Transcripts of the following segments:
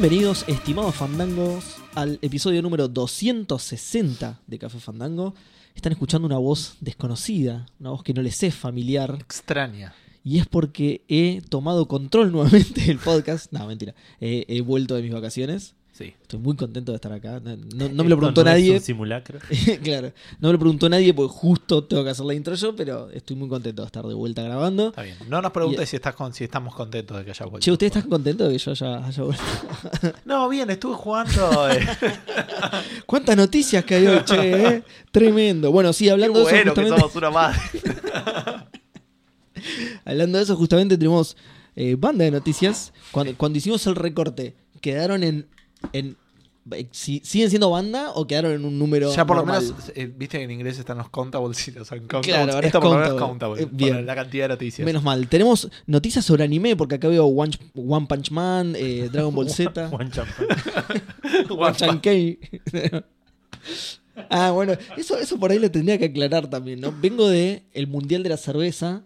Bienvenidos, estimados fandangos, al episodio número 260 de Café Fandango. Están escuchando una voz desconocida, una voz que no les es familiar, Extraña. y es porque he tomado control nuevamente del podcast. No, mentira. Eh, he vuelto de mis vacaciones. Sí. Estoy muy contento de estar acá. No, no- no me lo preguntó no es nadie. un simulacro. claro, no me lo preguntó nadie porque justo tengo que hacer la intro yo, pero estoy muy contento de estar de vuelta grabando. Está bien. No nos preguntes si, estás con, si estamos contentos de que haya vuelto. Che, ¿ustedes están contentos de que yo haya, haya vuelto? No, bien, estuve jugando. eh. ¿Cuántas noticias que hay hoy, che? eh? Tremendo. Bueno, sí, Qué hablando de eso, bueno que justamente, somos una madre. hablando de eso, justamente tenemos eh, banda de noticias. Cuando, cuando hicimos el recorte, quedaron en. En eh, si- ¿Siguen siendo banda o quedaron en un número Ya por lo menos, eh, viste que en inglés están los countables y los uncountables. Claro, ahora es Esto lo menos es countable. countable. Eh, bien. por la cantidad de noticias. Menos mal. Tenemos noticias sobre anime, porque acá veo One, One Punch Man, eh, Dragon Ball Z. One Jump. One Chan Kei. ah, bueno, eso, eso por ahí lo tendría que aclarar también, ¿no? Vengo de el Mundial de la Cerveza.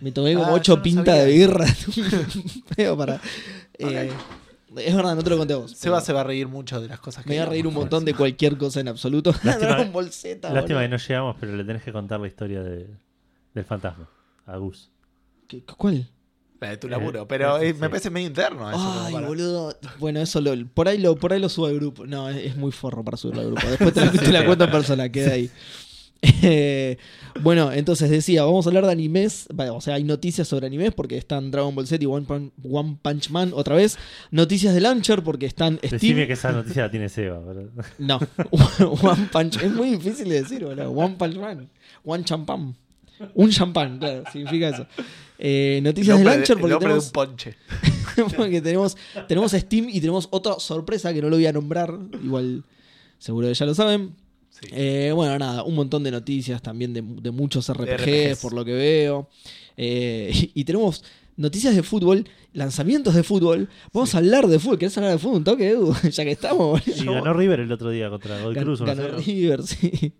Me tomé como Ah, ocho no pintas de birra. Feo para. Es verdad, no te lo conté a vos. Seba se va a reír mucho de las cosas que Me voy a reír un montón de cualquier cosa en absoluto. Lástima- Z. Lástima que no llegamos, pero le tenés que contar la historia de- del fantasma. A Gus. ¿Qué- ¿Cuál? La de tu laburo. Pero Eh, eh, sí. me parece medio interno eso. Ay, para- boludo. Bueno, eso lo, por ahí lo, por ahí lo subo al grupo. No, es, es muy forro para subirlo al grupo. Después te la, te la cuento en persona, queda ahí. Eh, bueno, entonces decía, vamos a hablar de animes. O sea, hay noticias sobre animes porque están Dragon Ball Z y One, Pun- One Punch Man otra vez. Noticias de Launcher porque están Steam. Decime que esa noticia la tiene Seba. pero- No, One Punch. Es muy difícil de decir, boludo. One Punch Man. One Champán. Un champán, claro, significa eso. Eh, noticias de Launcher el porque nombre de tenemos un ponche. porque tenemos, tenemos Steam y tenemos otra sorpresa que no lo voy a nombrar. Igual, seguro que ya lo saben. Sí. Eh, bueno, nada, un montón de noticias también de, de muchos RPGs, RPGs. por lo que veo. Eh, y, y tenemos noticias de fútbol, lanzamientos de fútbol. Vamos a hablar de fútbol. ¿Querés hablar de fútbol un toque, Edu? ya que estamos. Y boludo. ganó River el otro día contra Godoy Cruz. Gan- ganó 1-0. River, sí.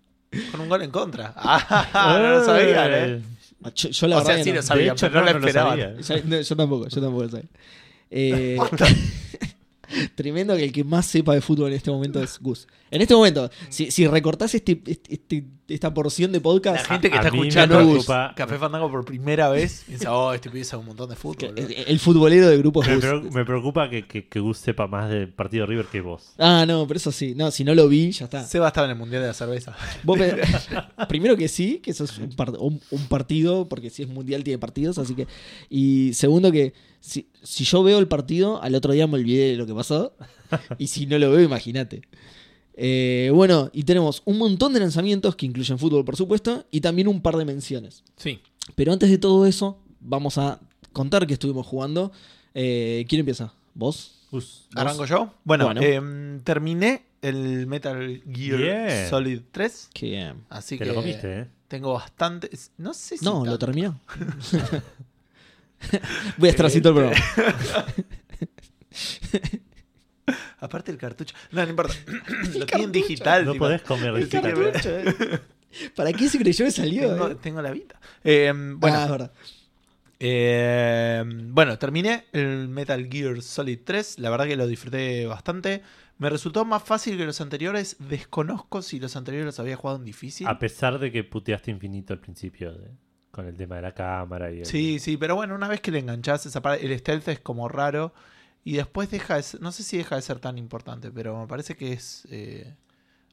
Con un gol en contra. Ah, no lo sabían, ¿eh? Yo, yo la O sea, sí lo no. sabía, hecho, pero no, no, lo no. Ya- no, yo tampoco, yo tampoco lo sabía. Eh, tremendo que el que más sepa de fútbol en este momento es Gus. En este momento, si, si recortás este, este- este- esta porción de La podcast, gente que A está escuchando preocupa- Café Fandango por primera vez piensa, oh, este pibe sabe un montón de fútbol. que- boludo". el, el futbolero del grupo es Me, Gus. me preocupa que, que, que Gus sepa más del partido de River que vos. Ah, no, pero eso sí. No, si no lo vi, ya está. Seba estaba en el Mundial de la Cerveza. Vos primero que sí, que eso es un, par- un- un partido, porque si es mundial tiene partidos, así que. Y segundo que si, si yo veo el partido, al otro día me olvidé de lo que pasó. Y si no lo veo, imagínate. Eh, bueno, y tenemos un montón de lanzamientos que incluyen fútbol, por supuesto, y también un par de menciones. Sí. Pero antes de todo eso, vamos a contar que estuvimos jugando. Eh, ¿Quién empieza? ¿Vos? ¿Vos? ¿Arranco yo? Bueno, Bueno. em, terminé el Metal Gear. Solid 3. Que, eh, Así Te que lo comiste, ¿eh? tengo bastante. No sé si. no, lo terminó. Voy a estar el programa. Aparte el cartucho. No, no importa. lo tienen digital. No tipo. podés comer El digital. cartucho, eh. ¿Para qué se creyó que salió? Tengo, eh? tengo la vida. Em, bueno, Ah, es verdad. Eh, bueno, terminé el Metal Gear Solid 3. La verdad que lo disfruté bastante. Me resultó más fácil que los anteriores. Desconozco si los anteriores los había jugado en difícil. A pesar de que puteaste infinito al principio de- con el tema de la cámara y el- Sí, sí, pero bueno, una vez que le enganchás el stealth es como raro. Y después deja de ser, no sé si deja de ser tan importante, pero me parece que es... eh,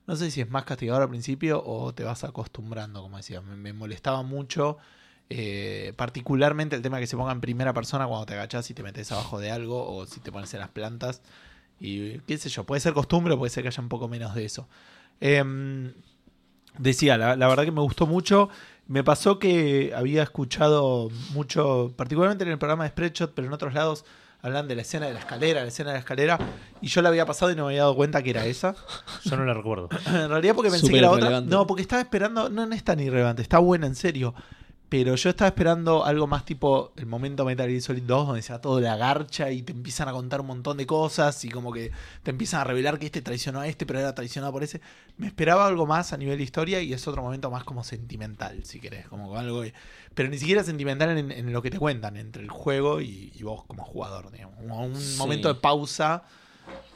no sé si es más castigador al principio o te vas acostumbrando, como decía. Me, molestaba mucho, eh, particularmente el tema que se ponga en primera persona cuando te agachás y te metes abajo de algo o si te pones en las plantas. Y qué sé yo, puede ser costumbre o puede ser que haya un poco menos de eso. Em, decía, la verdad que me gustó mucho. Me pasó que había escuchado mucho, particularmente en el programa de Spreadshot, pero en otros lados hablan de la escena de la escalera, la escena de la escalera, y yo la había pasado y no me había dado cuenta que era esa. Yo no la recuerdo. En realidad porque pensé que era otra. No, porque estaba esperando, no, no es tan irrelevante, está buena en serio. Pero yo estaba esperando algo más tipo el momento Metal Gear Solid 2, donde se da todo la garcha y te empiezan a contar un montón de cosas y como que te empiezan a revelar que este traicionó a este, pero era traicionado por ese. Me esperaba algo más a nivel de historia y es otro momento más como sentimental, si querés. Como algo que- pero ni siquiera sentimental en, en lo que te cuentan, entre el juego y, y vos como jugador. Digamos. Un Sí. momento de pausa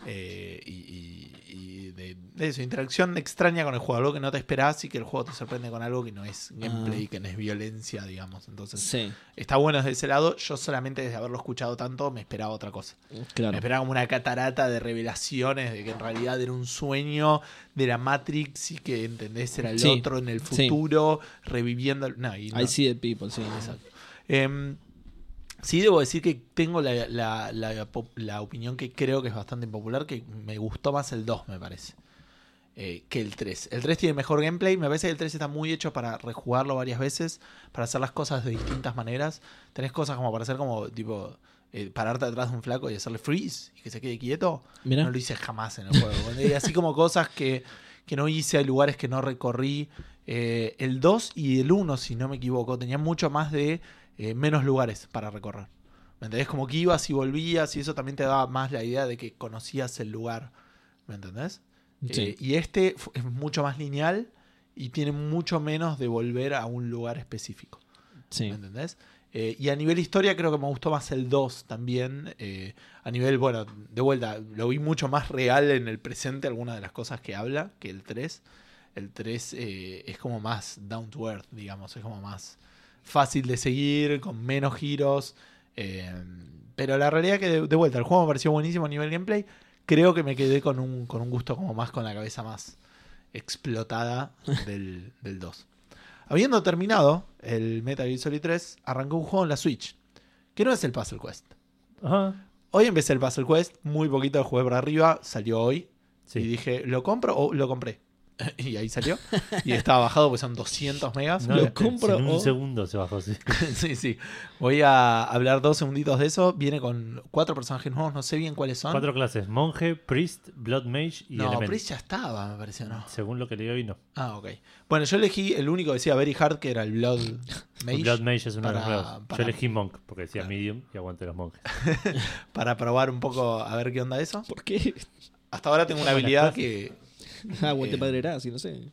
eh, y, y- y de, de eso, interacción extraña con el juego, algo que no te esperás y que el juego te sorprende con algo que no es gameplay, Ah. que no es violencia, digamos. Entonces, Sí, está bueno desde ese lado. Yo solamente desde haberlo escuchado tanto me esperaba otra cosa. claro. Me esperaba como una catarata de revelaciones de que en realidad era un sueño de la Matrix y que entendés era el Sí, otro en el sí. futuro, reviviendo. No, y no. I see the people, sí. Exacto. Em, sí, debo decir que tengo la, la- la opinión que creo que es bastante impopular, que me gustó más el 2, me parece, eh, que el 3. El 3 tiene mejor gameplay, me parece que el 3 está muy hecho para rejugarlo varias veces, para hacer las cosas de distintas maneras. Tenés cosas como para hacer como, tipo, eh, pararte atrás de un flaco y hacerle freeze y que se quede quieto. Mirá. No lo hice jamás en el juego. Y así como cosas que, que no hice, hay lugares que no recorrí. Eh, el 2 y el 1, si no me equivoco, tenían mucho más de eh, menos lugares para recorrer. ¿Me entendés? Como que ibas y volvías y eso también te daba más la idea de que conocías el lugar. ¿Me entendés? Sí. Eh, y este es mucho más lineal y tiene mucho menos de volver a un lugar específico. sí. ¿Me entendés? Eh, y a nivel historia creo que me gustó más el 2 también. eh, a nivel, bueno, de vuelta, lo vi mucho más real en el presente algunas de las cosas que habla que el 3. El 3 eh, es como más down to earth, digamos, es como más fácil de seguir, con menos giros. eh, pero la realidad que de, de vuelta, el juego me pareció buenísimo a nivel gameplay. Creo que me quedé con un, con un gusto como más con la cabeza más explotada del, del 2. Habiendo terminado el Metal Gear Solid 3, arrancó un juego en la Switch, que no es el Puzzle Quest. Ajá. Hoy empecé el Puzzle Quest, muy poquito jugué por arriba, salió hoy, Sí. y dije, ¿lo compro o lo compré? y ahí salió, y estaba bajado, pues son 200 megas. No, Lo compro en un o- segundo se bajó, sí. sí, sí. Voy a hablar dos segunditos de eso. Viene con cuatro personajes nuevos, no sé bien cuáles son. Cuatro clases: monje, priest, blood mage y no, element. Priest ya estaba, me pareció, ¿no? Según lo que leí hoy, no. Ah, ok. Bueno, yo elegí el único que decía Very Hard, que era el Blood Mage. Blood mage es uno de los para- nuevos. para- Yo elegí monk porque decía Claro. medium y aguante los monjes. para probar un poco a ver qué onda eso. ¿Por qué? Hasta ahora tengo una habilidad que Aguante Eh, padre Erassi, no sé.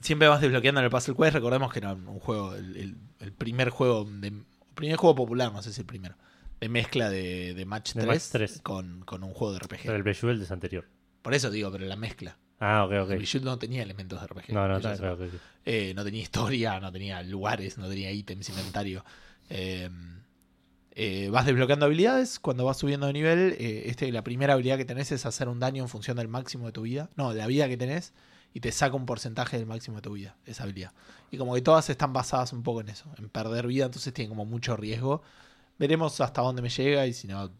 siempre vas desbloqueando en el Puzzle Quest. Recordemos que era un juego, el, el- el primer juego, de, primer juego popular, no sé si el primero, de mezcla de, de Match De 3, Match 3. Con, con un juego de RPG. Pero el Bejeweled es anterior. Por eso digo, pero la mezcla. Ah, ok, ok. El Bejeweled no tenía elementos de RPG. No, no, claro que sí. Eh, no tenía historia, no tenía lugares, no tenía ítems, inventario. Eh, eh, vas desbloqueando habilidades. Cuando vas subiendo de nivel, eh, este, la primera habilidad que tenés es hacer un daño en función del máximo de tu vida. No, de la vida que tenés. Y te saca un porcentaje del máximo de tu vida, esa habilidad. Y como que todas están basadas un poco en eso, en perder vida, entonces tienen como mucho riesgo. Veremos hasta dónde me llega y si no,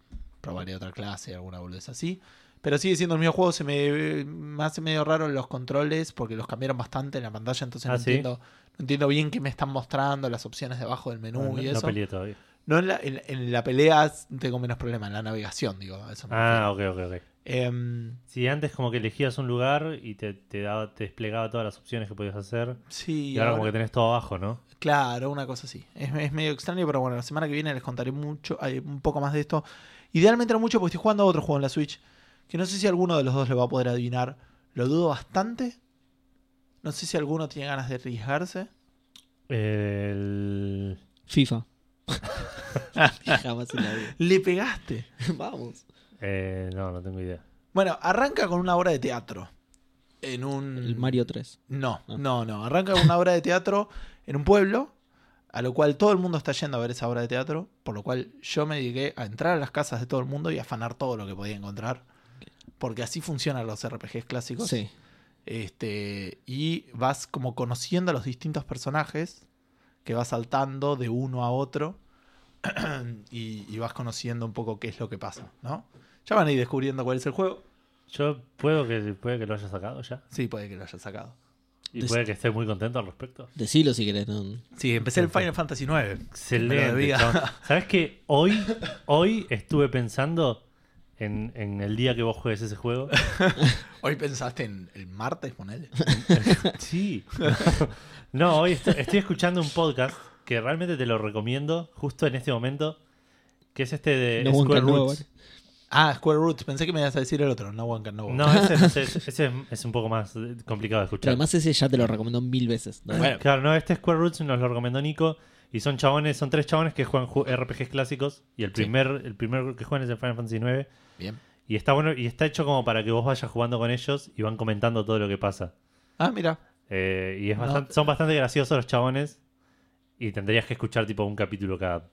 probaré otra clase, alguna boludez así. Pero sigue siendo el mismo juego, se me, me hace medio raro los controles porque los cambiaron bastante en la pantalla, entonces Ah, no, ¿sí? entiendo, no entiendo bien qué me están mostrando, las opciones debajo del menú No, y no eso. peleé todavía. No en la, en, en la pelea tengo menos problema, en la navegación, digo. a Eso me Ah, refiero. ok, ok, ok. Em, Sí, antes como que elegías un lugar y te, te, daba, te desplegaba todas las opciones que podías hacer. sí, Y ahora como que tenés todo abajo, ¿no? Claro, una cosa así. Es, es medio extraño, pero bueno, la semana que viene les contaré mucho, hay un poco más de esto. Idealmente no mucho porque estoy jugando a otro juego en la Switch, que no sé si alguno de los dos le va a poder adivinar. Lo dudo bastante. No sé si alguno tiene ganas de arriesgarse. El... FIFA. Jamás en la vida. Le pegaste. Vamos. eh, no, no tengo idea. Bueno, arranca con una obra de teatro. En un... El Mario 3. No, Ah. no, no. Arranca con una obra de teatro en un pueblo, a lo cual todo el mundo está yendo a ver esa obra de teatro, por lo cual yo me dediqué a entrar a las casas de todo el mundo y a afanar todo lo que podía encontrar. Porque así funcionan los RPGs clásicos. Sí. Este, y vas como conociendo a los distintos personajes que vas saltando de uno a otro y, y vas conociendo un poco qué es lo que pasa, ¿no? Ya van a ir descubriendo cuál es el juego. Yo puedo que, puede que lo haya sacado ya. Sí, puede que lo haya sacado. Y puede que esté muy contento al respecto. Decilo si querés. no- Sí, empecé el Final Fantasy IX. Excelente. ¿Sabes que hoy, hoy estuve pensando en, en el día que vos juegues ese juego? Hoy pensaste en el martes, ponele. Sí. No, hoy est- estoy escuchando un podcast que realmente te lo recomiendo justo en este momento, que es este de No One Square Roots. Ah, Square Roots. Pensé que me ibas a decir el otro. No One Can Know. No, ese, no sé, ese es, es un poco más complicado de Pero escuchar. además ese ya te lo recomiendo mil veces. ¿no? Bueno. Claro, no, este Square Roots nos lo recomendó Nico y son chabones, son tres chabones que juegan ju- RPGs clásicos y el Sí. primer, el primer que juegan es el Final Fantasy IX Bien. Y está bueno, y está hecho como para que vos vayas jugando con ellos y van comentando todo lo que pasa. Ah, mira. Eh, y es No. bastante- son bastante graciosos los chabones. Y tendrías que escuchar tipo un capítulo cada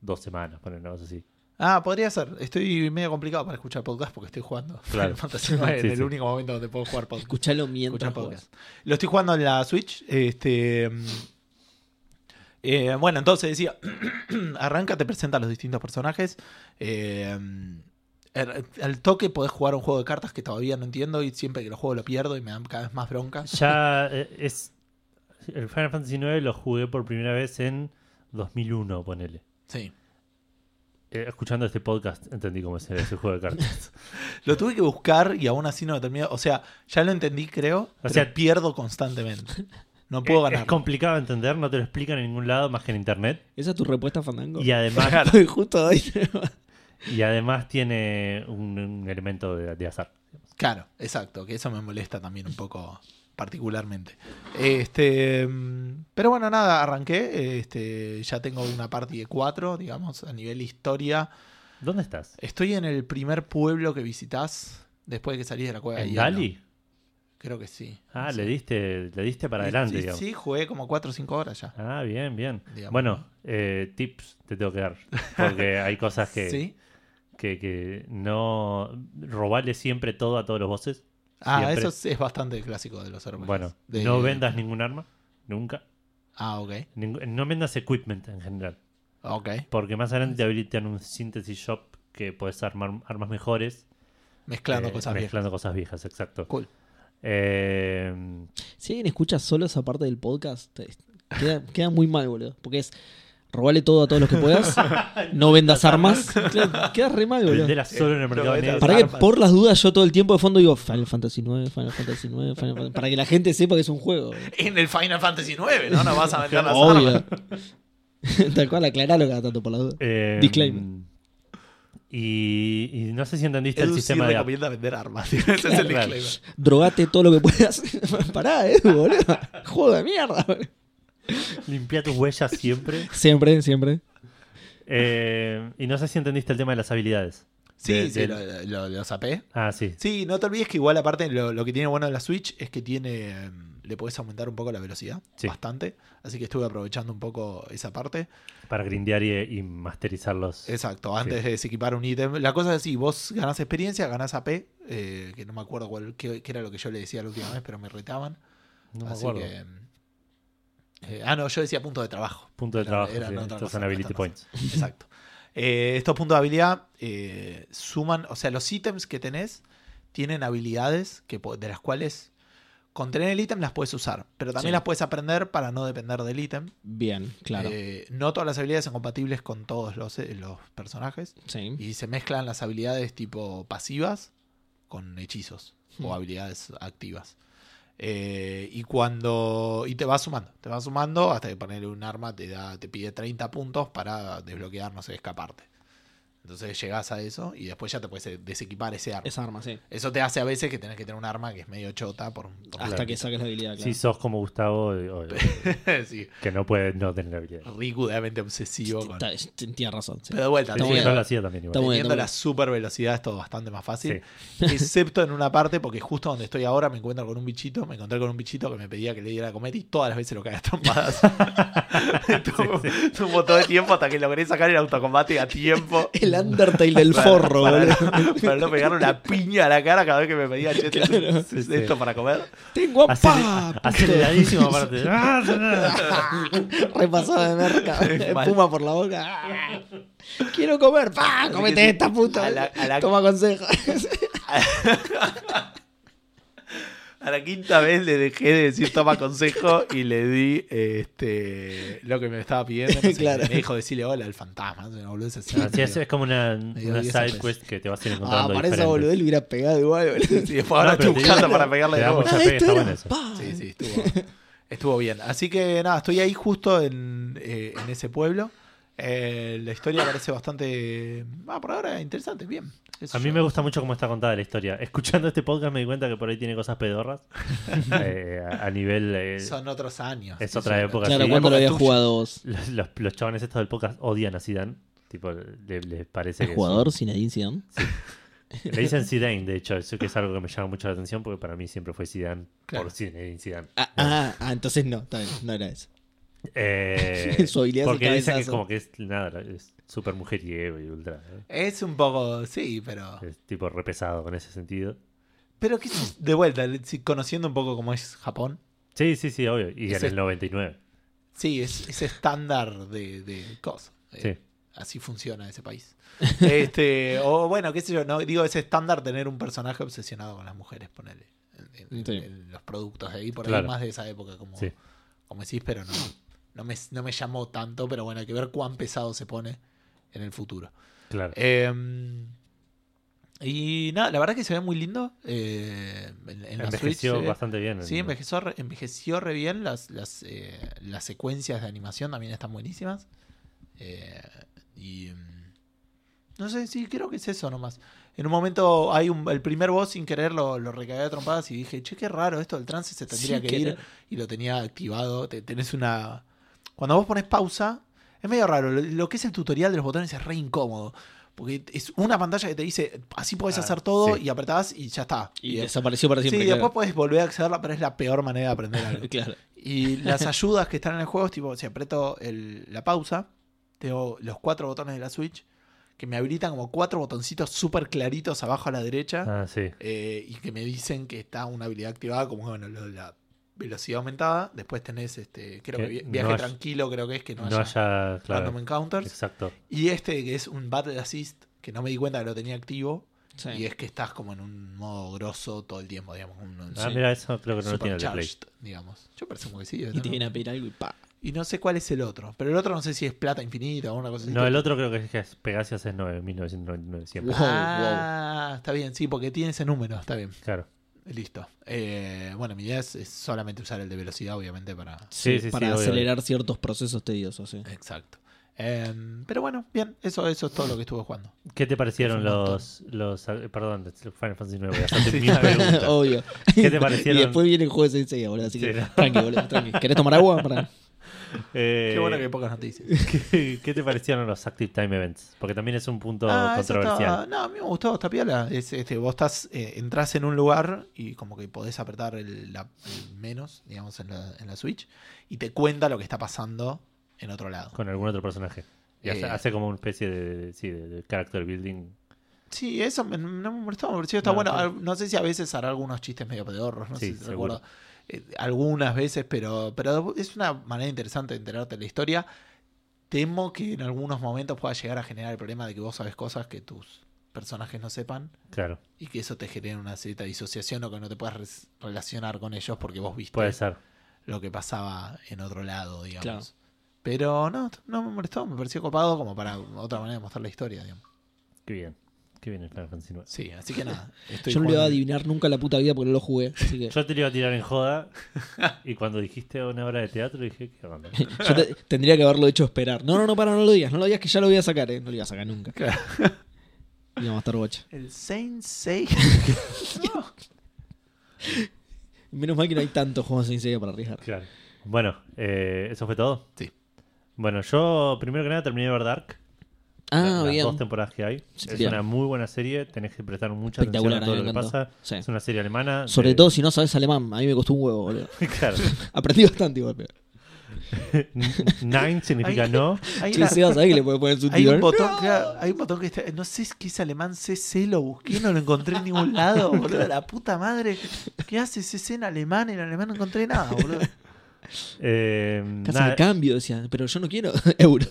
dos semanas, poner una cosa así. Ah, podría ser. Estoy medio complicado para escuchar podcast porque estoy jugando Claro. Final Fantasy IX en Sí, el sí. único momento donde puedo jugar podcast. Escuchalo mientras Escuchar juegas. podcast. Lo estoy jugando en la Switch. Este. mm, eh, bueno, entonces decía. arranca, te presenta a los distintos personajes. Eh, er- al toque podés jugar un juego de cartas que todavía no entiendo y siempre que lo juego lo pierdo y me dan cada vez más bronca. Ya eh, es. El Final Fantasy IX lo jugué por primera vez en 2001, ponele. Sí. Eh, escuchando este podcast entendí cómo es ese juego de cartas. Lo tuve que buscar y aún así no lo terminé. O sea, ya lo entendí, creo. pero sea- pierdo constantemente. No puedo ganar. es complicado de entender, no te lo explican en ningún lado más que en internet. ¿Esa es tu respuesta, Fandango? Y además, Justo y además tiene un, un elemento de, de azar. Claro, exacto, que eso me molesta también un poco particularmente. Este, mm, pero bueno, nada, arranqué, este, ya tengo una party de cuatro, digamos, a nivel historia. ¿Dónde estás? Estoy en el primer pueblo que visitas después de que salís de la cueva ¿En. Gali? Creo que sí. Ah, Sí. le diste, le diste para adelante, Sí, digamos. sí, jugué como cuatro o cinco horas ya. Ah, bien, bien. Digamos, bueno, eh, tips te tengo que dar. Porque hay cosas que, Sí. que, que no. Robarle siempre todo a todos los bosses. Ah, Siempre. eso es, es bastante clásico de los RPGs. Bueno, De- no vendas ningún arma. Nunca. Ah, ok. No vendas equipment en general. Ok. Porque más adelante te habilitan un synthesis shop que puedes armar armas mejores. Mezclando eh, cosas viejas. mezclando cosas viejas, exacto. Cool. Eh, Si alguien escucha solo esa parte del podcast, queda, queda muy mal, boludo. Porque es robarle todo a todos los que puedas, no vendas armas. Claro, queda re mal, boludo. solo en el Eh, mercado negro. Para que por las dudas yo todo el tiempo de fondo digo Final Fantasy 9, Final Fantasy 9, Final Fantasy... para que la gente sepa que es un juego. En el Final Fantasy IX, ¿no? No vas a vender las Obvio. armas. Tal cual, aclaralo cada tanto por las dudas. Eh, Disclaimer. Y, y no sé si entendiste Edu el sí sistema de... recomienda vender armas. Ese es el disclaimer. Drogate todo lo que puedas. Pará, Edu, boludo. Juego de mierda. boludo. Limpia tus huellas siempre. Siempre, siempre. Eh, y no sé si entendiste el tema de las habilidades. Sí, De- sí, del- lo, lo, lo zapé. Ah, sí. Sí, no te olvides que igual aparte lo, lo que tiene bueno de la Switch es que tiene em, le puedes aumentar un poco la velocidad, Sí. bastante. Así que estuve aprovechando un poco esa parte. Para grindear y, y masterizarlos. Exacto, antes de desequipar un ítem. La cosa es así, vos ganás experiencia, ganás AP, eh, que no me acuerdo cuál, qué, qué era lo que yo le decía la última vez, pero me retaban. No me así acuerdo. que... eh, ah, no, yo decía punto de trabajo. Punto de Era- trabajo. eran sí. otra Estos cosa, son ability points. Exacto. Eh, estos puntos de habilidad eh, suman, o sea, los ítems que tenés tienen habilidades que, de las cuales con tener el ítem las puedes usar, pero también Sí. las puedes aprender para no depender del ítem. Bien, claro. Eh, no todas las habilidades son compatibles con todos los, eh, los personajes sí. y se mezclan las habilidades tipo pasivas con hechizos Hmm. o habilidades activas. Eh, y cuando. Y te vas sumando. Te vas sumando hasta que ponerle un arma te da, te pide 30 puntos para desbloquear, no sé, escaparte. Entonces llegás a eso y después ya te puedes desequipar ese arma. Esa arma, sí. Eso te hace a veces que tenés que tener un arma que es medio chota por, por Hasta que saques la habilidad, claro. Si sos como Gustavo, eh, o- sí, que no puede no tener habilidad. ricudamente obsesivo con. Tienes razón. sí. Pero de vuelta, Sí, yo lo hacía también igual. Bien, Teniendo la super velocidad es todo bastante más fácil. Sí. Excepto en una parte, porque justo donde estoy ahora me encuentro con un bichito, me encontré con un bichito que me pedía que le diera a comer y todas las veces lo caía a trompadas. Tuvo tuvo todo el tiempo hasta que logré sacar el autocombate a tiempo. El Undertale del Para- forro, para, para no pegarle una piña a la cara cada vez que me pedía che, ¿tenés Sí, sí. esto para comer. Tengo a aceleradísimo aparte. Repasado de merca. Espuma por la boca. Quiero comer. ¡Pa! Comete esta puta. a la- a la- Toma consejo. A la quinta vez le dejé de decir toma consejo y le di este lo que me estaba pidiendo. No sé, Claro. Me dijo decirle hola al fantasma. Boludez así. Así es, es como una, una side veces. quest que te vas a ir Ah, encontrando para esa boludez le hubiera pegado igual, boludo. Sí, después ahora No, estoy te buscando para pegarle de nuevo. Ah. Sí, sí, estuvo, estuvo bien. Así que nada, estoy ahí justo en, eh, en ese pueblo. Eh, la historia parece bastante. Ah, por ahora interesante, bien. A mí yo. me gusta mucho cómo está contada la historia. Escuchando este podcast me di cuenta que por ahí tiene cosas pedorras. Eh, a, a nivel. eh, Son otros años. es otra son- época, Claro, sí. ¿cuándo lo había jugado vos? los, los, los chavales estos del podcast odian a Zidane. Tipo, le- les parece ¿El que. jugador es Zinedine Zidane? Le dicen Zidane, de hecho, eso que es algo que me llama mucho la atención porque para mí siempre fue Zidane Claro. por Zinedine Zidane. Ah, ah, ah, entonces no, no era eso. Eh, Su habilidad porque dicen que como que es nada, es súper mujeriego y ultra. ¿eh? Es un poco, sí, pero... Es tipo repesado con ese sentido. Pero que es- de vuelta, conociendo un poco cómo es Japón, Sí, sí, sí, obvio. Y en el 99. sí, es, es estándar de, de cosas. Eh, Sí. Así funciona ese país. este, o bueno, qué sé yo, no digo es estándar tener un personaje obsesionado con las mujeres, ponele. En, en- Sí. en los productos de ahí, por ahí Claro. más de esa época, como, Sí. como decís, pero no, no, me, no me llamó tanto, pero bueno, hay que ver cuán pesado se pone en el futuro. Claro. Eh, y nada, la verdad que se ve muy lindo. eh, en, en la Switch Envejeció bastante bien. Sí, envejeció re, envejeció re bien. Las, las, eh, las secuencias de animación también están buenísimas. Eh, y. mm, No sé, sí, creo que es eso nomás. En un momento hay un, el primer boss sin querer lo, lo recagué a trompadas y dije, che, qué raro esto, el trance se tendría Sí, que que ir era- y lo tenía activado. Te- tenés una. Cuando vos pones pausa, es medio raro. Lo, lo que es el tutorial de los botones es re incómodo. Porque es una pantalla que te dice, así puedes Ah, hacer todo sí. y apretás y ya está. Y Y- desapareció para siempre. sí, claro. después puedes volver a accederla, pero es la peor manera de aprender algo. Claro. Y las ayudas que están en el juego es tipo, si aprieto el- la pausa, tengo los cuatro botones de la Switch que me habilitan como cuatro botoncitos súper claritos abajo a la derecha Ah, sí. eh, y que me dicen que está una habilidad activada, como bueno, lo de la velocidad aumentada. Después tenés, este creo que, Que vi- no viaje haya- tranquilo, creo que es que no, No haya, haya. Claro. random encounters. Exacto. Y este que es un Battle Assist, que no me di cuenta que lo tenía activo. Sí. Y es que estás como en un modo grosso todo el tiempo, digamos. Un, un Ah, Sí. mira, eso creo que no lo tiene el Play. digamos. Yo presumo que sí. Y te viene a pedir algo y pa. Y no sé cuál es el otro. Pero el otro no sé si es plata infinita o una cosa así. No, el otro creo que es que es Pegasus es 9, 1999 siempre. Wow, Ah, está bien, sí, porque tiene ese número, está bien. Claro. Listo. Eh, bueno, mi idea es, es solamente usar el de velocidad, obviamente, para... Sí, sí, sí, para obvio. acelerar ciertos procesos tediosos, sí. Exacto. Eh, pero bueno, bien, eso, eso es todo lo que estuve jugando. ¿Qué te parecieron los, los. eh, Perdón, Final Fantasy 9. Voy a hacerte Sí, mil está bien. preguntas. Obvio. ¿Qué te parecieron? Y después viene el juego de Sensei, boludo. Así que Sí, no. tranqui, boludo, tranqui. ¿Querés tomar agua? Para... Eh, Qué bueno que hay pocas noticias. ¿qué, qué te parecieron los Active Time Events? Porque también es un punto Ah, controversial. está- no, a mí me gustó, está piola. Es, este, vos estás, eh, entras en un lugar y como que podés apretar el, la- el menos, digamos, en la, en la Switch, y te cuenta lo que está pasando en otro lado. Con algún otro personaje. Y hace, Eh, hace como una especie de, de- sí, de, de character building. Sí, eso me, no me molestó, me pareció está No, bueno. No sé si a veces hará algunos chistes medio pedorros, no Sí, sé si seguro. recuerdo. Eh, algunas veces, pero, pero es una manera interesante de enterarte de la historia. Temo que en algunos momentos pueda llegar a generar el problema de que vos sabes cosas que tus personajes no sepan Claro, y que eso te genere una cierta disociación o que no te puedas relacionar con ellos porque vos viste puede ser. lo que pasaba en otro lado, digamos. Claro. Pero no, no me molestó, me pareció copado como para otra manera de mostrar la historia, digamos. Qué bien. Qué bien el Final Fantasy 9. Sí, así que nada. estoy Yo no le iba a adivinar nunca la puta vida porque no lo jugué. Así que Yo te lo iba a tirar en joda. y cuando dijiste una obra de teatro, dije, ¿qué onda? yo te- tendría que haberlo hecho esperar. No, no, no, para, no lo digas. No lo digas que ya lo voy a sacar, ¿eh? No lo iba a sacar nunca. Claro. Y vamos a estar bocha. El Saint Seiya. Menos mal que no hay tantos juegos sin Seiya para arriesgar. Claro. Bueno, eh, ¿eso fue todo? Sí. Bueno, yo primero que nada terminé de ver Dark. Ah, las bien. dos temporadas que hay. Sí, es bien. una muy buena serie. Tenés que prestar mucha atención Espectacular, a todo lo que encantó. pasa. Sí. Es una serie alemana. Sobre de- todo si no sabes alemán. A mí me costó un huevo, boludo. claro. Aprendí bastante igual. Pero... Nine significa Hay- no. Hay, Che, una- Seba, ¿sabés que le poner su un botón, claro, hay un botón que está, no sé qué es alemán, CC, lo busqué, no lo encontré en ningún lado, boludo, la puta madre. ¿Qué hace CC en alemán? En alemán no encontré nada, boludo. Eh, Casa nada, de cambio, decía. Pero yo no quiero euros.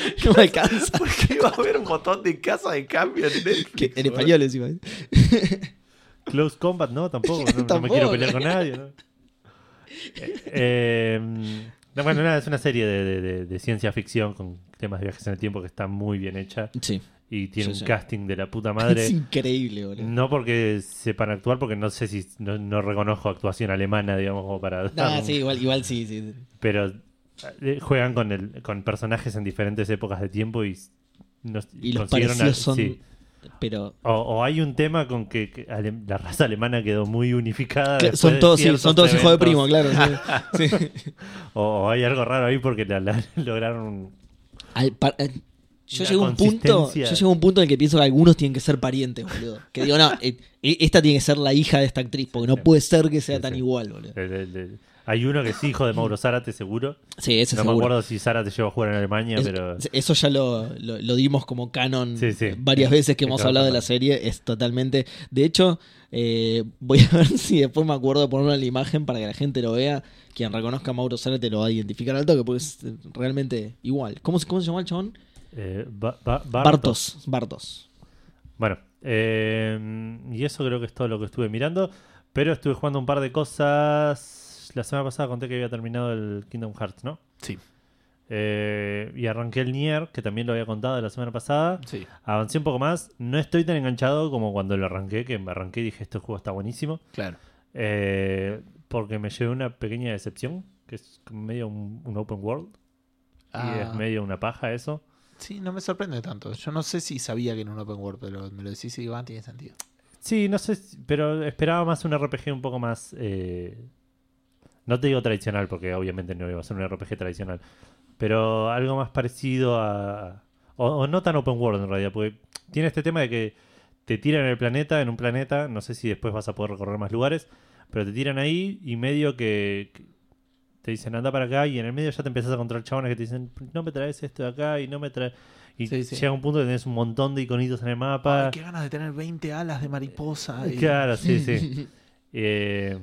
no me alcanza. Porque iba a haber un botón de casa de cambio en Netflix. Que en español encima. Close Combat, no, tampoco. No, no me quiero pelear con nadie. ¿no? Eh, eh, no, bueno, nada, es una serie de, de- de- de ciencia ficción con temas de viajes en el tiempo que está muy bien hecha Sí. y tiene Sí, un sí. casting de la puta Es madre. increíble, boludo. No porque sepan actuar, porque no sé si no, no reconozco actuación alemana, digamos, como para. Ah, un- sí, igual, igual sí, sí. Pero juegan con el, con personajes en diferentes épocas de tiempo y, nos- Y los consiguieron a- son. sí. Pero. O, o hay un tema con que, que ale- la raza alemana quedó muy unificada. que son todos, sí, ciertos son todos hijos de primo, claro. sí. O, o hay algo raro ahí porque la, la- lograron. Al par- eh, Yo llego a un punto, yo llego a un punto en el que pienso que algunos tienen que ser parientes, boludo. Que digo, no, eh, eh, esta tiene que ser la hija de esta actriz, porque no puede ser que sea tan igual, boludo. El- el- el- hay uno que es hijo de Mauro Zárate, seguro. Sí, ese No me acuerdo si Zárate llegó a jugar en Alemania, Es- pero. Eso ya lo, lo- lo dimos como canon Sí, sí. varias veces que hemos hablado de la serie. Es totalmente. De hecho, eh, voy a ver si después me acuerdo de ponerlo en la imagen para que la gente lo vea. Quien reconozca a Mauro Zárate lo va a identificar al toque, porque es eh, realmente igual. ¿Cómo, se- cómo se llama el chabón? eh, Ba- Ba- Bartos. Bartos. Bartos. Bueno, eh, y eso creo que es todo lo que estuve mirando. Pero estuve jugando un par de cosas. La semana pasada conté que había terminado el Kingdom Hearts, ¿no? Sí, Eh, y arranqué el Nier, que también lo había contado la semana pasada. sí. Avancé un poco más. No estoy tan enganchado como cuando lo arranqué, que me arranqué y dije, este juego está buenísimo. Claro. Eh, porque me llevé una pequeña decepción, que es medio un, un open world. Y Ah, es medio una paja eso. Sí, no me sorprende tanto. Yo no sé si sabía que era un open world, pero me lo decís y digo, ah, tiene sentido. Sí, no sé, pero esperaba más un RPG un poco más... eh, no te digo tradicional, porque obviamente no iba a ser un RPG tradicional. Pero algo más parecido a... O, o no tan open world en realidad, porque tiene este tema de que te tiran en el planeta, en un planeta, no sé si después vas a poder recorrer más lugares, pero te tiran ahí y medio que, que te dicen anda para acá y en el medio ya te empiezas a encontrar chabones que te dicen no me traes esto de acá y no me traes... Y Sí, sí. llega un punto que tenés un montón de iconitos en el mapa. Ay, qué ganas de tener 20 alas de mariposa. y- Claro, sí, sí. Eh,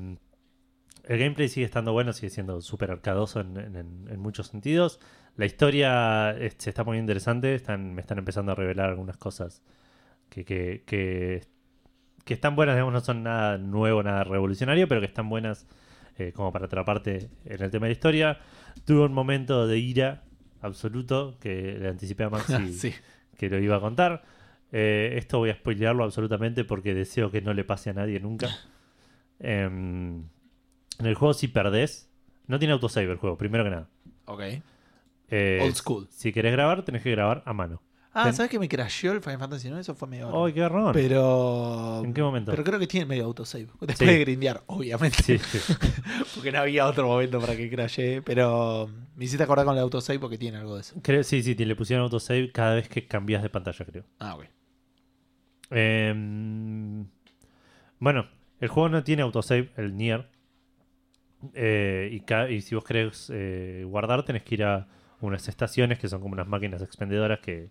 el gameplay sigue estando bueno, sigue siendo súper arcadoso en, en- en muchos sentidos. La historia se está poniendo interesante, están, me están empezando a revelar algunas cosas que, que, que, que están buenas, digamos, no son nada nuevo, nada revolucionario, pero que están buenas eh, como para atraparte en el tema de la historia. Tuve un momento de ira absoluto que le anticipé a Maxi sí. que lo iba a contar. Eh, esto voy a spoilearlo absolutamente porque deseo que no le pase a nadie nunca. Em, en el juego, si perdés, no tiene autosave el juego, primero que nada. Ok. Eh, Old school. Si querés grabar, tenés que grabar a mano. Ah, Ten- ¿sabes que me crasheó el Final Fantasy IX? Eso fue medio. ¡Ay, qué garrón! Pero. ¿En qué momento? Pero creo que tiene medio autosave. Después Sí. de grindear, obviamente. Sí, sí. Porque no había otro momento para que crashee. Pero me hiciste acordar con el autosave porque tiene algo de eso. Creo- sí, sí, te le pusieron autosave cada vez que cambias de pantalla, creo. Ah, ok. Em, bueno, el juego no tiene autosave, el Nier. Eh, y, y si vos querés eh, guardar, tenés que ir a unas estaciones que son como unas máquinas expendedoras que,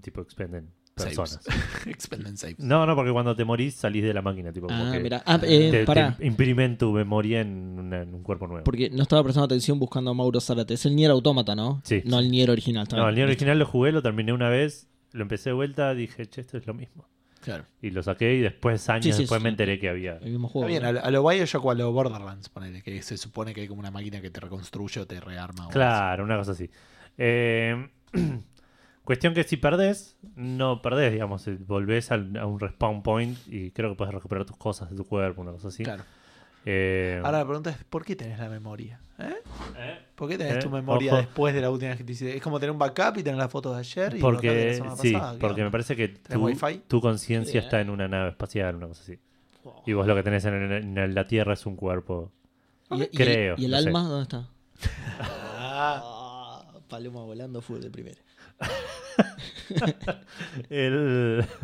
tipo expenden personas. Expenden saves. No, no, porque cuando te morís salís de la máquina, tipo Ah, mira. Ah, eh, te, pará. te imprimen tu memoria en, una- en un cuerpo nuevo. Porque no estaba prestando atención buscando a Mauro Zárate. Es el Nier Automata, ¿no? Sí. No el Nier original. No, el Nier original lo jugué, lo terminé una vez, lo empecé de vuelta, dije, che, esto es lo mismo. Claro. Y lo saqué y después, años Sí, sí, después, sí. me enteré que había... El mismo Está juego. bien, a lo, a lo Bioshock o a lo Borderlands, ponele, que se supone que hay como una máquina que te reconstruye o te rearma. o Claro, una cosa así. Eh, cuestión que si perdés, no perdés, digamos, volvés al- a un respawn point y creo que puedes recuperar tus cosas de tu cuerpo, una cosa así. Claro. Eh, Ahora la pregunta es: ¿por qué tenés la memoria? ¿Eh? ¿eh? ¿Por qué tenés Eh, tu memoria ojo. después de la última vez que te hiciste? Es como tener un backup y tener las fotos de ayer y los de la Porque, semana sí, pasada, ¿qué porque me parece que ¿Tenés tu, wifi? tu conciencia Bien. está en una nave espacial, una cosa así. Y vos lo que tenés en, en- en la Tierra es un cuerpo. ¿Y, y Creo, el, ¿Y el no sé. alma dónde está? Ah, Ah, Paloma volando fue de primera. El-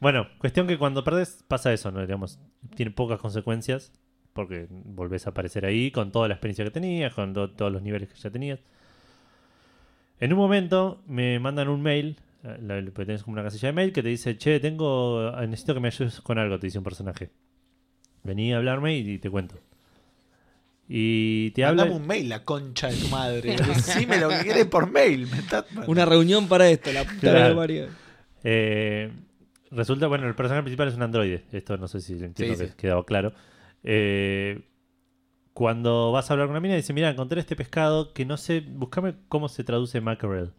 Bueno, cuestión que cuando perdés pasa eso, ¿no? Digamos, tiene pocas consecuencias porque volvés a aparecer ahí con toda la experiencia que tenías, con to- todos los niveles que ya tenías. En un momento me mandan un mail, eh, la- porque tenés como una casilla de mail que te dice, che, tengo, eh, necesito que me ayudes con algo, te dice un personaje. Vení a hablarme y, te cuento. Y te habla... Mandame un mail, la concha de tu madre. Decime lo que querés por mail. Me está- Una reunión para esto, la puta Claro. Eh, resulta, bueno, el personaje principal es un androide. Esto no sé si lo entiendo Sí, que sí. quedaba claro. Eh, cuando vas a hablar con una mina, dice: Mira, encontré este pescado que no sé, buscame cómo se traduce mackerel.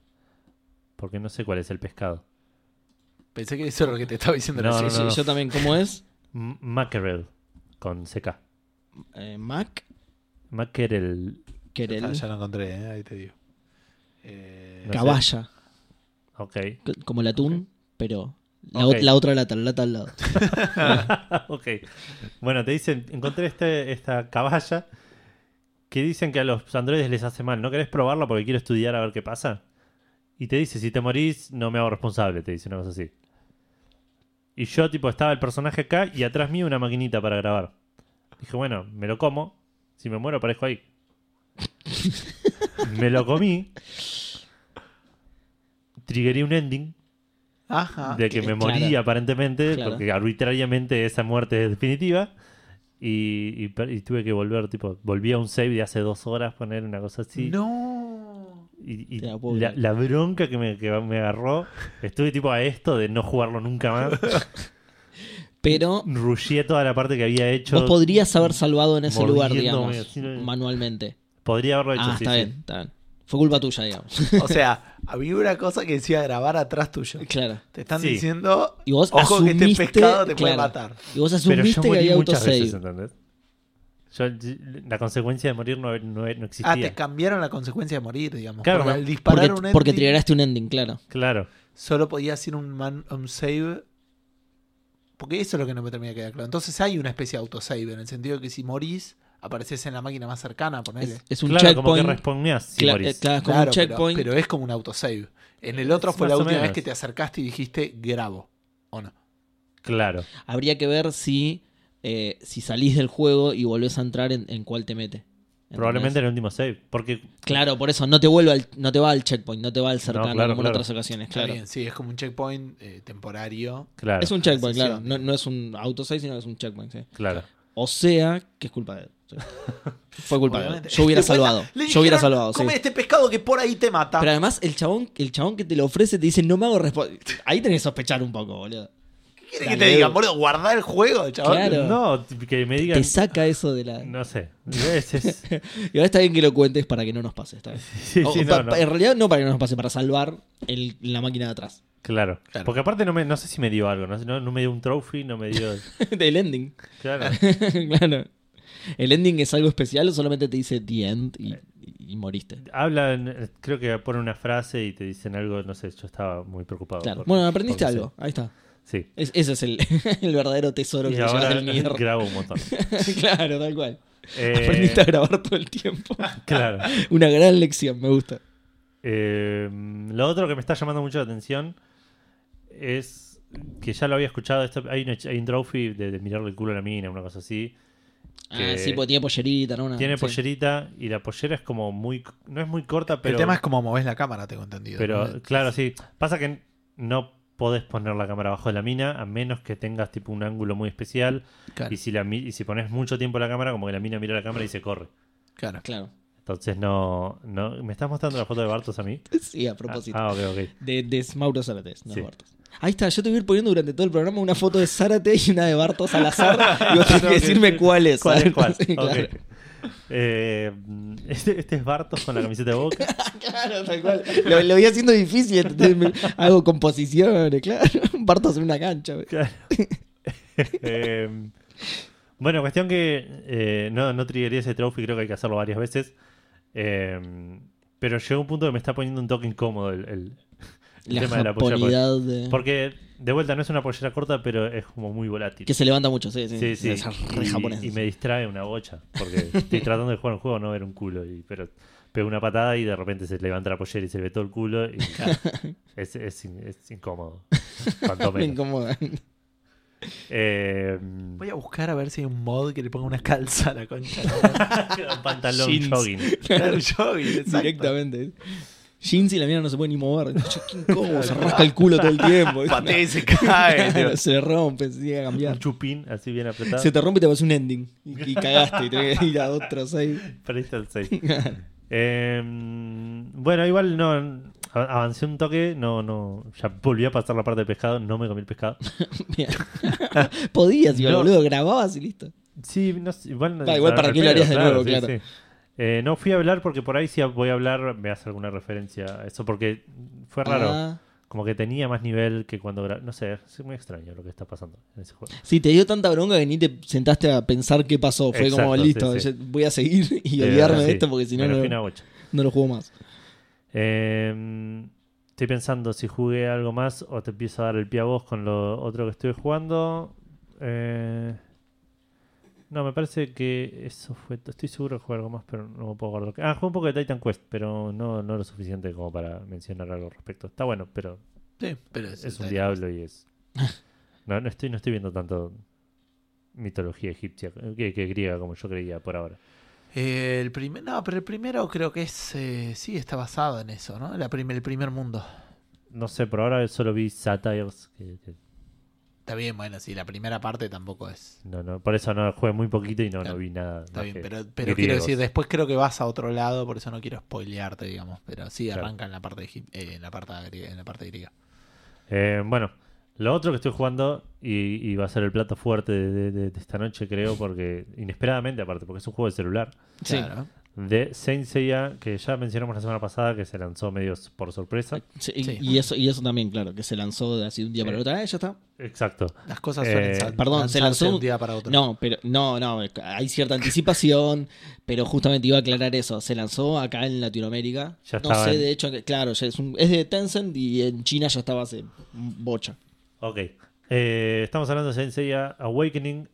Porque no sé cuál es el pescado. Pensé que eso era lo que te estaba diciendo No, no, sí, Yo también, ¿cómo es? M- mackerel. Con CK. Eh, Mac, Mackerel. Querel, Ah, ya lo encontré, eh, ahí te digo. Eh, No sé. Caballa. Ok. Como el atún, pero la, la otra lata, la lata al lado. ok. Bueno, te dicen, encontré este, esta caballa que dicen que a los androides les hace mal. ¿No querés probarla porque quiero estudiar a ver qué pasa? y te dice, si te morís, no me hago responsable, te dice una cosa así. Y yo, tipo, estaba el personaje acá y atrás mío una maquinita para grabar. Dije, bueno, me lo como. Si me muero, aparezco ahí. me lo comí. Triggeré un ending Ajá. de que que- me claro. morí aparentemente, Claro. porque arbitrariamente esa muerte es definitiva. Y, y per- y tuve que volver, tipo, volví a un save de hace dos horas, poner una cosa así. No. Y, la la, bronca que me, que me agarró, estuve tipo a esto de no jugarlo nunca más. Pero Rushé toda la parte que había hecho. vos podrías haber salvado en ese lugar, digamos, manualmente. Podría haberlo hecho, Ah, sí, está sí. bien, está bien. Fue culpa tuya, digamos. O sea, había una cosa que decía grabar atrás tuyo. claro. Te están Sí. diciendo, Y vos ojo que este asumiste- pescado te puede claro. matar. Y vos Pero asumiste yo que morí había muchas veces, autosave. ¿entendés? Yo, la consecuencia de morir no, no, no Ah, existía. te cambiaron la consecuencia de morir, digamos. Claro, porque no. al disparar Porque, un porque ending, triggeraste un ending, claro. Claro. solo podías ir un, man- un save. Porque eso es lo que no me termina de quedar claro. Entonces hay una especie de autosave, en el sentido que si morís, apareces en la máquina más cercana, ponele. Es, es un claro, como que respondías si cla- morís. claro, es como Claro, un pero- checkpoint. Pero, es como un autosave. En el otro Es fue la última vez que te acercaste y dijiste grabo. ¿O no? Claro. Habría que ver si, eh, si salís del juego y volvés a entrar en, en cuál te mete. ¿Entendés? Probablemente el último save. Porque Claro, por eso no te vuelve al, no te va al checkpoint, no te va al cercano claro, como en claro. otras ocasiones, Está claro. bien, sí, es como un checkpoint eh, temporario. Claro. Es un checkpoint, claro. No, no es un autosave, sino que es un checkpoint, sí. Claro. O sea, que es culpa de él. Sí. Fue culpa. Yo hubiera Después salvado. Yo hubiera salvado, sí. Come este pescado que por ahí te mata. Pero además, el chabón, el chabón que te lo ofrece te dice, no me hago responsable. Ahí tenés que sospechar un poco, boludo. ¿Qué quieres que te digan, boludo? Guardar el juego, chaval. Claro. No, que me digan. Te saca eso de la. No sé. Es- es- Y ahora está bien que lo cuentes para que no nos pase. Está bien. sí, O- sí, pa- no, no. pa- En realidad, no para que no nos pase, para salvar el- la máquina de atrás. Claro. Claro. Porque aparte no, me, no sé si me dio algo. No, sé, no, no me dio un trophy, no me dio. Del ending. Claro. claro. ¿El ending es algo especial o solamente te dice the end y, y moriste? Hablan, creo que ponen una frase y te dicen algo, no sé, yo estaba muy preocupado. Claro. por- Bueno, aprendiste algo. Ahí está. Sí. Es- ese es el, el verdadero tesoro que Y llevas ahora del Nier. grabo un montón. claro, tal cual. Eh, Aprendiste a grabar todo el tiempo. Claro. Una gran lección, me gusta. Eh, lo otro que me está llamando mucho la atención es que ya lo había escuchado. esto- hay, un, hay un trophy de, de mirarle el culo a la mina, una cosa así. Ah, sí, porque tiene pollerita, ¿no? Una- Tiene sí. pollerita y la pollera es como muy. No es muy corta, pero. el tema es cómo movés la cámara, tengo entendido. Pero ¿no? claro, sí. Pasa que no podés poner la cámara abajo de la mina a menos que tengas tipo un ángulo muy especial. Claro, Y si la mi- y si pones mucho tiempo la cámara, como que la mina mira la cámara y se corre. claro. Claro. Entonces no, no. ¿Me estás mostrando la foto de Bartos a mí? Sí, a propósito. Ah, ok, ok. De, de Mauro no Sí. Bartos. Ahí está, yo te voy a ir poniendo durante todo el programa una foto de Zárate y una de Bartos al azar. y vos tenés que decirme cuál es. ¿Cuál es cuál? Sí. Eh, este, este es Bartos con la camiseta de boca. Claro, tal cual. Lo, lo voy haciendo difícil. entonces me- hago composiciones, claro. Bartos en una cancha. güey. Claro. Eh, bueno, cuestión que eh, no, no triggería ese trophy, creo que hay que hacerlo varias veces. Eh, pero llegó un punto que me está poniendo un toque incómodo el, el- el La tema de la pollera. De... porque, de vuelta no es una pollera corta, pero es como muy volátil. Que se levanta mucho, sí, sí. Sí, sí. Es re Y- japonés. Y, me distrae una bocha. Porque estoy tratando de jugar un juego, no ver un culo. Y, pero pego una patada y de repente se levanta la pollera y se ve todo el culo. Y es, es, es incómodo. Cuanto Me menos. incomoda. Eh, Voy a buscar a ver si hay un mod que le ponga una calza a la concha. pantalón Jeans. jogging. Claro, jogging, exacto. Directamente. Jeans y la mierda no se puede ni mover. Incómodo, se rasca el culo todo el tiempo. Patea y se cae. se le rompe, se tiene que cambiar. Un chupín así bien apretado. Se te rompe y te pasa un ending. Y, y cagaste y tenés que ir a otro save. Perdiste el 6. bueno, igual no. Avancé un toque, no, no. Ya volví a pasar la parte del pescado, no me comí el pescado. Bien. Podías, igual, No. boludo, grababas y listo. Sí, no sé, igual. no- Va, igual, ¿para qué lo harías de nuevo? sí, Claro. sí. Eh, no fui a hablar porque por ahí si voy a hablar me hace alguna referencia a eso porque fue raro. Ah. Como que tenía más nivel que cuando. No sé, es muy extraño lo que está pasando en ese juego. Sí, te dio tanta bronca que ni te sentaste a pensar qué pasó. Fue como, listo, sí, sí. ya voy a seguir y Eh, olvidarme de esto porque si no, no, no lo juego más. Eh, estoy pensando si jugué algo más o te empiezo a dar el pie a vos con lo otro que estoy jugando. Eh, No, me parece que eso fue. Estoy seguro de jugar algo más, pero no me puedo acordar. Ah, jugué un poco de Titan Quest, pero no, no lo suficiente como para mencionar algo al respecto. Está bueno, pero Sí, pero es un diablo y es. No, no estoy, no estoy viendo tanto mitología egipcia que, que griega como yo creía por ahora. Eh, el primer, no, pero el primero creo que es. eh, sí, está basado en eso, ¿no? La prim- el primer mundo. No sé, por ahora solo vi Satires. Que, que- Está bien, bueno, sí, la primera parte tampoco es. no, no, por eso no jugué muy poquito y no, no vi nada. Está bien, pero, pero quiero decir, después creo que vas a otro lado, por eso no quiero spoilearte, digamos. Pero sí, Claro. arranca en la parte, eh, en la parte griega. En la parte griega. Eh, bueno, lo otro que estoy jugando, y, y va a ser el plato fuerte de, de- de- de esta noche, creo, porque inesperadamente, aparte, porque es un juego de celular, Sí. Claro. De Saint Seiya, que ya mencionamos la semana pasada, que se lanzó medio por sorpresa. Sí, y, Sí. y eso, y eso también, claro, que se lanzó de así de un día para el otro. Ah, ya está. Exacto. Las cosas suelen Eh, sal- perdón, se lanzó- de un día para otro. No, pero no, no, hay cierta anticipación, pero justamente iba a aclarar eso. Se lanzó acá en Latinoamérica. Ya no estaba sé, en- de hecho, que- claro, ya es, un- es de Tencent y en China ya estaba hace bocha. Ok. Eh, estamos hablando de Saint Seiya Awakening,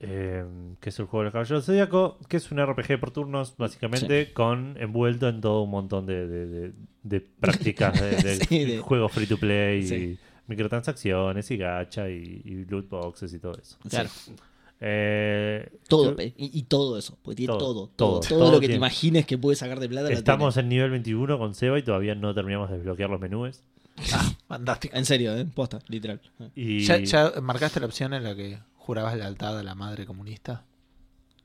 eh, que es el juego del Caballero Zodíaco, que es un RPG por turnos, básicamente, con envuelto en todo un montón de, de- de- de prácticas de, de Sí, de- juegos free to play, y microtransacciones y gacha y, y loot boxes y todo eso. Claro. Eh, Todo, yo- y, y todo eso, porque tiene Todo, todo, todo, todo, todo, lo que tiene. te imagines que puedes sacar de plata. estamos en nivel 21 con Seba y todavía no terminamos de desbloquear los menús. Ah, fantástico. En serio, ¿eh? Posta, literal. Y ¿Ya, ya marcaste la opción en la que jurabas lealtad a la madre comunista?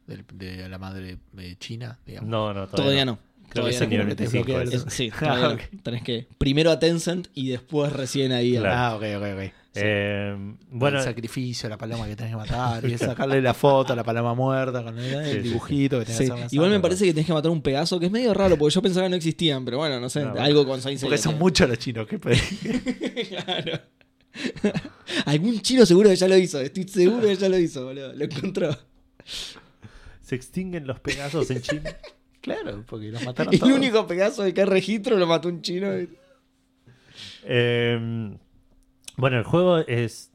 Del- de la madre eh, china, digamos. No, no, Todavía no. Creo que Todavía el no. que te 25. bloquea ese. el- Es- sí, Ah, no. Tenés que primero a Tencent y después recién ahí a- Claro. Ah, ok, ok, ok. Eh, bueno, el sacrificio, la paloma que tenés que matar, y sacarle la foto a la paloma muerta con el, el Sí, sí, dibujito que tenés Sí, que hacer. Igual me parece que tenés que matar un Pegaso, que es medio raro, porque yo pensaba que no existían, pero bueno, no sé, No, bueno. algo con Saint Porque son muchos los chinos que Claro. Algún chino seguro que ya lo hizo, estoy seguro que ya lo hizo, boludo. Lo encontró. se extinguen los Pegasos en China. Claro, porque los mataron El todos. único Pegaso de que hay registro lo mató un chino. Eh, bueno, el juego es.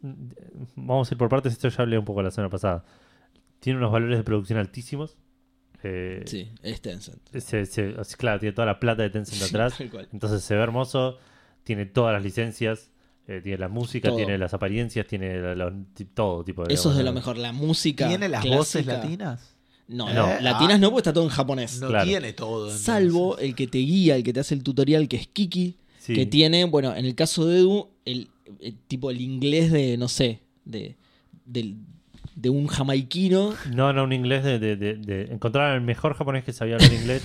Vamos a ir por partes. Esto ya hablé un poco la semana pasada. Tiene unos valores de producción altísimos. Eh, Sí, es Tencent. se- se- claro, tiene toda la plata de Tencent atrás. Entonces se ve hermoso. Tiene todas las licencias. Eh, tiene la música, Todo. tiene las apariencias, tiene la- la- ti- todo tipo de. Eso es de lo mejor. La música. ¿Tiene las clásica- voces latinas? No, No. no. Latinas no, porque está todo en japonés. No Claro. tiene todo. entonces. Salvo el que te guía, el que te hace el tutorial, que es Kiki, Sí. que tiene, bueno, en el caso de Edu, el, el tipo el inglés de, no sé, de, del- de un jamaiquino. No, no, un inglés de, de, de- de- Encontraron el mejor japonés que sabía hablar inglés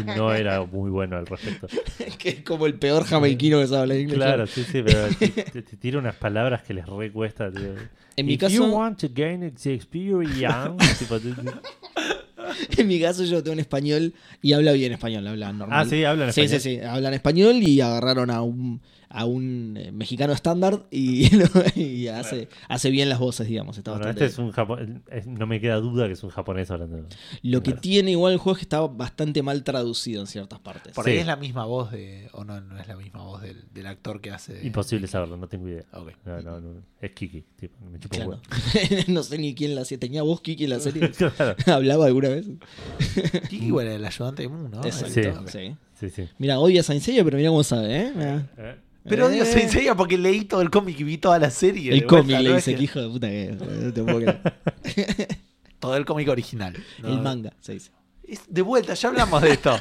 y no era muy bueno al respecto. que es como el peor jamaiquino que sabe hablar inglés. Claro, sí, sí, pero te, te- tira unas palabras que les recuesta. tío. En mi If caso- you want to gain the experience, tipo, En mi caso yo tengo en español y habla bien español, habla normal. Ah, sí, hablan Sí, español. sí, sí, hablan español y agarraron a un, a un eh, mexicano estándar y, y hace, hace bien las voces, digamos. Está Bueno, bastante este es un japonés, no me queda duda que es un japonés hablando. Lo que Claro. tiene igual el juego es que está bastante mal traducido en ciertas partes. Por Sí. ahí es la misma voz de. O no, no es la misma voz del, del actor que hace. de- Imposible saberlo, no tengo idea. No, no, no, es Kiki, tipo, me chupa un Claro. no sé ni quién la hacía. ¿Tenía voz Kiki en la serie? Claro, ¿Hablaba alguna vez? Kiki, igual, el ayudante de Moon, ¿no? Exacto. Sí. Sí. sí, sí. Mira, odia a Saint Seiya, pero mira cómo sabe, ¿eh? Eh, Pero Eh. Dios, se enseña porque leí todo el cómic y vi toda la serie. El de cómic le dice, que hijo de puta que no te puedo creer. Todo el cómic original. ¿no? El manga, se dice. Es- de vuelta, ya hablamos de esto.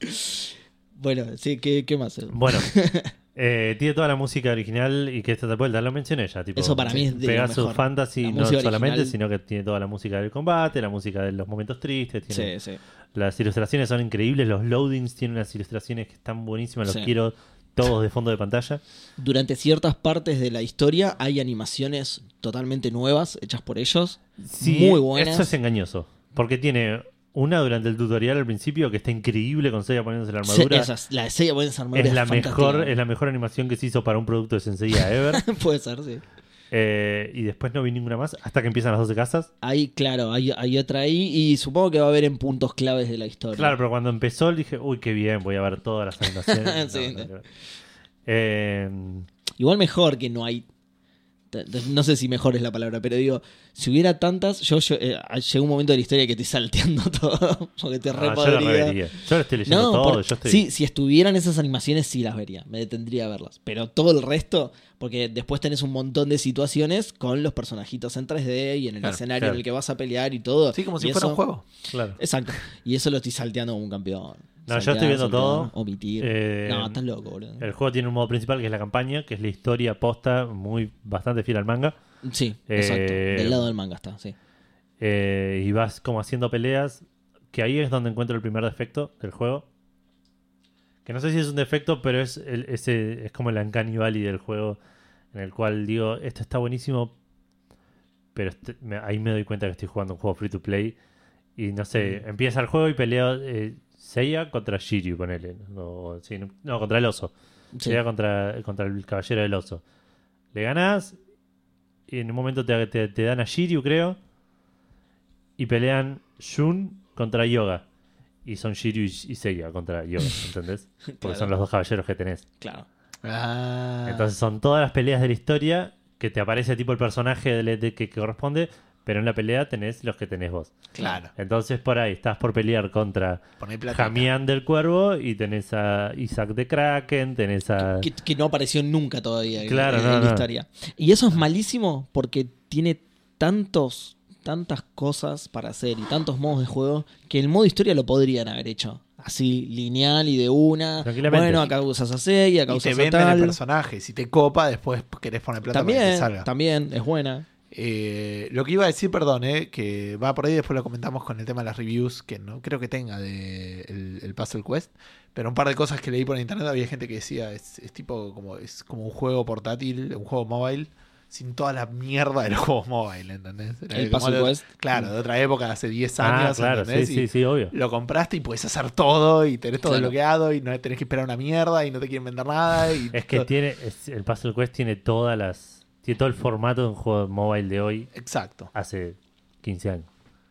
Bueno, sí, ¿qué, qué más? Bueno, eh, tiene toda la música original y que esta vuelta lo mencioné ya. Tipo, Eso para mí es de lo Pegasus mejor. Fantasy no solamente, sino que tiene toda la música del combate, la música de los momentos tristes. Tiene, Sí, sí. Las ilustraciones son increíbles, los loadings tienen unas ilustraciones que están buenísimas, los Sí. quiero todos de fondo de pantalla. Durante ciertas partes de la historia hay animaciones totalmente nuevas hechas por ellos. Sí, muy buenas. Eso es engañoso, porque tiene una durante el tutorial al principio que está increíble con Seiya poniéndose la armadura. Sí, esas- la de Seiya pueden ser armaduras es la mejor, es la mejor animación que se hizo para un producto de Senseiya ever. Puede ser, sí. Eh, y después no vi ninguna más hasta que empiezan las 12 casas. Hay, claro, hay, hay otra ahí y supongo que va a haber en puntos claves de la historia. Claro, pero cuando empezó dije, uy, qué bien, voy a ver todas las animaciones. Sí. No, no, no. Eh, Igual mejor que no hay no sé si mejor es la palabra, pero digo, si hubiera tantas, yo, yo eh, llegó un momento de la historia que estoy salteando todo, porque te Ah, yo lo repodría. revería. Yo lo estoy leyendo No, todo. por- yo estoy... sí, si estuvieran esas animaciones sí las vería, me detendría a verlas. Pero todo el resto, porque después tenés un montón de situaciones con los personajitos en 3D y en el Claro, escenario claro. en el que vas a pelear y todo. Sí, como Y si fuera eso- un juego. Claro. Exacto. Y eso lo estoy salteando como un campeón. No, yo estoy viendo todo. Omitir. Eh, no, estás loco, boludo. El juego tiene un modo principal que es la campaña, que es la historia posta, muy bastante fiel al manga. Sí, eh, exacto. Del lado del manga está, sí. Eh, y vas como haciendo peleas. Que ahí es donde encuentro el primer defecto del juego. Que no sé si es un defecto, pero es, el- ese, es como el Uncanny Valley del juego. En el cual digo, esto está buenísimo. Pero este- me- ahí me doy cuenta que estoy jugando un juego free to play. Y no sé, empieza el juego y pelea eh, Seiya contra Shiryu, ponele. No, sí, no, no, contra el oso. Sí. Pelea contra, contra el caballero del oso. Le ganás y en un momento te, te- te dan a Shiryu, creo. Y pelean Shun contra Yoga. Y son Shiryu y, Seiya contra Yoga, ¿entendés? Porque Claro. son los dos caballeros que tenés. Claro. Ah. Entonces son todas las peleas de la historia que te aparece tipo el personaje de, de- que, que corresponde, pero en la pelea tenés los que tenés vos. Claro. Entonces por ahí estás por pelear contra. Jamián del Cuervo y tenés a Isaac de Kraken, tenés a... Que, que no apareció nunca todavía en- Claro, en, no, en la no. historia. Y eso es malísimo porque tiene tantos, tantas cosas para hacer y tantos modos de juego que el modo historia lo podrían haber hecho. Así, lineal y de una. Bueno, acá usas a acá Y te usas a venden el personaje. Si te copa, después querés poner plata para que te También, salga. también, es buena. Eh, lo que iba a decir, perdón, eh, que va por ahí, después lo comentamos con el tema de las reviews, que no creo que tenga de el, el Puzzle Quest, pero un par de cosas que leí por internet había gente que decía es, es tipo como es como un juego portátil, un juego móvil, sin toda la mierda de los juegos móviles, ¿entendés? Era El como Puzzle de- Quest. Claro, de otra época, de hace 10 Ah, años, claro, sí, ¿entendés? sí, Y sí, obvio. Lo compraste y puedes hacer todo y tenés todo Claro. bloqueado y no tenés que esperar una mierda y no te quieren vender nada. Y Es que todo- tiene, es- el Puzzle Quest tiene todas las, tiene todo el formato de un juego móvil de hoy Exacto. hace 15 años.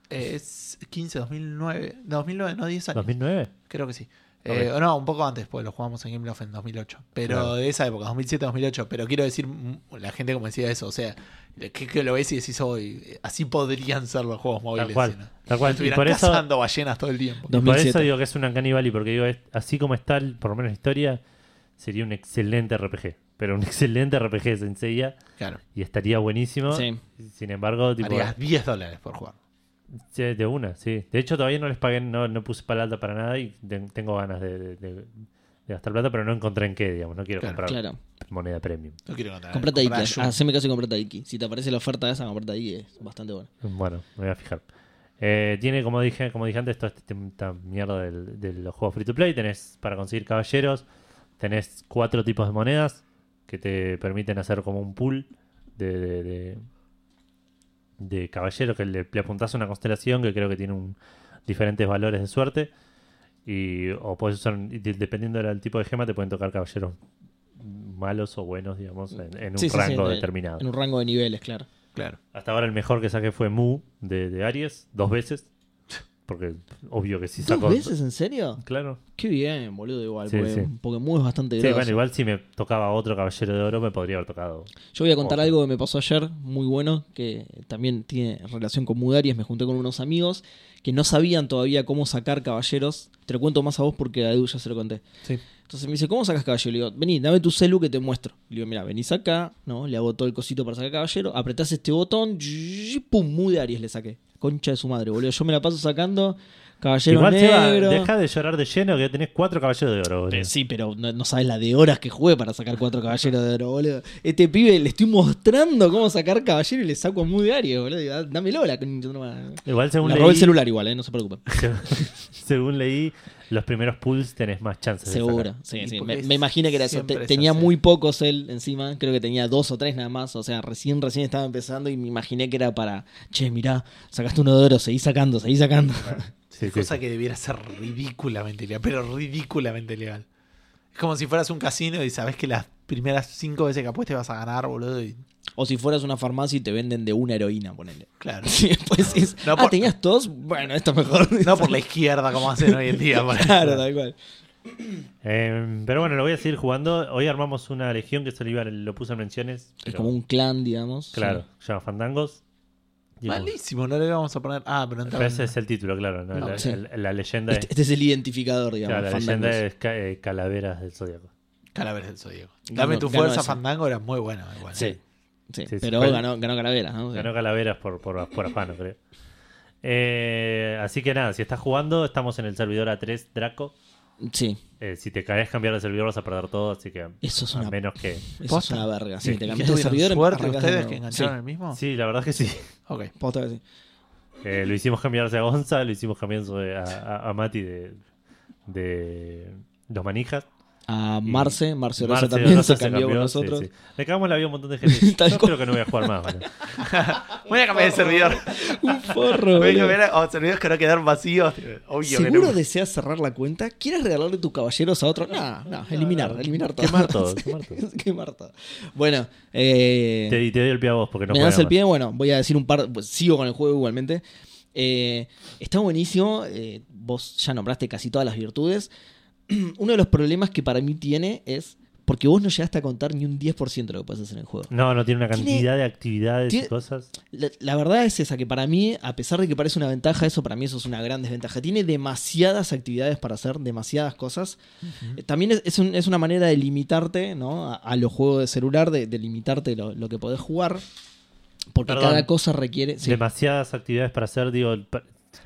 Es 15, 2009, 2009, no 10 años. ¿2009? Creo que sí. Eh, o no, un poco antes, pues lo jugamos en Game Love en 2008. Pero Claro. de esa época, 2007, 2008. Pero quiero decir, mm, la gente como decía eso, o sea, que, que lo ves y decís hoy, así podrían ser los juegos móviles. Tal cual, si no- tal cual. Y Estuvieran por eso, cazando ballenas todo el tiempo. y por 2007. eso digo que es un Uncanny Valley, porque digo, es- así como está, el- por lo menos la historia, sería un excelente RPG. Pero un excelente RPG de Senseiya Claro. y estaría buenísimo. Sí. Sin embargo, tipo, Harías 10 dólares por jugar. Sí, de una, sí. De hecho, todavía no les pagué, no, no puse plata para nada y te- tengo ganas de, de- de- de gastar plata, pero no encontré en qué, digamos. No quiero Claro, comprar Claro. moneda premium. No quiero contar. Comprate Iki. comprar Shun. Haceme caso y comprate Iki. Si te aparece la oferta de esa, comprate Iki. Es bastante buena. Bueno, me voy a fijar. Eh, tiene, como dije, como dije antes, toda este- esta mierda del- de los juegos free to play. Tenés para conseguir caballeros, tenés cuatro tipos de monedas que te permiten hacer como un pool de, de, de- de caballeros que le, le apuntás a una constelación que creo que tiene un, diferentes valores de suerte. Y, o puedes usar, dependiendo del tipo de gema, te pueden tocar caballeros malos o buenos, digamos, en, en un Sí, sí, sí, rango en- determinado. En un rango de niveles, claro. Claro. Hasta ahora el mejor que saqué fue Mu de, de Aries, dos veces. Porque obvio que si ¿Dos saco. veces? ¿En serio? Claro. Qué bien, boludo, igual. Sí, porque, sí. porque Mu es bastante Sí, grosso. bueno, igual si me tocaba otro caballero de oro, me podría haber tocado. Yo voy a contar Ojo. algo que me pasó ayer, muy bueno, que también tiene relación con Mudarias. Me junté con unos amigos que no sabían todavía cómo sacar caballeros. Te lo cuento más a vos porque a Edu ya se lo conté. Sí. Entonces me dice, ¿cómo sacas caballero? Le digo, vení, dame tu celu que te muestro. Le digo, mira, venís acá, ¿no? Le hago todo el cosito para sacar caballero, apretás este botón, y pum, Mudarias le saqué. Concha de su madre, boludo. Yo me la paso sacando caballero igual, Seba, negro. deja de llorar de lleno que tenés cuatro caballeros de oro. boludo. Eh, Sí, pero no, no sabes la de horas que jugué para sacar cuatro caballeros de oro, boludo. Este pibe le estoy mostrando cómo sacar caballero y le saco muy de Aries, boludo. "Ah, Dámelo la concha de tu madre". Igual según Le leí, el celular igual, eh, no se preocupen. según leí, los primeros pools tenés más chances de Seguro, sí, sí. Me, me imaginé que era eso. Te- tenía así. muy pocos él encima. Creo que tenía dos o tres nada más. O sea, recién, recién estaba empezando y me imaginé que era para, che, mirá, sacaste uno de oro, seguí sacando, seguí sacando. Sí, sí, Cosa sí. que debiera ser ridículamente ilegal, pero ridículamente ilegal. Es como si fueras un casino y sabes que las primeras cinco veces que apuestes vas a ganar, boludo. Y... O si fueras una farmacia y te venden de una heroína, ponele. Claro. Sí, después es, No, ah, por- tenías tos, bueno, esto es mejor. No por la izquierda como hacen hoy en día. por Claro, ejemplo. tal cual. Eh, pero bueno, lo voy a seguir jugando. Hoy armamos una legión que se lo, puse en menciones. Es como un clan, digamos. Claro, se llama Fandangos. Digo, Malísimo, no le vamos a poner. Ah, pero pero ese es el título, claro. ¿no? No, la, sí. el- la leyenda Este, es, este es el identificador, digamos. claro, la Fandangos. leyenda es ca- eh, Calaveras del Zodíaco. Calaveras del Zodíaco. Dame tu fuerza. Fandango, era muy bueno. Igual. Sí, sí, Sí, sí, pero el- ganó, ganó Calaveras, ¿no? Ganó Calaveras por, por, por afano, creo. Eh, así que nada, si estás jugando, estamos en el servidor A3 Draco. Sí, Eh, si te caes cambiar de servidor vas a perder todo, así que Eso es a una- menos que... eso es una verga. Sí. Sí, te ¿Y cambias de servidor suerte ustedes que engancharon Sí, el mismo? Sí, la verdad es que sí. Ok. posta que sí. Eh, lo hicimos cambiarse a Gonza, lo hicimos cambiarse a, a- a Mati de, de Los Manijas. A Marce, Marce Orosa Marce también Orosa se cambió con nosotros. sí. Le cagamos la vida a un montón de gente. Yo creo que no voy a jugar más. boludo. Voy a cambiar de servidor. Un forro. Voy a cambiar a servidores que no quedan vacíos. Obvio que ¿Seguro no. deseas cerrar la cuenta? ¿Quieres regalarle tus caballeros a otro? No, no, eliminar, no. eliminar todo. Quemar todo, quemar todo. Quemar todo. Bueno, eh, Te, te doy el pie a vos porque no me das el pie. Bueno, voy a decir un par. Pues, sigo con el juego igualmente. Eh, está buenísimo. eh, vos ya nombraste casi todas las virtudes. Uno de los problemas que para mí tiene es porque vos no llegaste a contar ni un 10% de lo que puedes hacer en el juego. No, no tiene una Tiene- cantidad de actividades tiene- y cosas. La, la verdad es esa, que para mí, a pesar de que parece una ventaja, eso para mí eso es una gran desventaja. Tiene demasiadas actividades para hacer, demasiadas cosas. También es, es un- es una manera de limitarte ¿no? a, a los juegos de celular, de, de limitarte lo, lo que podés jugar. Porque Perdón. cada cosa requiere... sí. Demasiadas actividades para hacer, digo,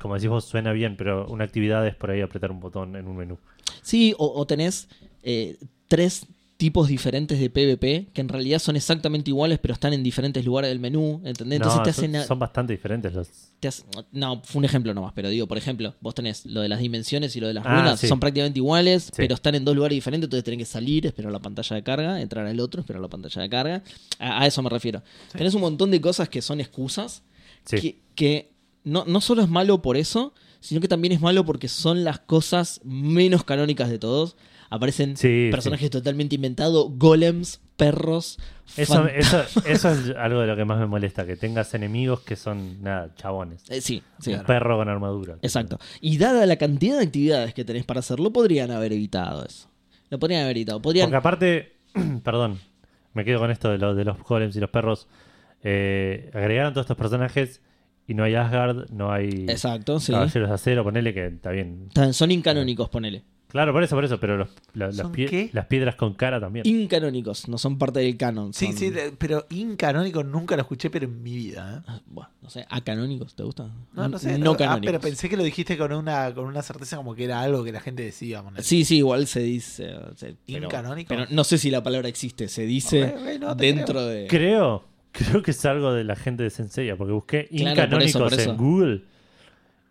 como decís vos, suena bien, pero una actividad es por ahí apretar un botón en un menú. Sí, o, o tenés eh, tres tipos diferentes de PvP que en realidad son exactamente iguales, pero están en diferentes lugares del menú. ¿Entendés? Entonces no, te son, hacen... a- son bastante diferentes los... te hace- no, fue un ejemplo nomás, pero digo, por ejemplo, vos tenés lo de las dimensiones y lo de las Ah, runas, sí. son prácticamente iguales, Sí. pero están en dos lugares diferentes, entonces tenés que salir, esperar la pantalla de carga, entrar al otro, esperar la pantalla de carga. A, a eso me refiero. Sí. Tenés un montón de cosas que son excusas, Sí. que, que no, no solo es malo por eso, sino que también es malo porque son las cosas menos canónicas de todos. Aparecen Sí, personajes totalmente inventados, golems, perros. Eso, fan- eso, eso es algo de lo que más me molesta, que tengas enemigos que son, nada, chabones. Eh, sí, sí. Claro. Un perro con armadura. Exacto. Y dada la cantidad de actividades que tenés para hacerlo, podrían haber evitado eso. Lo podrían haber evitado. Podrían... Porque aparte, perdón, me quedo con esto de, lo- de los golems y los perros. Eh, agregaron todos estos personajes y no hay Asgard, no hay Exacto, sí. Caballeros de Acero, ponele que está bien. Son incanónicos, ponele. Claro, por eso, por eso, pero los- la- las, ¿Son pie- qué? las piedras con cara también. Incanónicos, no son parte del canon. Sí, son- sí, de- pero incanónico nunca lo escuché, pero en mi vida. ¿eh? Ah, Bueno, no sé, acanónicos, ¿te gusta? No, no sé. No ah, canónicos. pero pensé que lo dijiste con una, con una certeza como que era algo que la gente decía. Sí, sí, igual se dice. o sea, pero, no sé si la palabra existe. Se dice Ok, ok, no te dentro de. Creo, creo que es algo de la gente de Senseiya, porque busqué Claro, incanónicos por eso, por eso. en Google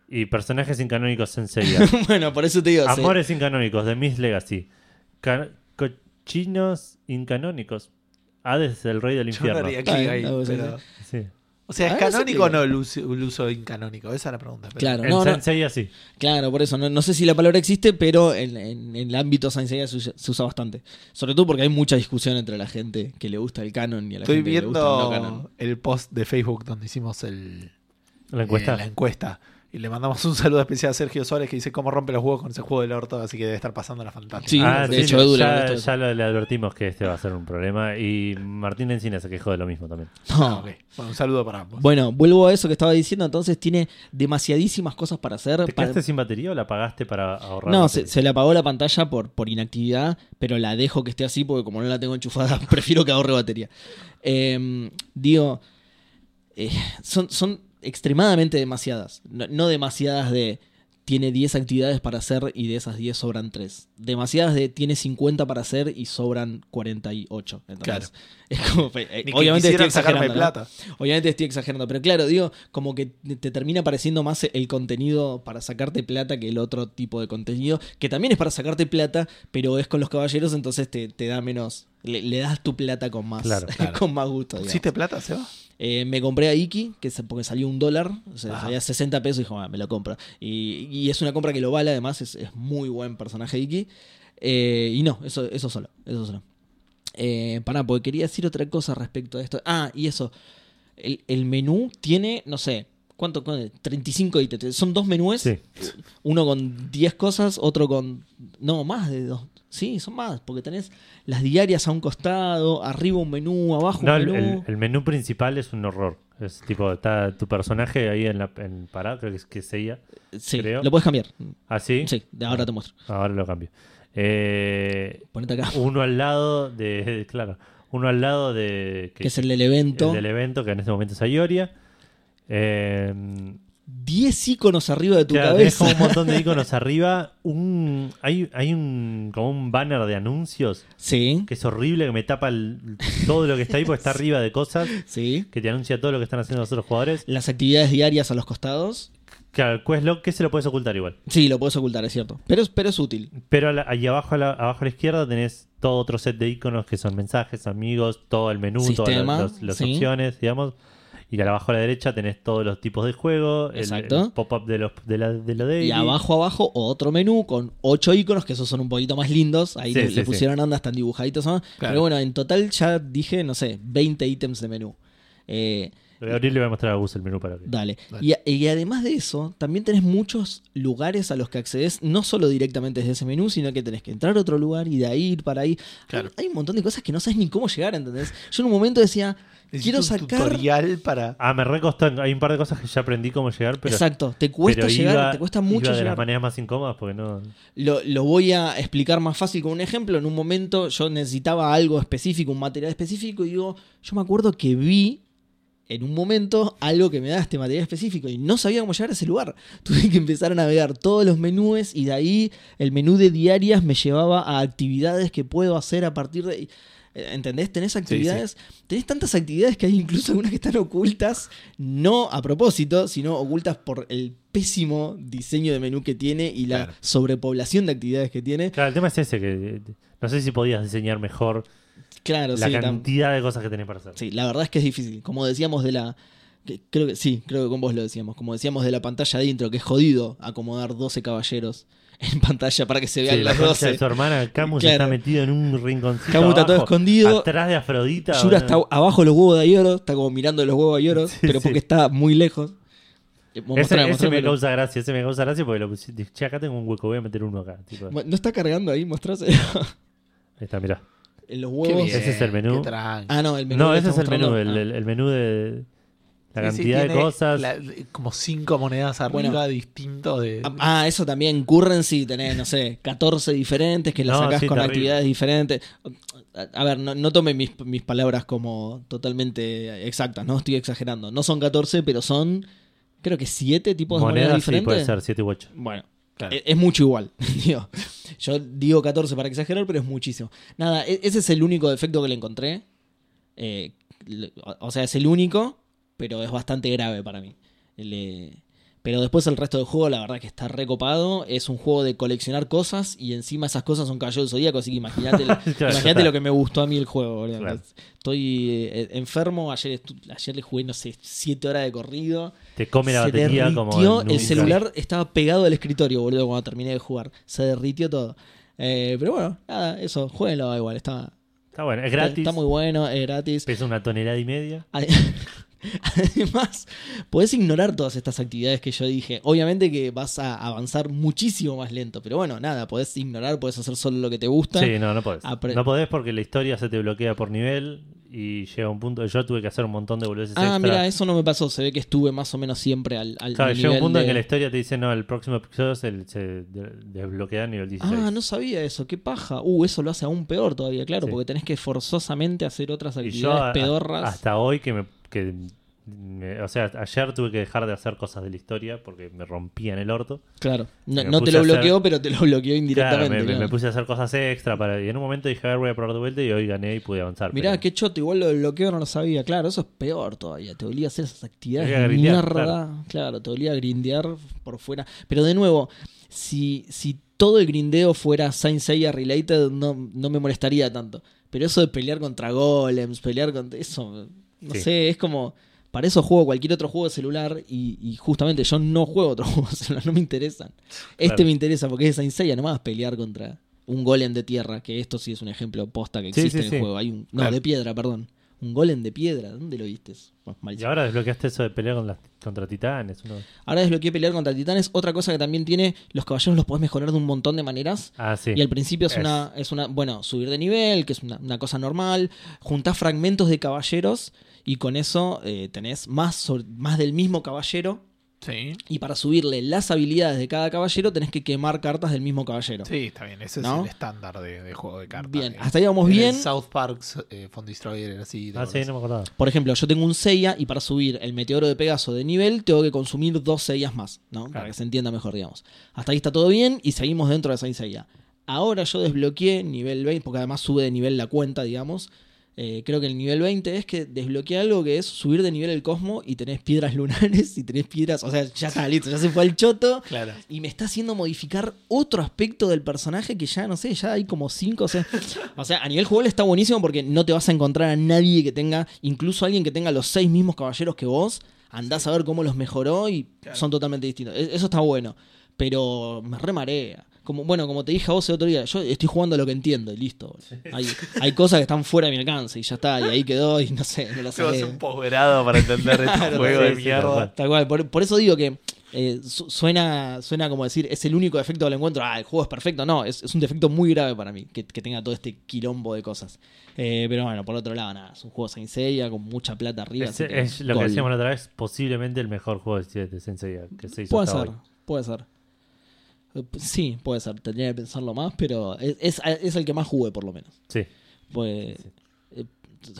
y personajes incanónicos Senseiya. bueno, por eso te digo. Amores incanónicos de Miss Legacy. Ca- cochinos incanónicos. Hades, el rey del Yo no infierno. haría clic ahí, pero- Sí. O sea, ¿es A ver, canónico o no el uso, el uso incanónico? Esa es la pregunta. pero- Claro, En no, no, Senseiya sí. claro, por eso. No, no sé si la palabra existe, pero en, en- en el ámbito Saint Seiya se, usa- se usa bastante. Sobre todo porque hay mucha discusión entre la gente que le gusta el canon y a la Estoy gente que le gusta el no viendo canon. el post de Facebook donde hicimos el, La encuesta. eh, la encuesta. Y le mandamos un saludo especial a Sergio Suárez que dice cómo rompe los huevos con ese juego del orto, así que debe estar pasando la fantástica. Sí, Ah, de sí, hecho, Edu le ya, ya lo- le advertimos que este va a ser un problema. Y Martín Encina se quejó de lo mismo también. No. Ah. Bueno, un saludo para ambos. Bueno, vuelvo a eso que estaba diciendo. Entonces tiene demasiadísimas cosas para hacer. ¿Te para- quedaste sin batería o la apagaste para ahorrar? No, batería? se, se le apagó la pantalla por, por inactividad, pero la dejo que esté así porque como no la tengo enchufada, prefiero que ahorre batería. Eh, digo, eh, son, son extremadamente demasiadas. No, no demasiadas de tiene 10 actividades para hacer y de esas 10 sobran 3. Demasiadas de tiene 50 para hacer y sobran 48. Entonces, Claro. Es como, eh, obviamente estoy exagerando. ¿no? plata. Obviamente estoy exagerando, pero claro, digo, como que te te termina pareciendo más el contenido para sacarte plata que el otro tipo de contenido, que también es para sacarte plata, pero es con los caballeros, entonces te, te da menos, le, le das tu plata con más, Claro, claro. con más gusto. digamos. ¿Pusiste plata, Seba? Eh, me compré a Iki, que porque salió un dólar, o sea, Ajá. salía 60 pesos y dije, "Ah, me lo compro. Y, y es una compra que lo vale, además, es, es muy buen personaje Iki. Eh, y no, eso, eso solo, eso solo. Eh, pará, porque quería decir otra cosa respecto a esto. Ah, y eso. El, el menú tiene, no sé, ¿cuánto? ¿cuánto? 35 ítems. Son dos menús. Sí. Uno con 10 cosas, otro con No, más de dos. Sí, son más, porque tenés las diarias a un costado, arriba un menú, abajo No, un menú. el- el menú principal es un horror. Es tipo, está tu personaje ahí en la en parado, creo que es que sería. sí, creo. lo puedes cambiar. ¿Ah, sí? Sí, ahora te muestro. Ahora lo cambio. Eh, Ponete acá. uno al lado de. Claro. Uno al lado de. Que es el del evento. el del evento, que en este momento es Ayoria. Eh, 10 iconos arriba de tu claro, tenés cabeza. como un montón de iconos arriba. Un, hay hay un, como un banner de anuncios Sí, que es horrible, que me tapa el- todo lo que está ahí porque está arriba de cosas sí. que te anuncia todo lo que están haciendo los otros jugadores. Las actividades diarias a los costados. Claro, el quest log que se lo puedes ocultar igual. Sí, lo puedes ocultar, es cierto. Pero, es- pero es útil. Pero a la- ahí abajo a, la, abajo a la izquierda tenés todo otro set de iconos que son mensajes, amigos, todo el menú, todas las, los- las sí. opciones, digamos. Y abajo a la derecha tenés todos los tipos de juego, el- Exacto. el, pop-up de, los, de, la, de lo daily. Y abajo, abajo, otro menú con 8 iconos, que esos son un poquito más lindos. Ahí Sí, le, sí, le sí. pusieron onda, están dibujaditos. ¿no? Claro. Pero bueno, en total ya dije, no sé, 20 ítems de menú. Eh, Gabriel le va a mostrar a Gus el menú para que. Dale. Dale. Y, y además de eso, también tenés muchos lugares a los que accedes, no solo directamente desde ese menú, sino que tenés que entrar a otro lugar y de ahí ir para ahí. Claro. Hay, hay un montón de cosas que no sabes ni cómo llegar, ¿entendés? Yo en un momento decía, quiero un sacar. tutorial para. Ah, me recostó. Hay un par de cosas que ya aprendí cómo llegar, pero. Exacto, te cuesta pero llegar, iba- te cuesta iba mucho de las maneras más incómodas porque no. Lo, lo voy a explicar más fácil con un ejemplo. En un momento yo necesitaba algo específico, un material específico, y digo, yo me acuerdo que vi en un momento algo que me da este material específico y no sabía cómo llegar a ese lugar. Tuve que empezar a navegar todos los menús y de ahí el menú de diarias me llevaba a actividades que puedo hacer a partir de... ¿Entendés? Tenés actividades, tenés tantas actividades que hay incluso algunas que están ocultas, no a propósito, sino ocultas por el pésimo diseño de menú que tiene y la Claro. sobrepoblación de actividades que tiene. Claro, el tema es ese, que no sé si podías diseñar mejor Claro, la sí, tam- cantidad de cosas que tenés para hacer. sí, la verdad es que es difícil. Como decíamos de la... creo que sí, creo que con vos lo decíamos. Como decíamos de la pantalla de intro, que es jodido acomodar 12 caballeros en pantalla para que se vean Sí, la las de 12. su hermana, Camus Claro. está metido en un rinconcito. Camus está todo escondido. Atrás de Afrodita. Yura está abajo de los huevos de Ayoro, está como mirando los huevos de Ayoro, Sí, pero sí. porque está muy lejos. Eh, Ese, me causa gracia, ese me causa gracia porque lo pusiste. Che, acá tengo un hueco, voy a meter uno acá. Tipo, ahí ¿No está cargando ahí? Mostrase. está, mirá. en los huevos. bien, Ese es el menú. Ah, no, el menú. No, ese es el menú, el, Ah. el- el menú de la Sí, sí, cantidad de cosas. la- como cinco monedas arriba Bueno. distinto de. Ah, eso también. Currency tenés, no sé, 14 diferentes que las No, sacás sí, con terrible. actividades diferentes. A, ver, no, no tomen mis, mis palabras como totalmente exactas, no estoy exagerando. No son 14, pero son, creo que 7 tipos de monedas, Monedas sí diferentes. puede ser 7 u 8. Bueno, Claro. es, es mucho igual. digo. Yo digo 14 para exagerar, pero es muchísimo. Nada, e- ese es el único defecto que le encontré. Eh, o sea, es el único, pero es bastante grave para mí. Le- pero después el resto del juego, la verdad que está recopado. Es un juego de coleccionar cosas y encima esas cosas son caballeros del zodíaco, así que imagínate Claro, está. lo que me gustó a mí el juego. boludo. Claro. Estoy eh, enfermo, ayer, ayer le jugué, no sé, 7 horas de corrido. Te come la Se batería como. derritió, el celular estaba pegado al escritorio, boludo, cuando terminé de jugar. Se derritió todo. Eh, pero bueno, nada, eso, jueguenlo igual, está, Está bueno, es está- gratis. está muy bueno, es gratis. Pesa una tonelada y media. Ade- Además, podés ignorar todas estas actividades que yo dije. Obviamente que vas a avanzar muchísimo más lento, pero bueno, nada, podés ignorar, podés hacer solo lo que te gusta. Sí, no, no podés. Apre- No podés porque la historia se te bloquea por nivel y llega un punto. Yo tuve que hacer un montón de boludeces ah, extra. mira, eso no me pasó. Se ve que estuve más o menos siempre al, al Claro, llega un punto en de- que la historia te dice, no, el próximo episodio se, se de- desbloquea a nivel 16. Ah, no sabía eso, qué paja. Uh, eso lo hace aún peor todavía, claro, Sí. porque tenés que forzosamente hacer otras y actividades yo pedorras. hasta hoy que me, que me- O sea, ayer tuve que dejar de hacer cosas de la historia porque me rompían el orto. Claro, no, te lo a hacer- bloqueó, pero te lo bloqueó Claro, indirectamente. me, me- claro. me puse a hacer cosas extra para, y en un momento dije, a ver, voy a probar de vuelta y hoy gané y pude avanzar. Mirá, pero- qué choto, igual lo bloqueo no lo sabía. Claro, eso es peor todavía. Te olía hacer esas actividades de mierda. Claro. te olía grindear por fuera. Pero de nuevo, si, si todo el grindeo fuera Saint Seiya related, no, no me molestaría tanto. Pero eso de pelear contra golems, pelear contra. Eso, no Sí. sé, es como. Para eso juego cualquier otro juego de celular y, y justamente yo no juego otros juegos de celular, no me interesan. Este Claro. me interesa porque es Saint Seiya, nomás pelear contra un golem de tierra, que esto sí es un ejemplo posta que existe sí, en el juego. Hay un, no, Claro. de piedra, perdón. Un golem de piedra. ¿Dónde lo viste? Bueno, Y ahora desbloqueaste eso de pelear con las, contra titanes. uno- Ahora desbloqueé pelear contra titanes. Otra cosa que también tiene, los caballeros los podés mejorar de un montón de maneras. Ah, sí. Y al principio es, Es. una, es una, bueno, subir de nivel, que es una, una cosa normal. Juntás fragmentos de caballeros y con eso eh, tenés más, sobre- más del mismo caballero. Sí. Y para subirle las habilidades de cada caballero tenés que quemar cartas del mismo caballero. Sí, está bien. Ese ¿No? es el estándar de, de juego de cartas. Bien, hasta ahí vamos en el bien. South Park eh, Font Destroyer era así. ¿te Ah, sí, no me acordaba. Por ejemplo, yo tengo un Seiya y para subir el meteoro de Pegaso de nivel tengo que consumir dos Seiyas más, ¿no? Para que se entienda mejor, digamos. Hasta ahí está todo bien y seguimos dentro de Saint Seiya. Ahora yo desbloqueé nivel 20, porque además sube de nivel la cuenta, digamos. Eh, creo que el nivel 20 es que desbloqueé algo que es subir de nivel el cosmo y tenés piedras lunares y tenés piedras. O sea, ya está listo, ya se fue al choto. Claro. Y me está haciendo modificar otro aspecto del personaje que ya no sé, ya hay como cinco. O sea, o sea, a nivel jugable está buenísimo porque no te vas a encontrar a nadie que tenga, incluso alguien que tenga los seis mismos caballeros que vos. Andás a ver cómo los mejoró y son totalmente distintos. E- Eso está bueno. Pero me remarea. Como, bueno, como te dije a vos el otro día, yo estoy jugando a lo que entiendo y listo. Hay, hay cosas que están fuera de mi alcance y ya está, y ahí quedó y no sé, no las Te vas un posgrado para entender este Claro, juego sí, de mierda. tal cual. Por, por eso digo que eh, su- suena, suena como decir, es el único defecto que le encuentro. Ah, el juego es perfecto. No, es, es un defecto muy grave para mí, que, que tenga todo este quilombo de cosas. Eh, pero bueno, por otro lado, nada, es un juego Saint Seiya con mucha plata arriba. Es, así que es lo gol. que decíamos la otra vez, posiblemente el mejor juego de, de Sensei que se hizo Puede hasta ser, hoy. puede ser. Sí, puede ser, tendría que pensarlo más, pero es, es, es el que más jugué por lo menos. Sí. Pues eh,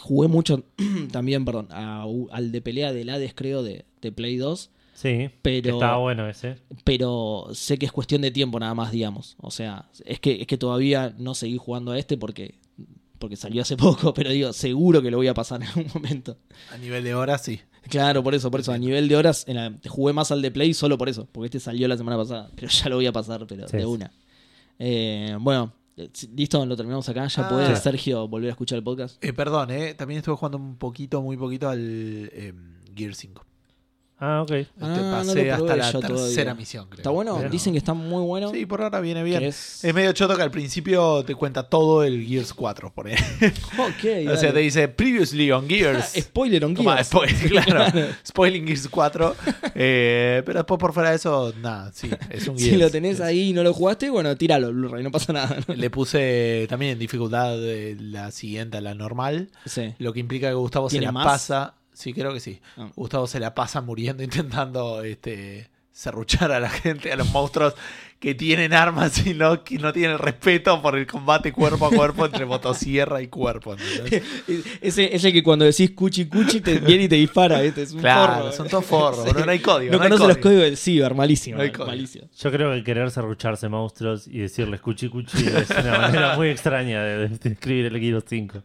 jugué mucho también, perdón, a- al de pelea del Hades, creo, de, de Play 2. Sí, Pero- que estaba bueno ese. pero sé que es cuestión de tiempo nada más, digamos. O sea, es que, es que todavía no seguí jugando a este porque, porque salió hace poco, pero digo, seguro que lo voy a pasar en algún momento. A nivel de horas, sí. Claro, por eso, por eso. A nivel de horas, en la- jugué más al de Play solo por eso, porque este salió la semana pasada, pero ya lo voy a pasar, pero Sí, de una. Eh, bueno, eh, listo, lo terminamos acá. Ya Ah. puede Sí. Sergio volver a escuchar el podcast. Eh, perdón, eh, también estuve jugando un poquito, muy poquito al eh, Gear 5. Ah, ok. Este, Ah, no pasé lo hasta probé la yo tercera todavía. misión, creo. Está bueno, Pero- dicen que está muy bueno. Sí, por ahora viene que bien. es- Es medio choto que al principio te cuenta todo el Gears 4, por ahí. Ok, o sea, dale. te dice previously on Gears. Spoiler on Toma, Gears. spoil- claro, Spoiling Gears 4. Eh, pero después por fuera de eso, nada, sí, es un Gears. Si lo tenés Es- ahí y no lo jugaste, bueno, tíralo, Blu-ray, no pasa nada. ¿no? Le puse también en dificultad de la siguiente a la normal. Sí. Lo que implica que Gustavo se ¿Tiene la más? pasa. Sí, creo que sí. Ah. Gustavo se la pasa muriendo intentando este serruchar a la gente, a los monstruos que tienen armas y no, que no tienen respeto por el combate cuerpo a cuerpo entre motosierra y cuerpo. ¿entendés? Ese es el que cuando decís cuchi cuchi te viene y te dispara, ¿viste? Es un Claro, forro. son todos forros, no hay código. No, no conoce los código. códigos del ciber, malísimo. No hay eh, código. malísimo. Yo creo que querer serrucharse monstruos y decirles cuchi cuchi es una manera muy extraña de, de describir el Gears 5.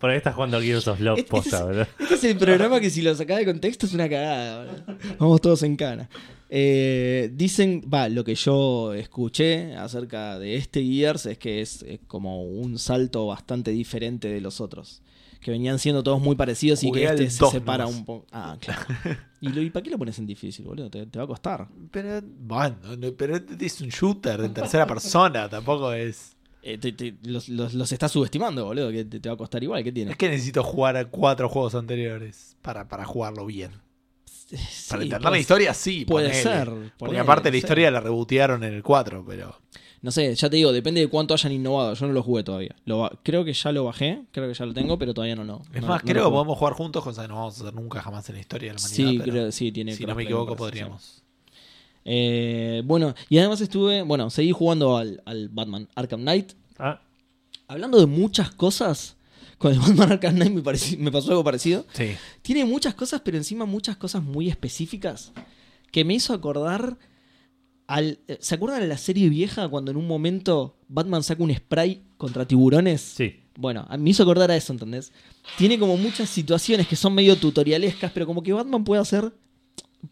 Por ahí estás jugando al Gears of Love Este- posta, este ¿verdad? Este es el programa que si lo sacás de contexto es una cagada. boludo. Vamos todos en cana. Eh, dicen, va, lo que yo escuché acerca de este Gears es que es, eh, como un salto bastante diferente de los otros. Que venían siendo todos muy parecidos y que este se separa nomás. un poco. Ah, claro. ¿Y, lo- ¿Y para qué lo pones en difícil, boludo? Te, te va a costar. Pero, bueno, no, pero este es un shooter en tercera persona, tampoco es. Eh, te- te- los, los, los estás subestimando, boludo, que te, te va a costar igual. ¿Qué tiene? Es que necesito jugar a cuatro juegos anteriores para, para jugarlo bien. Para Sí, entender la historia, sí. Puede ponele. ser. Porque aparte la sé. historia la rebotearon en el 4, pero. No sé, ya te digo, depende de cuánto hayan innovado. Yo no lo jugué todavía. Lo creo que ya lo bajé, creo que ya lo tengo, pero todavía no. no Es no- más, no creo lo que podemos jugar juntos, cosa que no vamos a hacer nunca jamás en la historia de la humanidad. Sí, pero creo, sí, tiene si no me equivoco, podríamos. Eh, bueno, y además estuve, bueno, seguí jugando al, al Batman Arkham Knight. Ah, Hablando de muchas cosas, con el Batman Arkham Knight me, pareci- me pasó algo parecido. Sí. Tiene muchas cosas, pero encima muchas cosas muy específicas que me hizo acordar al... eh, ¿Se acuerdan de la serie vieja cuando en un momento Batman saca un spray contra tiburones? sí. Bueno, a- me hizo acordar a eso, ¿entendés? Tiene como muchas situaciones que son medio tutorialescas, pero como que Batman puede hacer.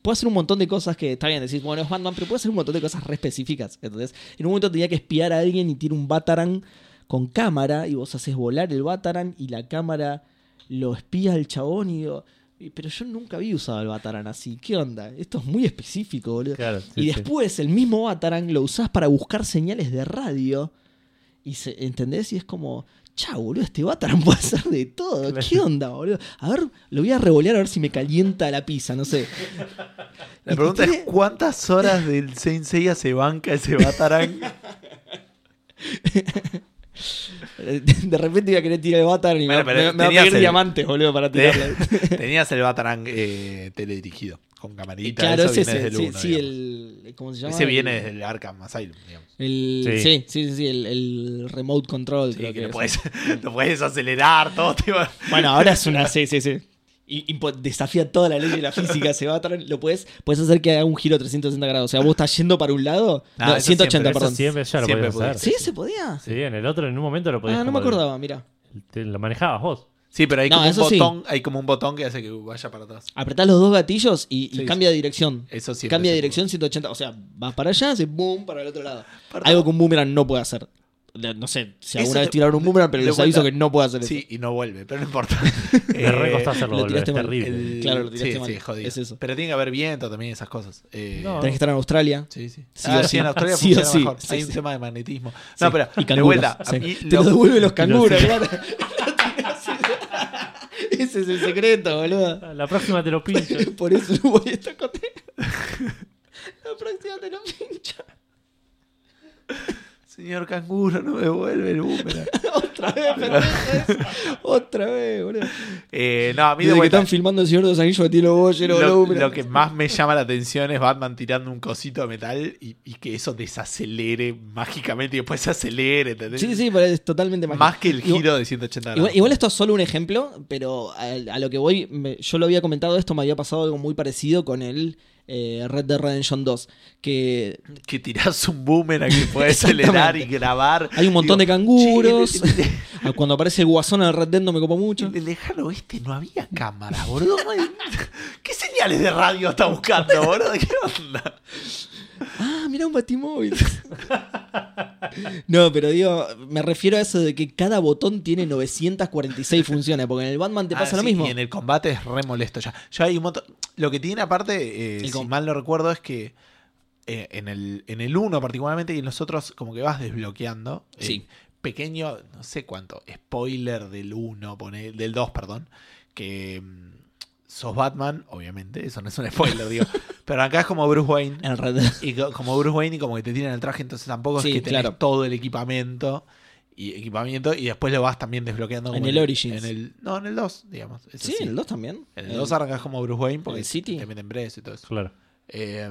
Puede hacer un montón de cosas que está bien decir, bueno, es Batman, pero puede hacer un montón de cosas re específicas. Entonces, en un momento tenía que espiar a alguien y tiene un Batarang con cámara y vos haces volar el Batarang y la cámara lo espía al chabón y digo, "Y- pero yo nunca había usado el Batarang así, ¿qué onda? Esto es muy específico, boludo. Claro, sí, y sí. después el mismo Batarang lo usás para buscar señales de radio. Y se, ¿Entendés? Y es como. Chao, boludo, este Batarang puede hacer de todo. ¿Qué onda, boludo? A ver, lo voy a revolear a ver si me calienta la pizza, no sé. La Y pregunta tiene- es: ¿cuántas horas del Saint Seiya se banca ese Batarang? De repente iba a querer tirar el Batarang y Bueno, me, pero me- me va a pedir el- diamantes, boludo, para tirarlo. Tenías el Batarang eh, teledirigido, con camarita. claro, eso ese viene desde sí, el uno, sí, digamos. el. ¿Cómo se llama? Ese viene El- desde el Arkham Asylum, digamos. El, Sí. sí, sí, sí, el, el remote control. Sí, creo que que lo es. puedes, lo puedes acelerar, todo. Tipo. Bueno, ahora es una. Sí, sí, sí. Y, desafía toda la ley de la física. Se va a lo puedes, puedes hacer que haga un giro 360 grados. O sea, vos estás yendo para un lado. Ah, no, eso 180, siempre, perdón. Siempre ya lo Siempre podías hacer. ¿Sí? ¿Se podía? Sí, en el otro en un momento lo podías Ah, no me acordaba, mira. te- lo manejabas vos. Sí, pero hay No, como un sí. botón, hay como un botón que hace que vaya para atrás. Apretás los dos gatillos y, y Sí, cambia de dirección. Eso sí. cambia de dirección 180. O sea, vas para allá, hace boom para el otro lado. Perdón. Algo que un boomerang no puede hacer. No sé si Eso alguna vez tiraron un boomerang, pero les aviso que no puede hacer eso. Sí, y no vuelve, pero no importa. Me Eh, re costó hacerlo lo volver, es tiraste mal. terrible. el- Claro, lo tiraste sí, mal. sí, jodido. Es eso. Pero tiene que haber viento también, esas cosas. Eh, No. Tenés que estar en Australia. Sí, sí. Sí ah, o sí, sí. en Australia funciona sí. mejor. Sí, Hay un tema de magnetismo. Sí, No, pero y de vuelta. a sí. mí Te lo- lo devuelven los- canguros, claro. Ese es el secreto, boludo. La próxima te lo pincho. Por eso no voy a estar. La próxima te lo pincho. Señor canguro, no me devuelve el boomerang. Otra vez, pendejo, eso. Otra vez, boludo. Eh, no, a mí de que vuelta. están filmando el Señor de los Anillos tiene los huevos llenos de Lo, boomerang. lo que más me llama la atención es Batman tirando un cosito de metal y, y que eso desacelere mágicamente y después se acelere, ¿entendés? Sí, sí, pero es totalmente mágico. Más que el Igual- giro de 180 grados. Igual, igual esto es solo un ejemplo, pero a, a lo que voy, me- yo lo había comentado esto, me había pasado algo muy parecido con el eh, Red Dead Redemption 2, que Que tirás un boomerang que puede acelerar y grabar. hay un montón de canguros. che, el- Cuando aparece el guasón en el Red Dead no me copo mucho. En el lejano oeste no había cámara, boludo. ¿Qué señales de radio está buscando, boludo? ¿Qué onda? Ah, mira un batimóvil. no, pero digo, me refiero a eso de que cada botón tiene 946 funciones, porque en el Batman te Ah, pasa lo sí, mismo. Y en el combate es re molesto ya. Ya hay un montón. Lo que tiene aparte, eh, si com- mal no recuerdo, es que eh, en el en el 1 particularmente y en los otros como que vas desbloqueando. eh, Sí. Pequeño, no sé cuánto, spoiler del 1, pone, del 2, perdón, que mm, sos Batman, obviamente, eso no es un spoiler, digo. Pero acá es como Bruce Wayne. En el Red Dead. Y co- como Bruce Wayne y como que te tiran el traje, entonces tampoco Sí, es que tenés claro. todo el equipamiento y equipamiento y después lo vas también desbloqueando En como el Origins. en el- no, en el 2, digamos. Sí, en el 2 también. En el 2 arrancas como Bruce Wayne porque el City. te meten preso y todo eso. Claro. Eh,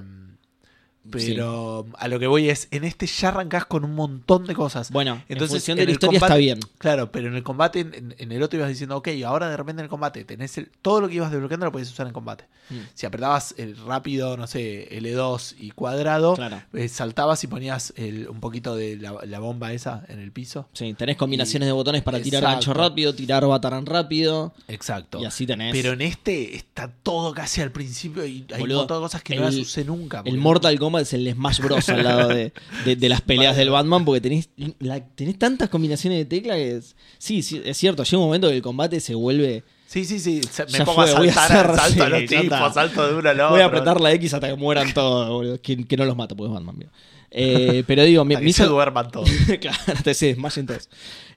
pero a lo que voy es, en este ya arrancas con un montón de cosas. Bueno, Entonces, en de la historia combate- está bien. Claro, pero en el combate, en, el otro ibas diciendo, ok, ahora de repente en el combate tenés el, todo lo que ibas desbloqueando lo podías usar en combate. Mm, Si apretabas el rápido, no sé, L2 y cuadrado, Claro. eh, saltabas y ponías el- un poquito de la, la bomba esa en el piso. Sí, tenés combinaciones de botones para tirar gancho rápido, tirar batarán rápido. Exacto. Y así tenés. Pero en este está todo casi al principio y hay Boludo, un montón de cosas que el- no las usé nunca. El Mortal Kombat es el Smash Bros. al lado de, de- de las peleas del Batman porque tenés, la- tenés tantas combinaciones de tecla que es, sí, sí, es cierto, llega un momento que el combate se vuelve... Sí, sí, sí. Me Ya pongo fue, a voy a saltar, hacer- salto a los tipos, salto de uno al otro. Voy a apretar la X hasta que mueran todos, boludo. Que, que no los mata porque es Batman. Eh, pero digo, me, Hasta me hizo... duerman todos. claro, te se desmayen todos.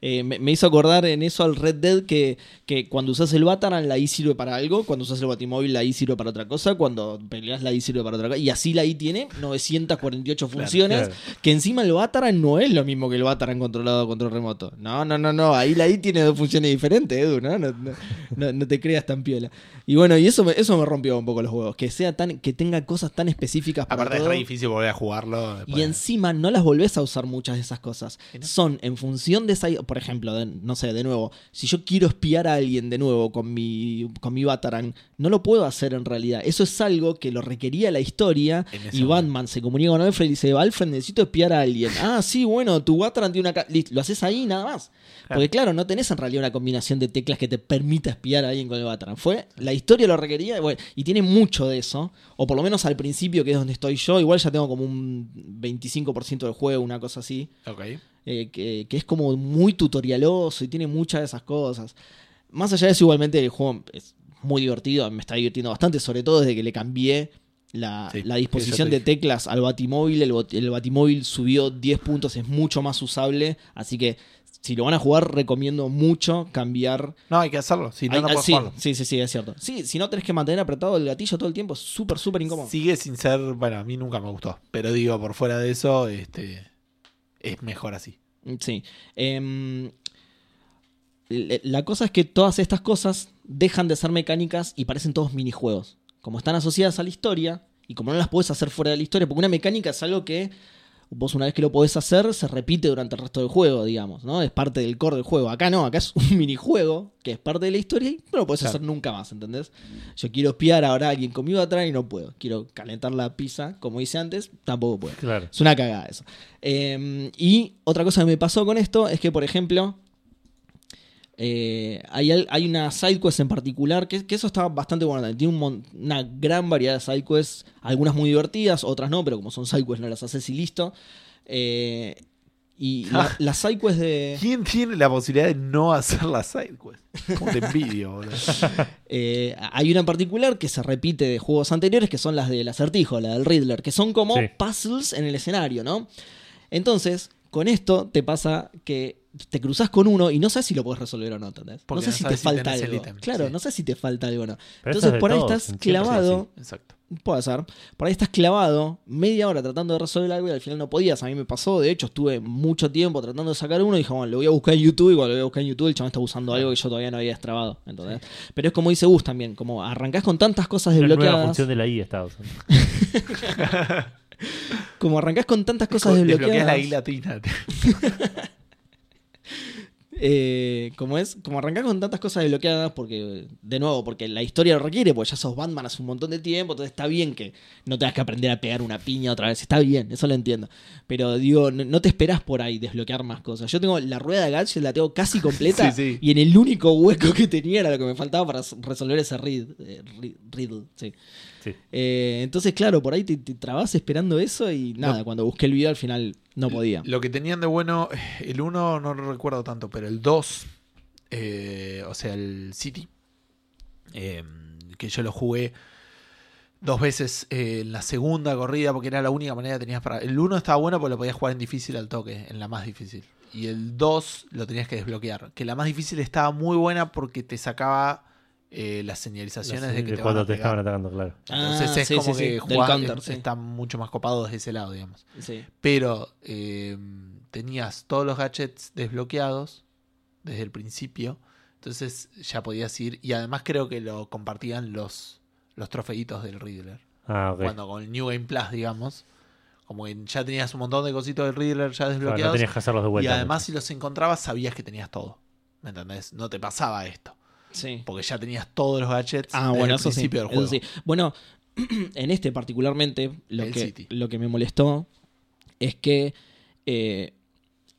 Eh, me, me hizo acordar en eso al Red Dead que, que cuando usas el Batarang la I sirve para algo, cuando usas el Batimóvil la I sirve para otra cosa, cuando peleas la I sirve para otra cosa. Y así la I tiene 948 funciones, claro. que encima el Batarang no es lo mismo que el Batarang controlado control remoto. No, no, no, no. Ahí la I tiene dos funciones diferentes, Edu, ¿no? No, no, te creas tan piola. Y bueno, y eso me, eso me rompió un poco los huevos. Que sea tan, que tenga cosas tan específicas para Aparte es re difícil volver a jugarlo. Y encima no las volvés a usar muchas de esas cosas. Son en función de esa. Por ejemplo, de- no sé, de nuevo, si yo quiero espiar a alguien de nuevo con mi, con mi Batarang, no lo puedo hacer en realidad. Eso es algo que lo requería la historia. Y Batman se comunica con Alfred y dice: Alfred, necesito espiar a alguien. ah, sí, bueno, tu Batarang tiene una. ca-". Listo, Lo haces ahí nada más. Porque claro, no tenés en realidad una combinación de teclas que te permita espiar a alguien con el Batarang. Fue, la historia lo requería bueno, y tiene mucho de eso. O por lo menos al principio, que es donde estoy yo. Igual ya tengo como un 25% del juego, una cosa así. Ok. Eh, que, que es como muy tutorialoso y tiene muchas de esas cosas. Más allá de eso, igualmente el juego es muy divertido, me está divirtiendo bastante, sobre todo desde que le cambié la, Sí, la sí, disposición de teclas al Batimóvil. El, Batimóvil subió 10 puntos, es mucho más usable, así que si lo van a jugar, recomiendo mucho cambiar. No, hay que hacerlo. Si no, no ah, puedes sí, jugarlo. sí, sí, sí, es cierto. Sí, si no tenés que mantener apretado el gatillo todo el tiempo, es súper, súper incómodo. Sigue sin ser. Bueno, a mí nunca me gustó. Pero digo, por fuera de eso, este. Es mejor así. Sí. Em, la cosa es que todas estas cosas dejan de ser mecánicas y parecen todos minijuegos. Como están asociadas a la historia y como no las puedes hacer fuera de la historia, porque una mecánica es algo que vos una vez que lo podés hacer se repite durante el resto del juego, digamos, ¿no? Es parte del core del juego. Acá no, acá es un minijuego que es parte de la historia y no lo podés Claro. hacer nunca más, ¿entendés? Yo quiero espiar ahora a alguien conmigo atrás y no puedo. Quiero calentar la pizza, como hice antes, tampoco puedo. Claro. Es una cagada eso. Eh, y otra cosa que me pasó con esto es que, por ejemplo, eh, hay, hay una sidequest en particular que, que eso está bastante bueno. Tiene un una gran variedad de sidequests, algunas muy divertidas, otras no, pero como son sidequests no las haces y listo. Eh, y la, las sidequests de... ¿Quién tiene la posibilidad de no hacer la sidequest? Como te envidio, boludo. Eh, hay una en particular que se repite de juegos anteriores, que son las del acertijo, la del Riddler, que son como Sí. puzzles en el escenario, ¿no? Entonces, con esto te pasa que te cruzas con uno y no sabes si lo puedes resolver o no, ¿entendés? Porque no sé no si te si falta algo. Claro, sí. no sé si te falta algo o no. Pero Entonces es por ahí estás clavado, Exacto. puede ser, por ahí estás clavado media hora tratando de resolver algo y al final no podías. A mí me pasó, de hecho, estuve mucho tiempo tratando de sacar uno y dije, bueno, lo voy a buscar en YouTube y cuando lo voy a buscar en YouTube el chabón está usando algo que yo todavía no había destrabado, ¿entendés? Pero es como dice Gus también, como arrancás con tantas cosas La nueva desbloqueadas. función de la I está usando. Como arrancás con tantas cosas desbloqueadas. la I latina. eh, como es, como arrancás con tantas cosas desbloqueadas, porque, de nuevo, porque la historia lo requiere, porque ya sos Batman hace un montón de tiempo, entonces está bien que no tengas que aprender a pegar una piña otra vez, está bien, eso lo entiendo. Pero digo, no, no te esperás por ahí desbloquear más cosas. Yo tengo la rueda de gadget, la tengo casi completa, Sí, sí. y en el único hueco que tenía era lo que me faltaba para resolver ese rid- eh, ri- riddle. sí. Sí. Eh, entonces, claro, por ahí te, te trabas esperando eso y nada, No. cuando busqué el video al final no podía. Lo que tenían de bueno, el 1 no lo recuerdo tanto, pero el 2, eh, o sea, el City, eh, que yo lo jugué dos veces eh, en la segunda corrida, porque era la única manera que tenías para... El 1 estaba bueno porque lo podías jugar en difícil al toque, en la más difícil. Y el 2 lo tenías que desbloquear. Que la más difícil estaba muy buena porque te sacaba eh, las señalizaciones de que te van cuando a te pegar. estaban atacando, claro. Entonces Ah, es sí, como sí, sí, que del jugás- counter, es- sí. está mucho más copado desde ese lado, digamos Sí. pero eh, tenías todos los gadgets desbloqueados desde el principio, entonces ya podías ir y además creo que lo compartían los, los trofeitos del Riddler. Ah, ok. Cuando con el New Game Plus, digamos, como que ya tenías un montón de cositos del Riddler ya Claro, no desbloqueados tenías que hacerlos de y además si los encontrabas sabías que tenías todo. ¿Me entendés? No te pasaba esto, Sí. porque ya tenías todos los gadgets Ah, bueno, eso sí, principio del eso juego. sí. Bueno, en este particularmente, lo El que, City. lo que me molestó es que eh,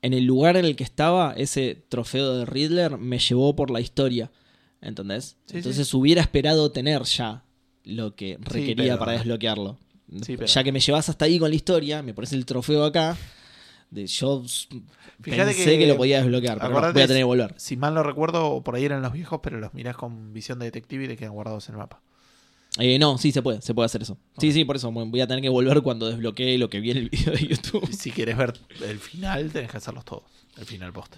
en el lugar en el que estaba, ese trofeo de Riddler me llevó por la historia. ¿Entendés? Sí, Entonces hubiera esperado tener ya lo que requería pero- para desbloquearlo. Sí, Ya que me llevas hasta ahí con la historia, me pones el trofeo acá. De, yo Fíjate pensé que, que- lo podía desbloquear, pero no, voy a tener que volver. Si mal no recuerdo, por ahí eran los viejos, pero los mirás con visión de detective y te quedan guardados en el mapa. Eh, no, sí, se puede, se puede hacer eso. Sí, sí, por eso voy a tener que volver cuando desbloquee lo que vi en el video de YouTube. Y si querés ver el final, tenés que hacerlos todos. El final post.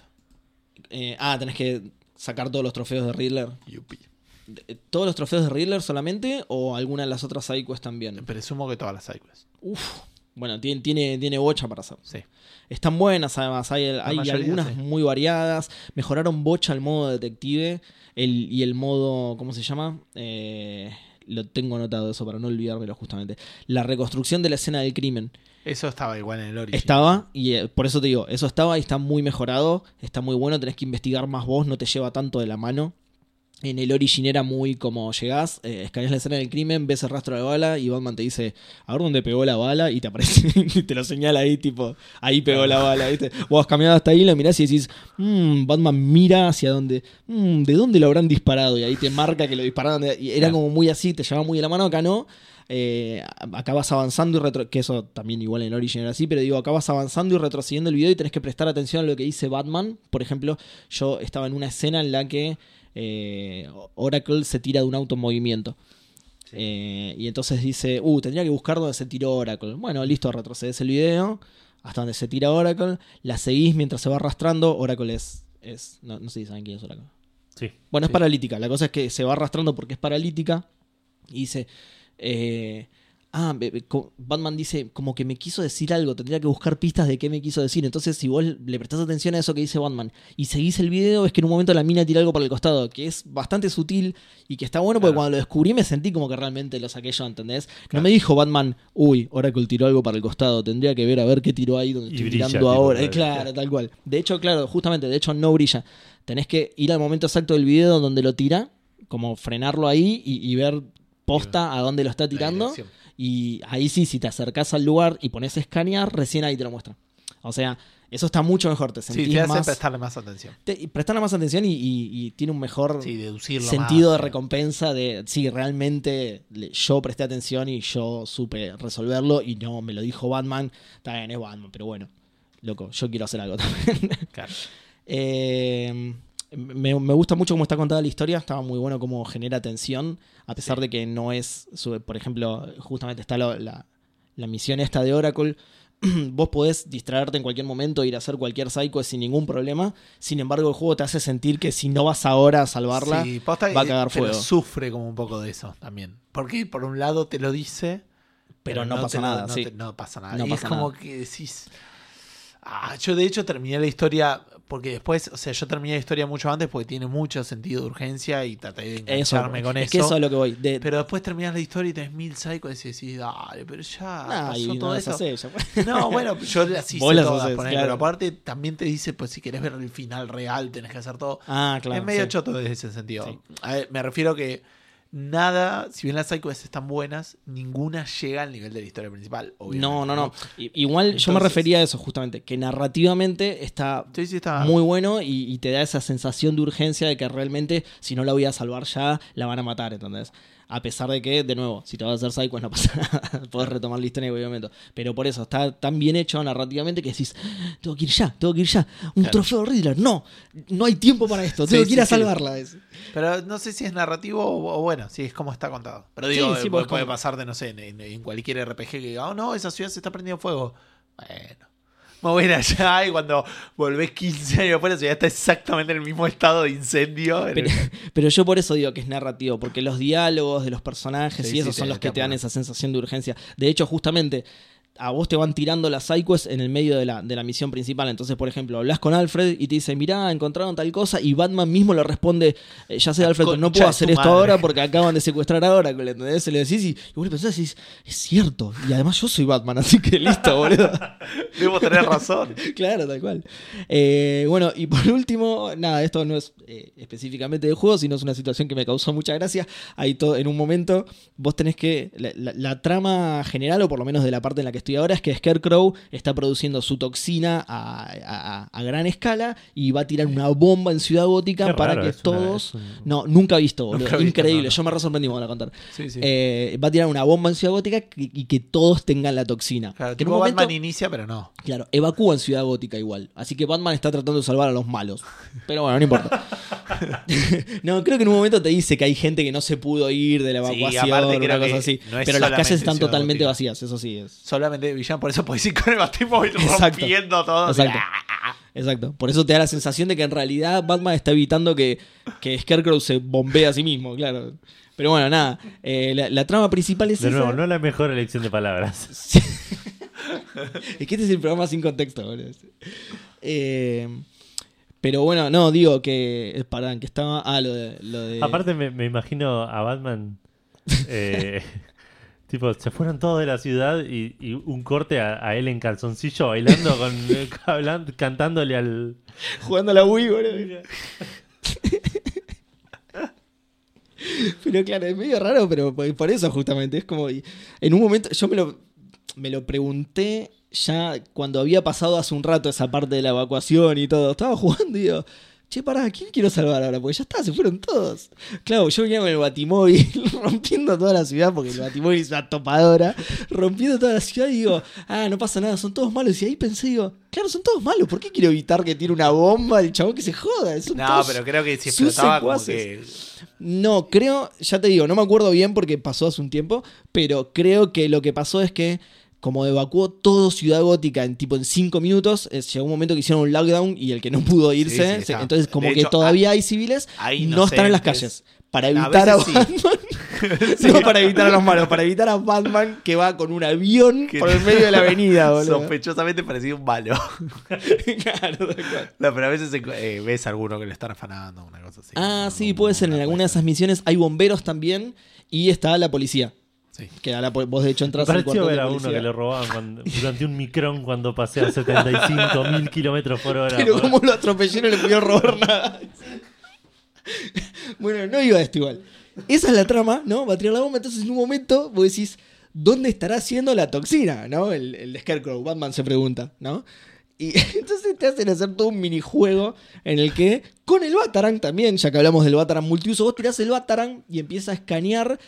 Eh, ah, tenés que sacar todos los trofeos de Riddler. Yupi. Eh, ¿Todos los trofeos de Riddler solamente o alguna de las otras sidequests también? Presumo que todas las sidequests. Uf, bueno, tiene, tiene, tiene bocha para hacer. Sí. Están buenas, además. Hay, hay algunas sí. muy variadas. Mejoraron bocha el modo detective el, y el modo. ¿Cómo se llama? Eh, lo tengo anotado eso para no olvidármelo justamente. La reconstrucción de la escena del crimen. Eso estaba igual en el origen. Estaba, y eh, por eso te digo, eso estaba y está muy mejorado. Está muy bueno, tenés que investigar más vos, no te lleva tanto de la mano. En el origin era muy como llegás, eh, escaneas la escena del crimen, ves el rastro de bala y Batman te dice, a ver dónde pegó la bala y te aparece, y te lo señala ahí, tipo, ahí pegó la bala, ¿viste? Vos has caminado hasta ahí, lo mirás y decís, "Mm, Batman mira hacia dónde, "Mm, ¿de dónde lo habrán disparado? Y ahí te marca que lo dispararon, y era como muy así, te llevaba muy de la mano, acá no. Eh, acá vas avanzando y retro que eso también igual en Origin era así, pero digo, acá vas avanzando y retrocediendo el video y tenés que prestar atención a lo que dice Batman. Por ejemplo, yo estaba en una escena en la que eh, Oracle se tira de un auto en movimiento. Eh, y entonces dice, uh, tendría que buscar dónde se tiró Oracle. Bueno, listo, retrocedes el video, hasta donde se tira Oracle, la seguís mientras se va arrastrando, Oracle es... es no, no sé si saben quién es Oracle. Sí. Bueno, es Sí. paralítica. La cosa es que se va arrastrando porque es paralítica. Y dice. eh, ah, Batman dice como que me quiso decir algo. Tendría que buscar pistas de qué me quiso decir. Entonces, si vos le prestás atención a eso que dice Batman y seguís el video, es que en un momento la mina tira algo por el costado. Que es bastante sutil y que está bueno porque Claro. cuando lo descubrí me sentí como que realmente lo saqué yo, ¿entendés? No me dijo Batman, uy, Oracle tiró algo para el costado. Tendría que ver a ver qué tiró ahí donde Y estoy brilla, tirando ahora. claro. claro, tal cual. De hecho, claro, justamente, de hecho no brilla. Tenés que ir al momento exacto del video donde lo tira, como frenarlo ahí y, y ver posta a dónde lo está tirando. Y ahí sí, si te acercás al lugar y pones a escanear, recién ahí te lo muestra. O sea, eso está mucho mejor. Te Sí, sentís te hace más. prestarle más atención. Te, prestarle más atención y, y- y tiene un mejor Sí, sentido más, de recompensa de sí, realmente le- yo presté atención y yo supe resolverlo y no me lo dijo Batman. Está bien, es Batman, pero bueno, loco, yo quiero hacer algo también. Claro. Eh, me, me gusta mucho cómo está contada la historia, estaba muy bueno cómo genera tensión, a pesar de que no es, su- por ejemplo, justamente está la, la misión esta de Oracle. Vos podés distraerte en cualquier momento, ir a hacer cualquier psycho sin ningún problema. Sin embargo, el juego te hace sentir que si no vas ahora a salvarla, Sí, va a cagar pero fuego. sufre como un poco de eso también. Porque por un lado te lo dice, pero no, pasa lo- nada. no, sí. te- no pasa nada. No y pasa es como que decís. Ah, yo de hecho terminé la historia. Porque después, o sea, yo terminé la historia mucho antes porque tiene mucho sentido de urgencia y traté de Eso, engancharme con es eso. que eso es lo que voy. De, Pero después terminas la historia y tenés mil psychos y decís, dale, pero ya Nah, pasó y no todo las eso. hacés, ya. No, bueno, yo así las todas, hacés, ponele, claro. pero aparte también te dice, pues si querés ver el final real, tenés que hacer todo. Ah, claro. es medio sí. choto desde ese sentido. Sí. A ver, me refiero que nada, si bien las sidequests están buenas, ninguna llega al nivel de la historia principal. obviamente, No, no, no. Igual yo me refería a eso justamente, que narrativamente está Sí, sí, está. muy bueno y, y te da esa sensación de urgencia de que realmente si no la voy a salvar ya, la van a matar, ¿entendés? A pesar de que, de nuevo, si te vas a hacer psycho no pasa nada, podés retomar la historia en cualquier momento. Pero por eso, está tan bien hecho narrativamente que decís, tengo que ir ya, tengo que ir ya. Un Claro. trofeo de Riddler, no, no hay tiempo para esto, Sí, tengo que ir sí, a salvarla. Pero no sé si es narrativo o, o bueno, si es como está contado. Pero digo, pues, puede como- pasarte, no sé, en cualquier RPG que diga, oh no, esa ciudad se está prendiendo fuego. Bueno. Me voy a ir allá y cuando volvés 15 años después la ciudad está exactamente en el mismo estado de incendio. Pero, pero yo por eso digo que es narrativo, porque los diálogos de los personajes Sí, y esos sí, son los que te dan esa sensación de urgencia. De hecho, justamente a vos te van tirando las sidequests en el medio de la, de la misión principal. Entonces, por ejemplo, hablas con Alfred y te dice, mirá, encontraron tal cosa, y Batman mismo le responde, eh, ya sé, La Alfred, pero no puedo hacer esto madre". ahora porque acaban de secuestrar ahora. ¿entendés? Se le decís y, y vos le pensás decís, es cierto. Y además yo soy Batman, así que listo, boludo. Debo tener razón. claro, tal cual. Eh, bueno, y por último, nada, esto no es eh, específicamente de juego, sino es una situación que me causó mucha gracia. Ahí todo, en un momento, vos tenés que. La, la- la trama general, o por lo menos de la parte en la que estoy ahora, es que Scarecrow está produciendo su toxina a, a- a gran escala y va a tirar una bomba en Ciudad Gótica Qué para raro, que una- todos. un- No, nunca he visto, boludo. Nunca he visto, Increíble. no, no. Yo me re sorprendí cuando la contar. Sí, sí. Eh, va a tirar una bomba en Ciudad Gótica y, y que todos tengan la toxina. claro, que en tipo un momento- Batman inicia, pero no. Claro, evacúan Ciudad Gótica igual. Así que Batman está tratando de salvar a los malos. Pero bueno, no importa. no, creo que en un momento te dice que hay gente que no se pudo ir de la Sí, evacuación, aparte una cosa así. no es Pero las calles están totalmente vacías, eso sí es. Solamente de villano, por eso podés ir con el batimóvil rompiendo todo. Exacto. Exacto. Por eso te da la sensación de que en realidad Batman está evitando que, que Scarecrow se bombee a sí mismo, claro. Pero bueno, nada. eh, la, la trama principal es De esa. nuevo, no la mejor elección de palabras. Sí. es que este es el programa sin contexto, boludo. Eh, pero bueno, no, digo que. Perdón, que estaba. Ah, lo de. Lo de Aparte me, me imagino a Batman eh, tipo, se fueron todos de la ciudad y, y un corte a, a él en calzoncillo bailando con eh, hablando- cantándole al jugando a la Wii, boludo. Pero claro, es medio raro, pero por eso justamente. Es como. En un momento. Yo me lo, me lo pregunté ya cuando había pasado hace un rato esa parte de la evacuación y todo. Estaba jugando y digo. Che, pará, ¿a quién quiero salvar ahora? Porque ya está, se fueron todos. Claro, yo venía con el batimóvil rompiendo toda la ciudad, porque el batimóvil es una topadora, rompiendo toda la ciudad y digo, ah, no pasa nada, son todos malos. Y ahí pensé, digo, claro, son todos malos, ¿por qué quiero evitar que tire una bomba el chabón que se joda? Son No, todos pero creo que si explotaba como que... No, creo, ya te digo, no me acuerdo bien porque pasó hace un tiempo, pero creo que lo que pasó es que como evacuó todo Ciudad Gótica en tipo en cinco minutos, eh, llegó un momento que hicieron un lockdown y el que no pudo irse, sí, entonces como De que hecho, todavía hay civiles, hay no están en las calles. Para evitar a, sí. Batman. No para evitar a los malos, para evitar a Batman que va con un avión Que- por el medio de la avenida, boludo. Sospechosamente parecido un malo. claro. No, pero a veces eh, ves a alguno que le están afanando, una cosa así. Ah, sí, puede ser. En una alguna de esas misiones hay bomberos también y está la policía. Sí. Que la po- vos de hecho entras al cuartel ver de a uno que le robaban cuando- durante un micrón cuando pasea a 75 mil kilómetros por hora. Pero por- como lo atropellé no le pudieron robar nada. bueno, no iba a esto igual. Esa es la trama, ¿no? Va a tirar la bomba, entonces en un momento vos decís, ¿dónde estará haciendo la toxina? ¿No? El, el Scarecrow, Batman se pregunta, ¿no? Y entonces te hacen hacer todo un minijuego en el que, con el Batarang también, ya que hablamos del Batarang multiuso, vos tirás el Batarang y empieza a escanear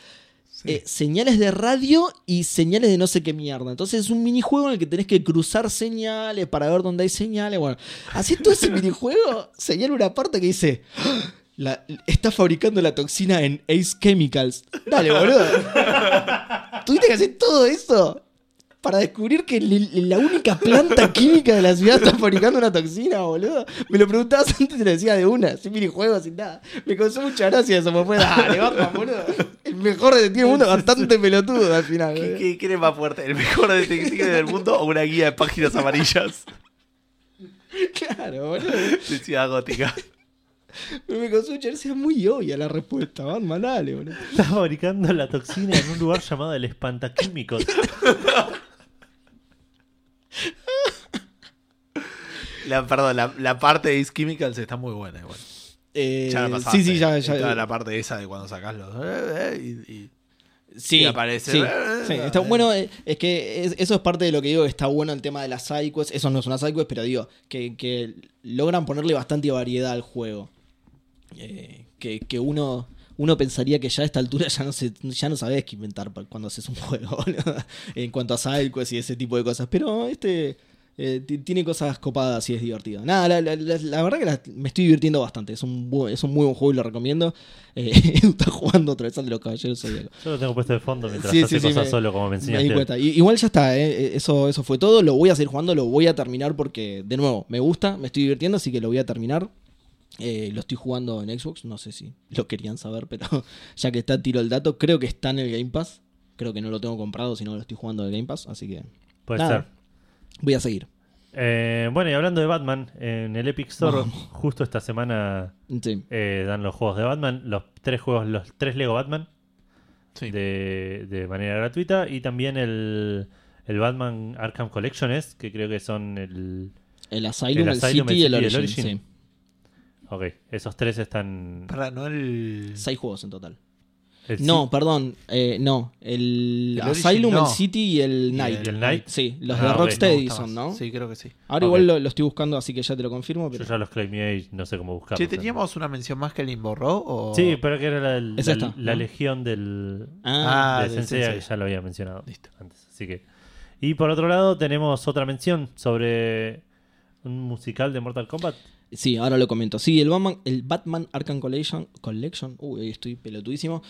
eh, señales de radio y señales de no sé qué mierda. Entonces es un minijuego en el que tenés que cruzar señales para ver dónde hay señales. Bueno, haciendo todo ese minijuego, señala una parte que dice. "Ah, La, está fabricando la toxina en Ace Chemicals. Dale, boludo. Tuviste que hacer todo eso para descubrir que la única planta química de la ciudad está fabricando una toxina, boludo. Me lo preguntabas antes y te lo decía de una, sin minijuego, sin nada. Me causó mucha gracia eso, me fue, dale, Batman, boludo. El mejor detective del mundo, bastante pelotudo al final. ¿Qué, boludo. qué, quién es más fuerte? ¿El mejor detective del mundo o una guía de páginas amarillas Claro, boludo. de Ciudad Gótica? Me causó mucha gracia, es muy obvia la respuesta, Batman, dale, boludo. Está fabricando la toxina en un lugar llamado el Espantaquímicos. La, perdón, la, la parte de Ace Chemicals está muy buena igual. Eh, Ya la pasaste. sí, sí, ya, ya. la parte esa de cuando sacas los... eh, eh, y- y- Sí, y aparece. sí, sí. Está, bueno, es que es- eso es parte de lo que digo, que está bueno el tema de las sidequests. Eso no es una sidequest, pero digo, que, que logran ponerle bastante variedad al juego. Que, que uno, uno pensaría que ya a esta altura ya no se, ya no sabes qué inventar cuando haces un juego, boludo, en cuanto a sidequests y ese tipo de cosas. Pero este eh, ti- tiene cosas copadas y es divertido. Nada, la, la- la- la verdad que me estoy divirtiendo bastante. Es un, bu- es un muy buen juego y lo recomiendo. Eh, está jugando otra vez al de los caballeros. Yo lo tengo puesto de fondo mientras Sí, hace sí, sí, cosas me- solo, como me Me enseñaste. cuenta. I- Igual ya está, ¿eh? eso, eso fue todo. Lo voy a seguir jugando, lo voy a terminar porque, de nuevo, me gusta, me estoy divirtiendo, así que lo voy a terminar. Eh, lo estoy jugando en Xbox, no sé si lo querían saber, pero ya que está, tiro el dato. Creo que está en el Game Pass. Creo que no lo tengo comprado, sino lo estoy jugando en el Game Pass, así que Puede Nada. ser. voy a seguir. Eh, bueno, y hablando de Batman, en el Epic Store, Vamos. justo esta semana Sí. eh, dan los juegos de Batman, los tres juegos, los tres Lego Batman Sí. de, de manera gratuita y también el, el Batman Arkham Collection es, que creo que son el... El Asylum, El City y el City y el Origin. Origin. Ok, esos tres están... Para, no el... Seis juegos en total. el No, perdón, eh, no. El, El Origin, Asylum, no. el City y el Night. y el Knight. Sí, los Ah, de Rocksteady son. ¿no? Sí, creo que sí. Ahora igual lo, lo estoy buscando, así que ya te lo confirmo. Yo ya los claimé y no sé cómo buscarlos. Che, ¿teníamos una mención más que alguien borró? O... Sí, pero que era la, la- Es esta, la ¿no? legión del, Ah, Ah, de Sensei, Sensei. que ya lo había mencionado Listo. antes. Así que. Y por otro lado, tenemos otra mención sobre un musical de Mortal Kombat. Sí, ahora lo comento. Sí, el Batman, el Batman Arkham Collection. Collection uy, estoy pelotudísimo.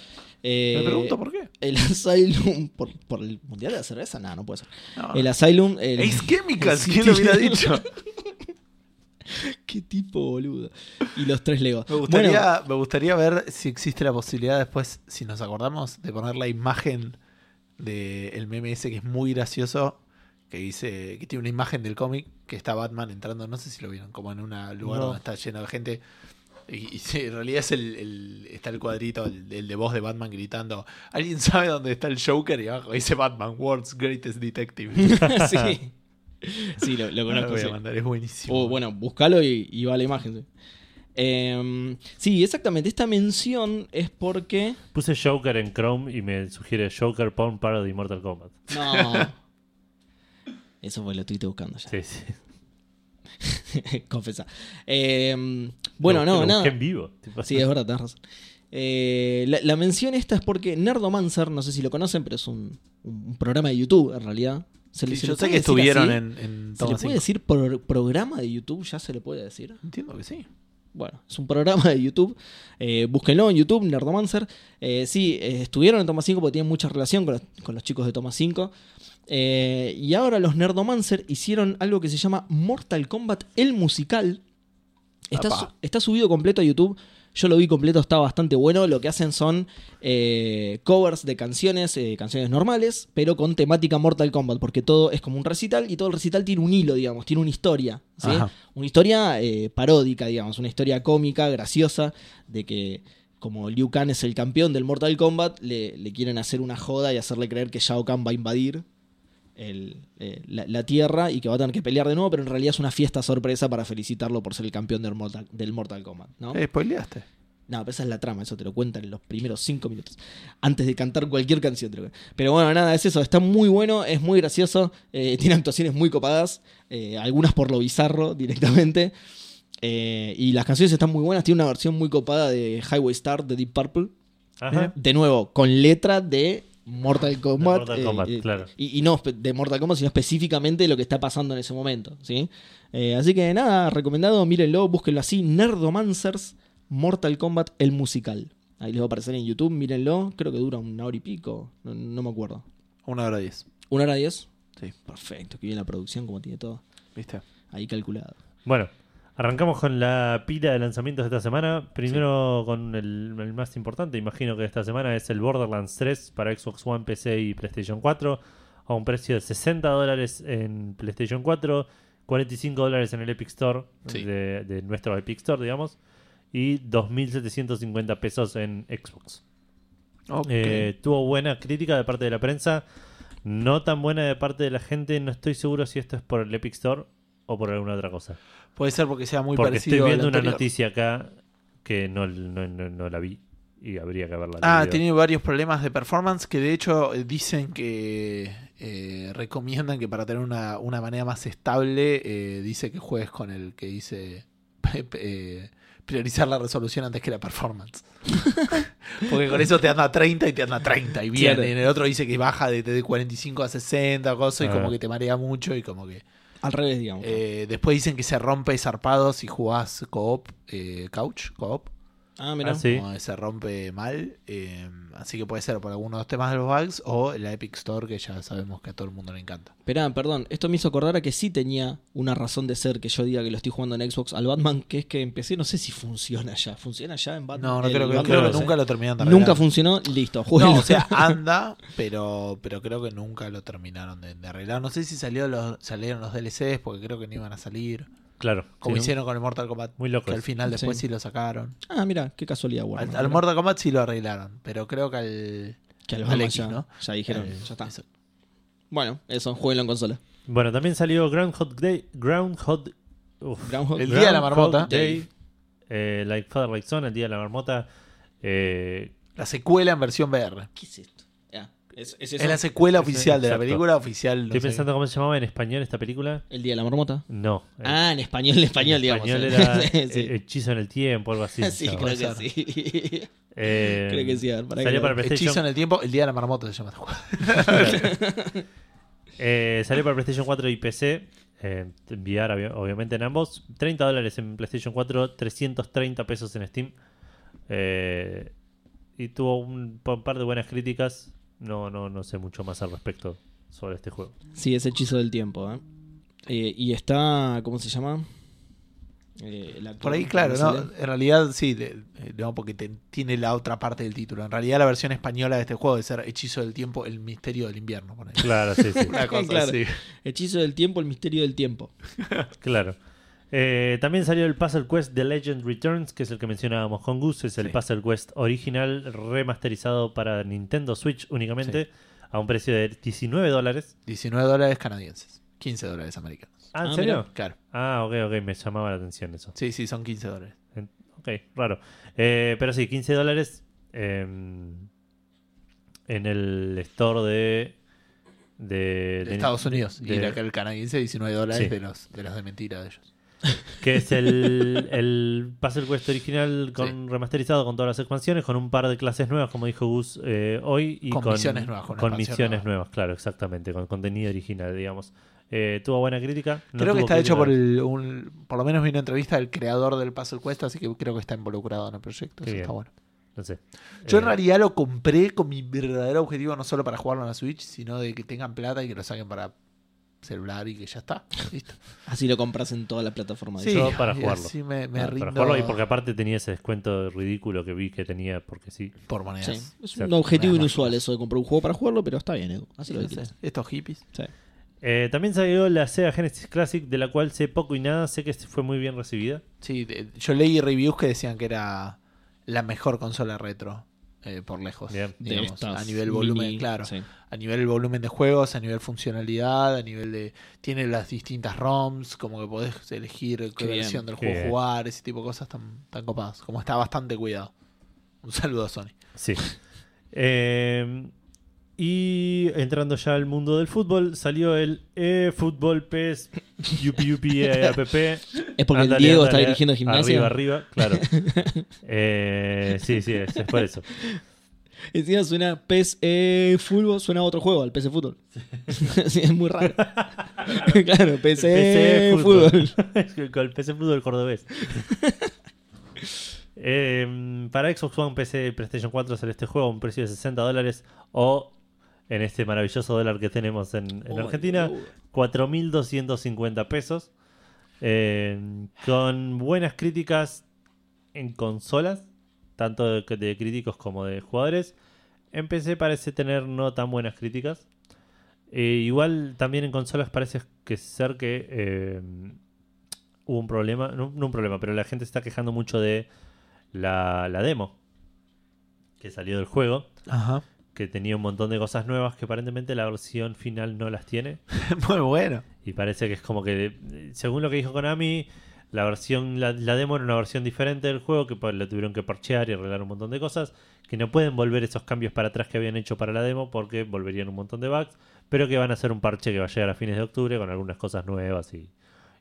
Eh, Me pregunto por qué. El Asylum. ¿Por, por el Mundial de la Cerveza? Nada, no puede ser. No, El. Asylum. el- Ace Chemicals, ¿quién lo hubiera dicho? Qué tipo boludo. Y los tres Legos. Me gustaría, me gustaría ver si existe la posibilidad después, si nos acordamos, de poner la imagen del meme ese que es muy gracioso, que dice, que tiene una imagen del cómic, que está Batman entrando, no sé si lo vieron, como en un lugar No. donde está lleno de gente. Y, y sí, en realidad es el, el- está el cuadrito, el, el de voz de Batman gritando, ¿alguien sabe dónde está el Joker? Y abajo dice Batman, World's Greatest Detective. sí. Sí, lo, lo Lo conozco. voy sí. a mandar, es buenísimo. O, bueno, búscalo y, y va la imagen. Sí. Em, sí, exactamente. Esta mención es porque. Puse Joker en Chrome y me sugiere Joker Porn Parody Mortal Kombat. No. Eso fue lo estuviste buscando ya. Sí, sí. Confesa. Em, bueno, no, lo nada. en vivo. Sí, es verdad, tenés razón. Eh, la, la mención esta es porque Nerdomancer, no sé si lo conocen, pero es un, un programa de YouTube en realidad. Se le- Sí, se yo sé que estuvieron así? en, en ¿Se le puede 5. decir por programa de YouTube? ¿Ya se le puede decir? Entiendo que sí. Bueno, es un programa de YouTube. Eh, búsquenlo en YouTube, Nerdomancer. Eh, sí, eh, estuvieron en Toma 5 porque tienen mucha relación con los, con los chicos de Toma 5. Eh, y ahora los Nerdomancer hicieron algo que se llama Mortal Kombat el musical. Está, su- está subido completo a YouTube. Yo lo vi completo, está bastante bueno. Lo que hacen son eh, covers de canciones, eh, canciones normales, pero con temática Mortal Kombat, porque todo es como un recital y todo el recital tiene un hilo, digamos, tiene una historia. Una historia eh, paródica, digamos, una historia cómica, graciosa, de que como Liu Kang es el campeón del Mortal Kombat, le, le quieren hacer una joda y hacerle creer que Shao Kahn va a invadir el- eh, la, la Tierra y que va a tener que pelear de nuevo, pero en realidad es una fiesta sorpresa para felicitarlo por ser el campeón del Mortal, del Mortal Kombat, ¿no? Eh, spoileaste. No, pero esa es la trama, eso te lo cuentan en los primeros cinco minutos. Antes de cantar cualquier canción, te lo cuentan. Pero bueno, nada, es eso. Está muy bueno, es muy gracioso. eh, tiene actuaciones muy copadas. eh, algunas por lo bizarro directamente. eh, y las canciones están muy buenas. Tiene una versión muy copada de Highway Star de Deep Purple. Ajá. De nuevo, con letra de Mortal Kombat. Mortal eh, Kombat, eh, claro. Y, y no de Mortal Kombat, sino específicamente lo que está pasando en ese momento. ¿sí? Eh, así que nada, recomendado, mírenlo, búsquenlo así: Nerdomancers Mortal Kombat el musical. Ahí les va a aparecer en YouTube, mírenlo. Creo que dura una hora y pico, no, no me acuerdo. Una hora diez. ¿Una hora diez? Sí. Perfecto, que bien la producción, como tiene todo ¿Viste? ahí calculado. Bueno, arrancamos con la pila de lanzamientos de esta semana. Primero con el, el más importante, imagino que esta semana es el Borderlands 3 para Xbox One, PC y PlayStation 4 a un precio de 60 dólares en PlayStation 4, 45 dólares en el Epic Store Sí. de, de nuestro Epic Store, digamos, y 2.750 pesos en Xbox. Ok. Eh, tuvo buena crítica de parte de la prensa, no tan buena de parte de la gente. No estoy seguro si esto es por el Epic Store o por alguna otra cosa. Puede ser porque sea muy Porque parecido estoy viendo una noticia acá que no, no, no- no la vi y habría que verla. Ah, leído. tiene varios problemas de performance que de hecho eh, dicen que eh, recomiendan que para tener una, una manera más estable, eh, dice que juegues con el que dice eh, priorizar la resolución antes que la performance. Porque con eso te anda a 30 y te anda a 30 y bien. Claro. En el otro dice que baja de, de 45 a 60 cosas y Ah. como que te marea mucho y como que... Al revés, digamos. eh, después dicen que se rompe zarpado si jugás co-op, eh, couch, co-op. Ah, mira. Ah, sí. se rompe mal. eh, así que puede ser por algunos de los temas de los bugs o la Epic Store que ya sabemos que a todo el mundo le encanta. Esperá, perdón, esto me hizo acordar a que sí tenía una razón de ser que yo diga que lo estoy jugando en Xbox al Batman, que es que empecé, no sé si funciona ya. ¿Funciona ya en Batman? No, no El creo que, Batman creo que no sé. nunca lo terminaron de Nunca arreglar. funcionó, listo, No, o sea, anda, pero, pero creo que nunca lo terminaron de, de arreglar. No sé si salió los, salieron los DLCs porque creo que no iban a salir. Claro. Como sí, hicieron con el Mortal Kombat. Muy loco Que al final después Sí. sí, lo sacaron. Ah, mira, qué casualidad, Al, Warner. al Mortal Kombat sí lo arreglaron, pero creo que al... Que al al X, ya, ¿no? ya dijeron, al- ya está. eso. Bueno, eso, jueguenlo en consola. Bueno, también salió Groundhog Day. Groundhog. uf, Groundhog- El día de la marmota. Day. eh, like Father Like Son, el día de la marmota. Eh, La secuela en versión VR. ¿Qué es esto? Es, es Es eso. la secuela oficial de la exacto. película oficial. no estoy sé. pensando cómo se llamaba en español esta película. El día de la marmota. No. eh, Ah, en español, en español, en digamos. español sí. era Sí. eh, Hechizo en el Tiempo, algo así. se Sí, llamaba. creo que Puede sí. Eh, Creo que sí, a ver, para salió que- para PlayStation Hechizo en el tiempo, el día de la marmota se llama juego. Eh, salió para PlayStation 4 y PC. Eh, enviar obvi- obviamente en ambos. 30 dólares en PlayStation 4, 330 pesos en Steam. Eh, y tuvo un pa- par de buenas críticas. No, no, no sé mucho más al respecto sobre este juego. Sí, es hechizo del tiempo. ¿eh? Eh, y está, ¿cómo se llama? Eh, el Por ahí, claro, ¿cómo ¿no? En realidad, sí, de- eh, no, porque te- tiene la otra parte del título. En realidad, la versión española de este juego debe ser Hechizo del Tiempo, el misterio del invierno. por ahí. Claro, sí, sí. Una cosa Claro. así. Hechizo del tiempo, el misterio del tiempo. claro. Eh, también salió el Puzzle Quest The Legend Returns, que es el que mencionábamos con Gus. Es el Sí. Puzzle Quest original, remasterizado para Nintendo Switch únicamente, a un precio de 19 dólares. 19 dólares canadienses, 15 dólares americanos. Ah, ¿en Ah, serio? mira. Claro, Ah, ok, ok, me llamaba la atención eso. sí, sí, son 15 dólares. Ok, raro. Eh, pero sí, 15 dólares eh, en el store de... De, De Estados Unidos. de- y la- el canadiense, 19 dólares Sí. de, los, de los de mentira de ellos. Que es el, el Puzzle Quest original con remasterizado con todas las expansiones, con un par de clases nuevas, como dijo Gus eh, hoy. Y Con con, misiones nuevas, con con misiones nueva. nuevas, claro, exactamente, con contenido original, digamos. Eh, tuvo buena crítica. no creo que está hecho por el. un- por lo menos vi una entrevista del creador del Puzzle Quest, así que creo que está involucrado en el proyecto. Eso está bueno. No sé. Yo en Eh, realidad lo compré con mi verdadero objetivo, no solo para jugarlo en la Switch, sino de que tengan plata y que lo saquen para celular y que ya está. Listo. Así lo compras en toda la plataforma. Sí. Yo para y jugarlo. así me, me ah, rindo para jugarlo y porque aparte tenía ese descuento ridículo que vi que tenía, porque sí. por monedas. Sí, es un objetivo Monedas inusual mágicas. eso de comprar un juego para jugarlo, pero está bien, Edu. Así lo que. Estos hippies. Sí. Eh, también salió la Sega Genesis Classic, de la cual sé poco y nada. Sé que fue muy bien recibida. Sí, yo leí reviews que decían que era la mejor consola retro eh, por lejos. Bien. Digamos, estas a nivel volumen, mini- claro. sí. A nivel volumen de juegos, a nivel funcionalidad, a nivel de. Tiene las distintas ROMs, como que podés elegir qué Qué bien, versión del juego bien. jugar, ese tipo de cosas tan, tan copadas. Como está bastante cuidado. Un saludo a Sony. Sí. Eh, y entrando ya al mundo del fútbol, salió el eFootball PES Yupi Yupi eh, app. Es porque el Diego está dirigiendo gimnasia. Arriba, arriba, claro. Eh, sí, sí, es, es por eso. Encima suena PES eh, Fútbol, suena a otro juego, al PC Fútbol. Sí, es muy raro. claro, PC, El Fútbol. Es que Con el PC Fútbol cordobés. Eh, para Xbox One, PC y PlayStation 4 sale este juego a un precio de 60 dólares o en este maravilloso dólar que tenemos en, en Ay, Argentina, boludo. 4.250 pesos. Eh, con buenas críticas en consolas, tanto de, de críticos como de jugadores. En PC parece tener no tan buenas críticas. Eh, igual también en consolas parece que ser que eh, hubo un problema, no, no un problema, pero la gente se está quejando mucho de la, la demo que salió del juego, Ajá. Que tenía un montón de cosas nuevas que aparentemente la versión final no las tiene. Muy bueno. Y parece que es como que, según lo que dijo Konami, la versión, la, la demo era una versión diferente del juego, que pues, lo tuvieron que parchear y arreglar un montón de cosas, que no pueden volver esos cambios para atrás que habían hecho para la demo, porque volverían un montón de bugs, pero que van a hacer un parche que va a llegar a fines de octubre con algunas cosas nuevas y,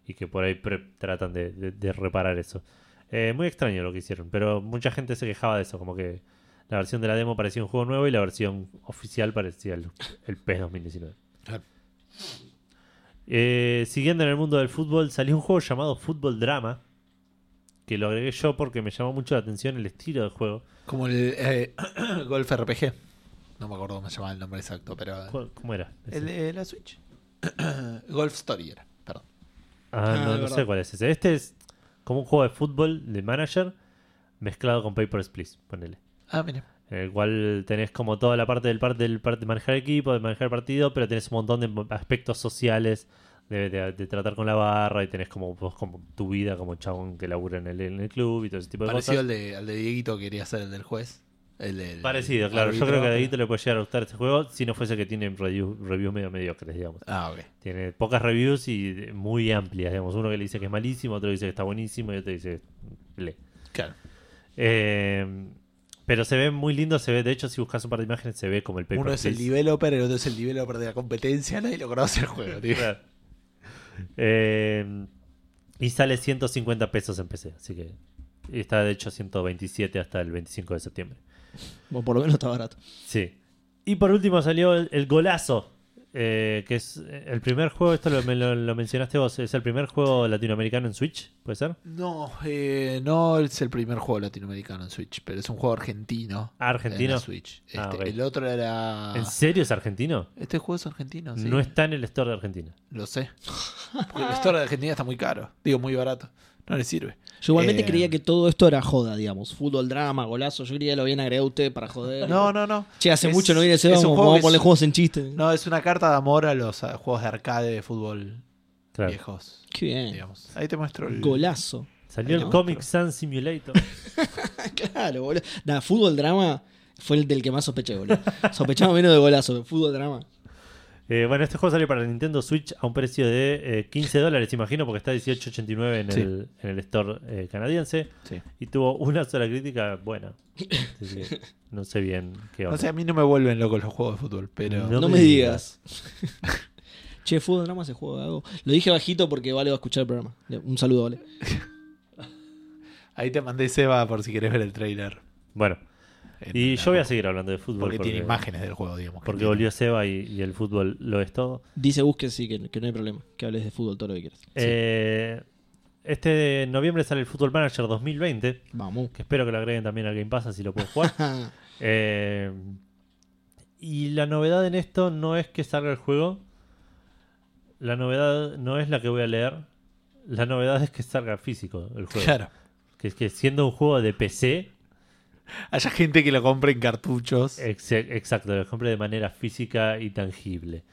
y que por ahí pre- tratan de, de- de reparar eso. Eh, muy extraño lo que hicieron, pero mucha gente se quejaba de eso, como que la versión de la demo parecía un juego nuevo y la versión oficial parecía el, el PES 2019. Claro. Eh, siguiendo en el mundo del fútbol, salió un juego llamado Fútbol Drama. Que lo agregué yo porque me llamó mucho la atención el estilo del juego. Como el eh, Golf RPG. No me acuerdo cómo se llamaba el nombre exacto, pero. ¿Cu- ¿Cómo era? El de la Switch. Golf Story era, perdón. Ah, Ah, no, no sé cuál es ese. Este es como un juego de fútbol de manager mezclado con Papers, Please. Ponele. Ah, mira. En el cual tenés como toda la parte del parte del parte de manejar equipo, de manejar partido, pero tenés un montón de aspectos sociales de, de- de tratar con la barra y tenés como vos como tu vida como chabón que labura en el, en el club y todo ese tipo de Parecido cosas. al de, al de Dieguito que quería ser el del juez. El Parecido, claro. Yo creo que a Daguito le puede llegar a gustar este juego si no fuese que tiene reviews reviews medio mediocres, digamos. Ah, ok. Tiene pocas reviews y de- muy amplias, digamos. Uno que le dice que es malísimo, otro dice que está buenísimo y otro dice lee. Claro. Eh, pero se ve muy lindo, se ve, de hecho, si buscas un par de imágenes, se ve como el paper Uno es el developer, el otro es el developer de la competencia. Nadie lo conoce el juego, tío. Claro. Eh, y sale 150 pesos en PC, así que y está de hecho 127 hasta el 25 de septiembre. Bueno, por lo menos está barato. Sí. Y por último salió el, el Golazo, eh, que es el primer juego, esto lo, me lo- lo mencionaste vos, es el primer juego latinoamericano en Switch, ¿puede ser? No, eh, no es el primer juego latinoamericano en Switch, pero es un juego argentino. Ah, En argentino. Switch. Este, Ah, ok. El otro era. ¿En serio es argentino? Este juego es argentino, sí. No está en el store de Argentina. Lo sé. Porque el store de Argentina está muy caro. Digo, muy barato. No le sirve. Yo igualmente Eh, creía que todo esto era joda, digamos. Fútbol, drama, golazo. Yo creía que lo habían agregado usted para joder. No, no, no. Che, hace Es- mucho no viene ese vamos, juego vamos a es- juegos en chiste. No, es una carta de amor a los a juegos de arcade de fútbol Claro. viejos. Qué bien. Digamos. Ahí te muestro el. Golazo. Salió el No, Comic Sans Simulator. claro, boludo. Nada, fútbol, drama fue el del que más sospeché, boludo. Sospechaba menos de golazo, fútbol, drama. Eh, bueno, este juego salió para Nintendo Switch a un precio de eh, 15 dólares, imagino, porque está 18.89 en, Sí. el, en el store eh, canadiense. Sí. Y tuvo una sola crítica buena. Así que no sé bien qué onda. No sé, a mí no me vuelven locos los juegos de fútbol, pero. No No, me me digas. che, fútbol, drama se juega algo. Lo dije bajito porque Vale va a escuchar el programa. Un saludo, Vale. Ahí te mandé Seba por si querés ver el trailer. Bueno, En y yo voy a seguir hablando de fútbol. Porque, Porque, tiene imágenes del juego, digamos. que porque tiene. volvió Seba y, y el fútbol lo es todo. Dice Gus que sí, que, que no hay problema. Que hables de fútbol todo lo que quieras. Eh, este de noviembre sale el Football Manager 2020, Vamos. que espero que lo agreguen también al Game Pass así lo puedo jugar. Eh, y la novedad en esto no es que salga el juego. La novedad no es la que voy a leer. La novedad es que salga físico el juego. Claro. Que es que siendo un juego de PC, Haya gente que lo compre en cartuchos. ex- exacto, lo compre de manera física y tangible.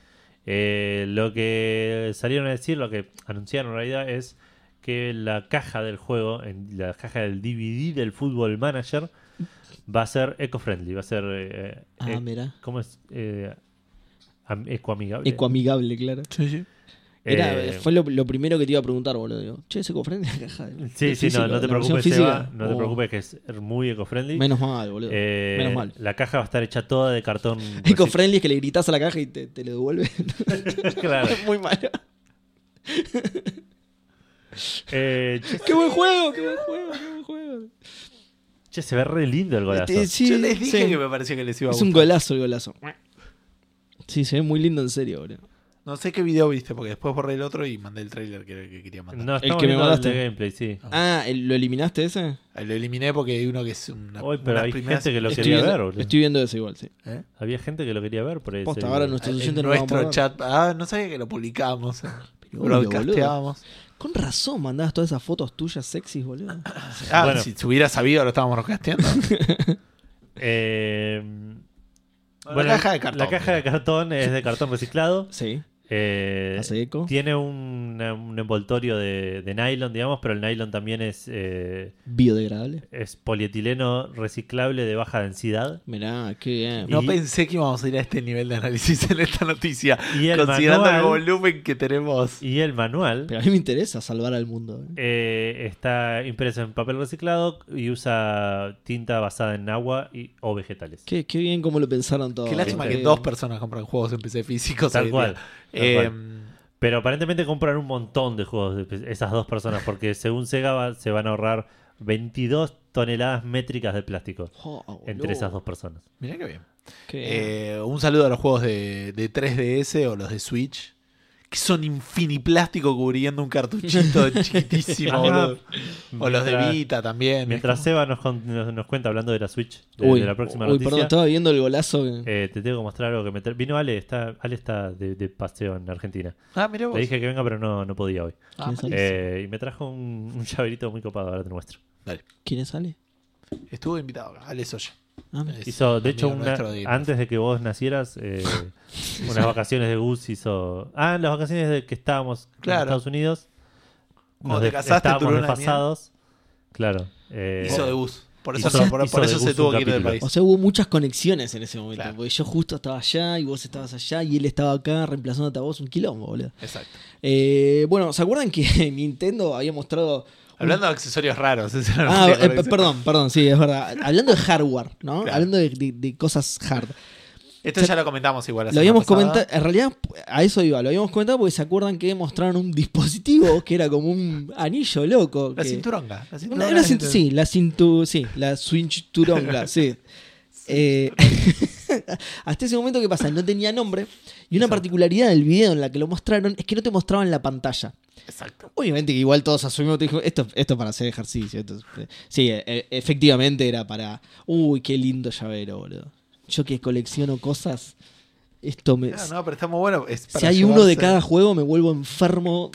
Eh, lo que salieron a decir, lo que anunciaron en realidad es que la caja del juego, en la caja del DVD del Football Manager, va a ser eco-friendly, va a ser... eh, Ah, eh, mira. ¿Cómo es? Eh, am- ecoamigable. Ecoamigable, claro. Sí, sí. Era, Eh, fue lo, lo primero que te iba a preguntar, boludo. Digo, che, ¿se cofrende la caja? de- Sí, de sí, no, físico? no te ¿La versión preocupes? Seba, no te Oh, preocupes que es muy eco-friendly. Menos mal, boludo. Eh, menos mal. La caja va a estar hecha toda de cartón. Eco-friendly es que le gritas a la caja y te, te lo devuelve. claro. es muy malo. Eh, ¡Qué buen juego! ¡Qué buen juego! ¡Qué buen juego! che, se ve re lindo el golazo. Sí, Yo les dije sí. que me parecía que les iba a Es gustar. un golazo el golazo. Sí, se ve muy lindo en serio, boludo. No sé qué video viste, porque después borré el otro y mandé el trailer que el quería mandar. No, estamos que me el mandaste. gameplay, sí. Ah, ¿el- ¿lo eliminaste ese? Ahí Lo eliminé porque hay uno que es una. Hoy, pero hay primeras- gente que lo estoy, quería viendo, ver, boludo. estoy viendo ese igual, sí. ¿Eh? Había gente que lo quería ver por eso. Posta, ahora nuestros En no nuestro chat. Ah, no sabía que lo publicábamos. Broadcasteábamos. Con razón mandabas todas esas fotos tuyas sexys, boludo. Ah, Bueno. si se hubiera sabido, lo estábamos broadcasteando. Eh, la bueno, caja de cartón. La caja de cartón es de cartón reciclado. Sí, Eh, hace eco. tiene un, un envoltorio de, de nylon, digamos, pero el nylon también es, eh, Biodegradable. es polietileno reciclable de baja densidad. Mirá, qué bien. No Y- pensé que íbamos a ir a este nivel de análisis en esta noticia. Y el considerando el volumen que tenemos. Y el manual Pero a mí me interesa salvar al mundo. ¿eh? eh, está impreso en papel reciclado y usa tinta basada en agua y, o vegetales. Qué, qué bien cómo lo pensaron todo. Qué lástima que dos personas compran juegos en PC físicos. Tal cual. día. Eh, cual. Pero aparentemente compran un montón de juegos de esas dos personas porque según Sega va- se van a ahorrar 22 toneladas métricas de plástico boludo. entre esas dos personas. Mirá qué bien. Qué bien. Eh, un saludo a los juegos de, de 3DS o los de Switch. Que son infiniplástico cubriendo un cartuchito chiquitísimo, boludo. O los de Vita también. Mientras Seba nos, con- nos, nos cuenta hablando de la Switch, de, uy, de la próxima uy, noticia, perdón, estaba viendo el golazo. que- eh, te tengo que mostrar algo que meter. Vino Ale, está, Ale está de, de paseo en Argentina. Ah, mirá vos. Le dije que venga, pero no, no podía hoy. Ah, ¿Quién sabe? malísimo. Eh, y me trajo un, un llaverito muy copado, ahora te lo muestro. Dale. ¿Quién es Ale? Estuvo invitado acá, Ale Soya. Ah. Es Hizo, de hecho, una- antes de que vos nacieras, eh, unas vacaciones de Gus hizo. Ah, las vacaciones de que estábamos Claro. en Estados Unidos. Cuando nos te casaste, estábamos desfasados. Claro. eh, Hizo de bus. Por eso, hizo- por, por eso se tuvo que ir del capítulo. país. O sea, hubo muchas conexiones en ese momento. Claro. Porque yo justo estaba allá y vos estabas allá y él estaba acá reemplazándote a vos un quilombo, boludo. Exacto. Eh, bueno, ¿se acuerdan que Nintendo había mostrado. Hablando de accesorios raros. era lo Ah, eh, perdón, perdón, sí, es verdad. Hablando de hardware, ¿no? Claro. Hablando de, de- de cosas hard. Esto ya lo comentamos igual. Lo habíamos comentado, en realidad a eso iba, lo habíamos comentado porque se acuerdan que mostraron un dispositivo que era como un anillo loco. La que- cinturonga. La cinturonga una cintu- sí, la cintu, sí, la cinturonga, sí. Eh, hasta ese momento, ¿qué pasa? No tenía nombre. Y una particularidad del video en la que lo mostraron es que no te mostraban la pantalla. Exacto. Obviamente que igual todos asumimos, te dijo, esto, esto es para hacer ejercicio. esto es- eh, sí, eh, eh, efectivamente era para... Uy, qué lindo llavero, boludo. Yo que colecciono cosas, esto me... No, no, pero está muy bueno. es si hay uno de cada juego, me vuelvo enfermo.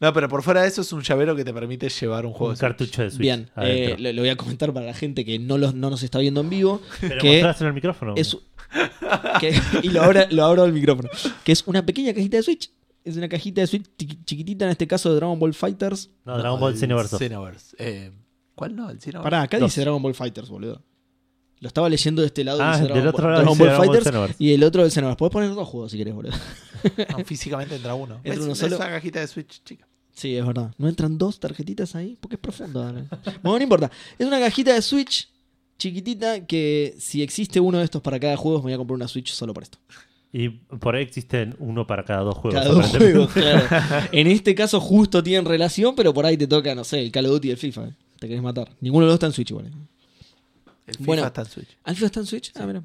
No, pero por fuera de eso es un llavero que te permite llevar un juego un de cartucho de Switch. Bien, eh, lo, lo voy a comentar para la gente que no, los, no nos está viendo en vivo. Pero que mostráselo al micrófono. es, que- y lo abro, lo abro al micrófono. Que es una pequeña cajita de Switch. Es una cajita de Switch chiqui- chiquitita, en este caso de Dragon Ball Fighters. no, Dragon Ball Xenoverse. Xenoverse. Eh, ¿Cuál no? ¿El Xenoverse? Pará, acá Dos. dice Dragon Ball Fighters, boludo. Lo estaba leyendo de este lado. Ah, dice del Dragon, otro Ball- lado Dragon Ball Fighters Xenoverse. y el otro del Xenoverse. Podés poner dos juegos si querés, boludo. No, físicamente entra uno. Entra Es- uno es solo. una cajita de Switch, chica. Sí, es verdad. ¿No entran dos tarjetitas ahí? Porque es profundo. ¿no? bueno, no importa. Es una cajita de Switch chiquitita que si existe uno de estos para cada juego, me voy a comprar una Switch solo por esto. Y por ahí existen uno para cada dos juegos. Cada dos aparentemente. juegos, claro. En este caso justo tienen relación, pero por ahí te toca, no sé, el Call of Duty y el FIFA. eh. Te querés matar. Ninguno de los dos está en Switch igual. eh. El FIFA Bueno. está en Switch. ¿Al FIFA está en Switch? Ah, mira.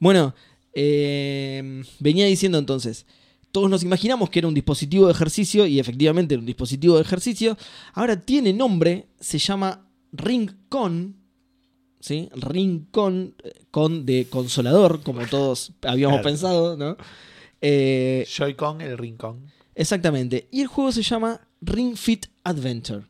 Bueno, eh, venía diciendo entonces, todos nos imaginamos que era un dispositivo de ejercicio y efectivamente era un dispositivo de ejercicio. Ahora tiene nombre, se llama Ring-Con. ¿Sí? Ring-Con, eh, con de consolador, como todos habíamos Claro. pensado, ¿no? Eh, Joy-Con, el rincón. Exactamente. Y el juego se llama Ring Fit Adventure.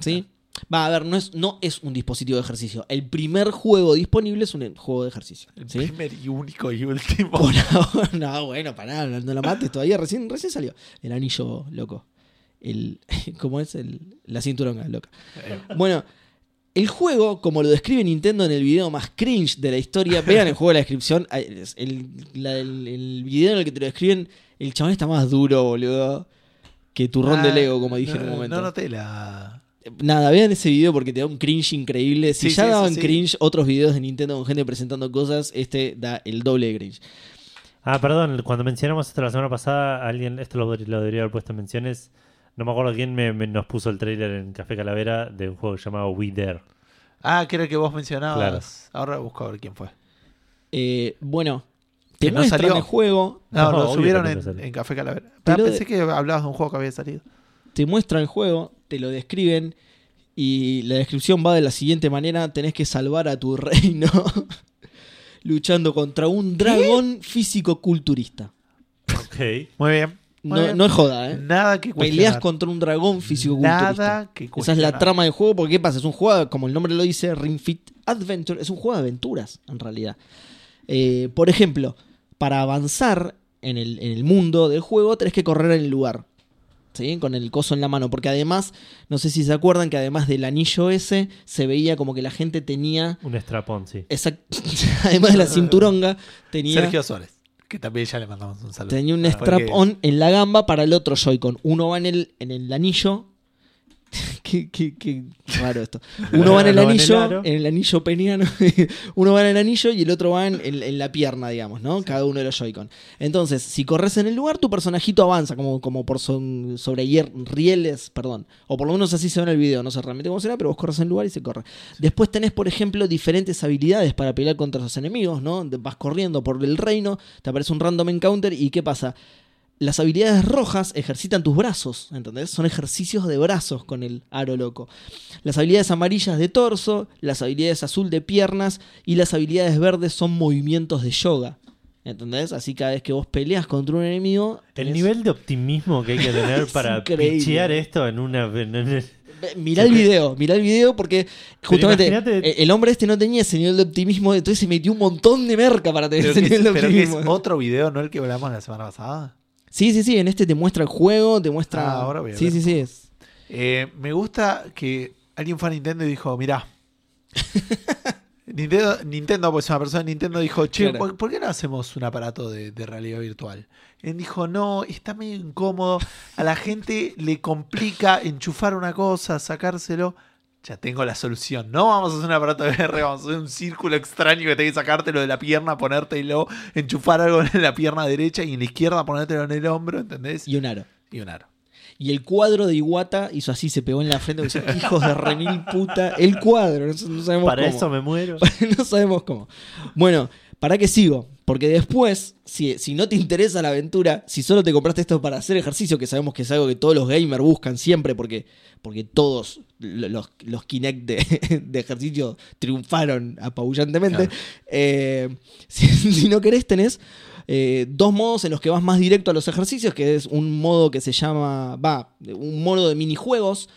¿Sí? Va, a ver, no es, no es un dispositivo de ejercicio. El primer juego disponible es un juego de ejercicio. El ¿sí? primer y único y último. Por ahora, no, bueno, pará, no, no la mates todavía. Recién, recién salió. El anillo loco. El, ¿Cómo es? El, la cinturonga loca. Eh, Bueno, el juego, como lo describe Nintendo en el video más cringe de la historia, vean el juego en la descripción. El, el- la- el- el video en el que te lo describen, el chabón está más duro, boludo, que turrón de ah, Lego, como dije no, en un momento. No noté la. Nada, vean ese video porque te da un cringe increíble. Si Sí, ya sí, daban sí. cringe otros videos de Nintendo con gente presentando cosas, este da el doble de cringe. Ah, perdón, cuando mencionamos esto la semana pasada, alguien, esto lo, lo debería haber puesto en menciones. No me acuerdo quién me, me- nos puso el trailer en Café Calavera de un juego llamado We Dare. Ah, creo que vos mencionabas. Claro. Ahora busco a ver quién fue. Eh, bueno, te Que no muestran salió. el juego, No, No, lo obvio subieron que no en, salió. en Café Calavera. Ah, lo pensé de- que hablabas de un juego que había salido. te muestran el juego, te lo describen y la descripción va de la siguiente manera, tenés que salvar a tu reino luchando contra un dragón físico-culturista. Ok. Muy bien. No, no es joda, ¿eh? Nada que Peleas cuestionar. contra un dragón físico-culturista. Nada que Esa es la trama del juego, porque ¿qué pasa? Es un juego, como el nombre lo dice, Ring Fit Adventure, es un juego de aventuras, en realidad. Eh, por ejemplo, para avanzar en el, en el mundo del juego, tenés que correr en el lugar. ¿Sí? Con el coso en la mano. Porque además, no sé si se acuerdan que además del anillo ese, se veía como que la gente tenía. Un strapón, sí. exact- además de la cinturonga, tenía. Sergio Suárez. Que también ya le mandamos un saludo. Tenía un strap-on en la gamba para el otro Joy-Con. Uno va en el, en el anillo. qué, qué- qué raro esto. Uno va en el anillo, en el anillo peniano. Uno va en el anillo y el otro va en, en- en la pierna, digamos, ¿no? Cada uno de los Joy-Con. Entonces, si corres en el lugar, tu personajito avanza como, como por son- sobre hier- rieles, perdón. O por lo menos así se ve en el video. No sé realmente cómo será, pero vos corres en el lugar y se corre. Después tenés, por ejemplo, diferentes habilidades para pelear contra esos enemigos, ¿no? Vas corriendo por el reino, te aparece un random encounter y ¿qué pasa? Las habilidades rojas ejercitan tus brazos, ¿entendés? Son ejercicios de brazos con el aro loco. Las habilidades amarillas de torso, las habilidades azul de piernas y las habilidades verdes son movimientos de yoga. ¿Entendés? Así cada vez que vos peleas contra un enemigo... El nivel de optimismo que hay que tener para increíble. pichear esto en una. Mirá el video, mirá el video porque justamente eh, el hombre este no tenía ese nivel de optimismo, entonces se metió un montón de merca para tener Pero, ese que, nivel de pero que es optimismo. otro video, ¿no? El que hablamos la semana pasada. Sí, sí, sí, en este te muestra el juego, te muestra... Ah, ahora voy a sí, ver sí, sí, es... Eh, me gusta que alguien fue a Nintendo y dijo, mirá. Nintendo, Nintendo, pues una persona de Nintendo dijo, che, Claro. ¿por, por qué no hacemos un aparato de, de realidad virtual? Él dijo, no, está medio incómodo, a la gente le complica enchufar una cosa, sacárselo. Ya tengo la solución. No vamos a hacer un aparato de VR, vamos a hacer un círculo extraño que tenés que sacártelo de la pierna, ponértelo, enchufar algo en la pierna derecha y en la izquierda ponértelo en el hombro, ¿entendés? Y un aro. Y un aro. Y el cuadro de Iwata hizo así, se pegó en la frente, dice, hijos de remil puta. El cuadro, no, no sabemos para cómo. eso me muero. no sabemos cómo. Bueno, ¿para qué sigo? Porque después, si, si no te interesa la aventura, si solo te compraste esto para hacer ejercicio, que sabemos que es algo que todos los gamers buscan siempre, porque, porque todos lo- los, los Kinect de, de ejercicio triunfaron apabullantemente, Claro. eh, si, si no querés, tenés eh, dos modos en los que vas más directo a los ejercicios, que es un modo que se llama, va, un modo de minijuegos,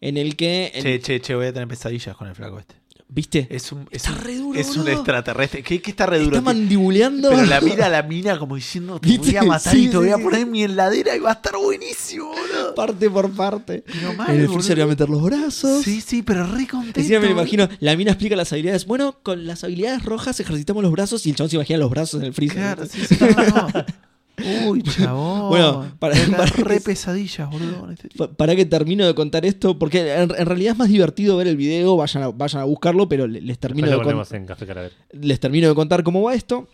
en el que... en- Che, che, che, voy a tener pesadillas con el flaco este. ¿Viste? Es un, es Está un, re duro, es un extraterrestre. ¿Qué, qué está re duro? Está mandibuleando. Pero la mira a la mina como diciendo, te ¿Viste? voy a matar Sí, y te voy a poner en mi heladera y va a estar buenísimo, boludo. parte por parte. Pero mal, en el freezer voy a meter los brazos. Sí, sí, pero re contento. Encima me lo imagino, la mina explica las habilidades. Bueno, con las habilidades rojas ejercitamos los brazos y el chabón se imagina los brazos en el freezer. Claro, sí, sí, no, no. Uy, chabón. Bueno, para- para re que- pesadillas, boludo. este Para que termino de contar esto, porque en, en realidad es más divertido ver el video, vayan a, vayan a buscarlo, pero le- les termino, de lo con- ponemos en Café Calavera. les termino de contar cómo va esto.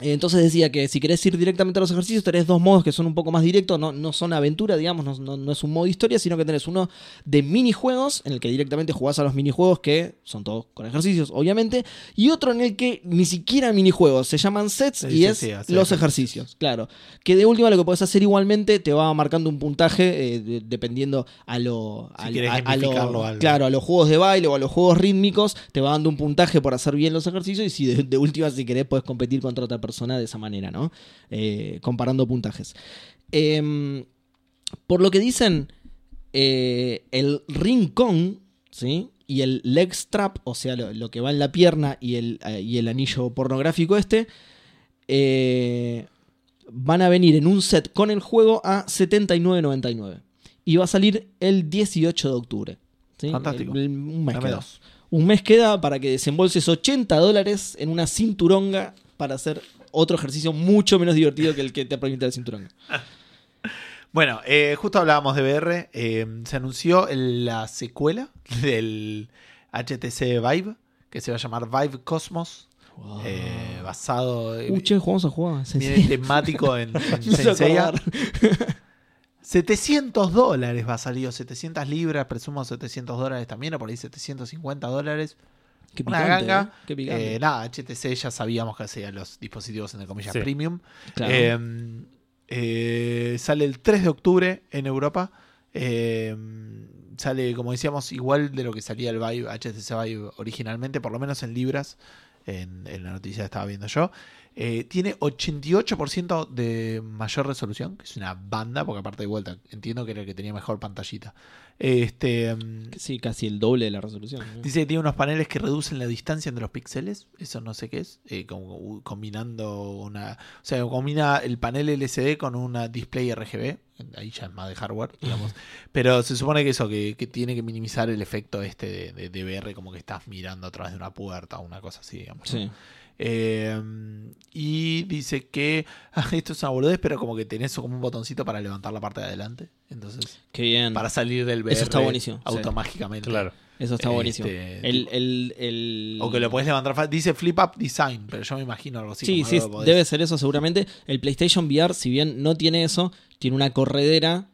Entonces decía que si querés ir directamente a los ejercicios, tenés dos modos que son un poco más directos, no, no son aventura, digamos, no, no- no es un modo historia, sino que tenés uno de minijuegos, en el que directamente jugás a los minijuegos, que son todos con ejercicios, obviamente, y otro en el que ni siquiera minijuegos, se llaman sets y sí, es sí, los ejercicios. claro. Que de última lo que podés hacer igualmente te va marcando un puntaje eh, de- dependiendo a lo... Si querés a- a lo-. Claro, a los juegos de baile o a los juegos rítmicos, te va dando un puntaje por hacer bien los ejercicios y si de, de última, si querés, puedes competir contra otra persona de esa manera, ¿no? Eh, comparando puntajes. Em, por lo que dicen, eh, el ring con, ¿sí? Y el leg strap, o sea, lo, lo que va en la pierna y el, eh, y el anillo pornográfico este, van a venir en un set con el juego a 79.99. Y va a salir el 18 de octubre. ¿sí? Fantástico. El- el- un mes Dame queda. dos. Un mes queda para que desembolses 80 dólares en una cinturonga para hacer otro ejercicio mucho menos divertido que el que te permite la cinturonga. Bueno, eh, justo hablábamos de VR. eh, se anunció el- la secuela del HTC Vive, que se va a llamar Vive Cosmos, eh, basado en Uh, che, jugamos a jugar. ¿en viene temático en, en Senseiya. acordar. 700 dólares va a salir, 700 libras, presumo 700 dólares también, o por ahí 750 dólares. Qué Una ganga. ¿eh? Qué picante. Eh, nada, HTC ya sabíamos que hacía los dispositivos entre comillas Sí. premium. Claro. Eh, eh, sale el 3 de octubre en Europa. Eh, sale, como decíamos, igual de lo que salía el Vive, HTC Vive originalmente, por lo menos en libras. En, en la noticia que estaba viendo yo. Eh, tiene 88% de mayor resolución, que es una banda, porque aparte de vuelta, entiendo que era el que tenía mejor pantallita. Este, mm, sí, casi el doble de la resolución. ¿no? Dice que tiene unos paneles que reducen la distancia entre los píxeles. Eso no sé qué es. eh, como u- combinando una. O sea, combina el panel LCD con una display RGB. Ahí ya es más de hardware, digamos. Pero se supone que eso, que, que tiene que minimizar el efecto este de, de, de VR, como que estás mirando a través de una puerta o una cosa así, digamos. ¿no? Eh, y dice que ah, esto es una boludez, pero como que tenés como un botoncito para levantar la parte de adelante. Entonces, Qué bien. para salir del VR Eso está buenísimo, sí. automáticamente. Claro. Eso está Este, buenísimo. El, el, el- O que lo puedes levantar. Dice Flip Up Design, pero yo me imagino algo así. Sí, como sí, algo podés- debe ser eso seguramente. El PlayStation VR, si bien no tiene eso, tiene una corredera.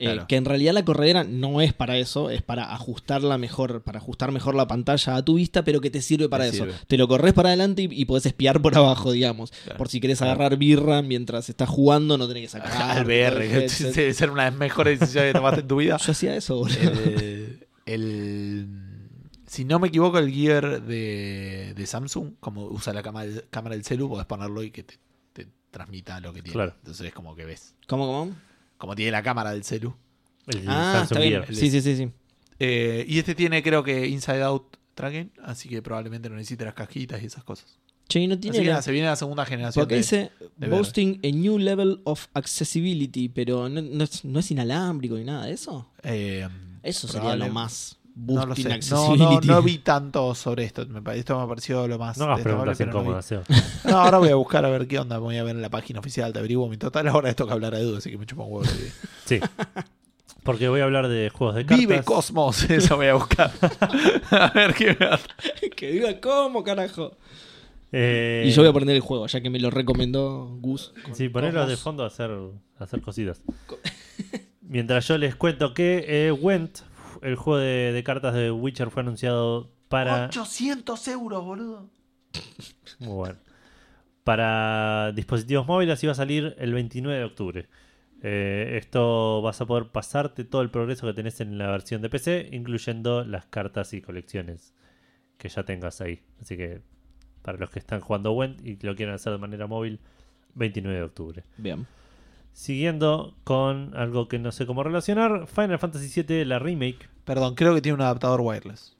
Eh, que en realidad la corredera no es para eso, es para ajustarla mejor, para ajustar mejor la pantalla a tu vista, pero que te sirve para Te eso. sirve. Te lo corres para adelante y, y podés espiar por abajo, digamos. Claro. Por si querés agarrar birra mientras estás jugando, no tenés que sacar. Al VR, debe ser una de las mejores decisiones que tomaste en tu vida. Yo hacía eso, boludo. el, el- si no me equivoco, el Gear de, de Samsung, como usa la cámara, cámara del celu, podés ponerlo y que te, te transmita lo que tiene. Claro. Entonces es como que ves. ¿Cómo, cómo? Como tiene la cámara del celu. El Ah, Samsung está bien. Gear. Sí, sí, sí, sí. Eh, y este tiene, creo que, Inside Out Tracking, así que probablemente no necesite las cajitas y esas cosas. Che, no tiene. Así que la- nada, se viene la segunda generación. Porque de- dice de boasting a new level of accessibility, pero no, no es, no es inalámbrico ni nada de eso. eh, Eso sería lo más No lo sé. No, no, no vi tanto sobre esto. Me esto me pareció lo más. No hagas preguntas no ahora voy a buscar a ver qué onda. Voy a ver en la página oficial. Te averiguo mi total. Ahora esto que hablar de dudas, así que me chupa un huevo. Sí. Porque voy a hablar de juegos de cartas. Vive Cosmos. Eso voy a buscar. a ver qué me que diga cómo, carajo. Eh, Y yo voy a poner el juego, ya que me lo recomendó Gus. Sí, ponerlo de fondo a hacer, a hacer cositas. Mientras yo les cuento que eh, Went, el juego de, de cartas de Witcher, fue anunciado para. 800 euros, boludo. Muy bueno. Para dispositivos móviles iba a salir el 29 de octubre. Eh, esto vas a poder pasarte todo el progreso que tenés en la versión de PC, incluyendo las cartas y colecciones que ya tengas ahí. Así que para los que están jugando Went y lo quieren hacer de manera móvil, 29 de octubre. Bien. Siguiendo con algo que no sé cómo relacionar, Final Fantasy VII, la remake. Perdón, creo que tiene un adaptador wireless.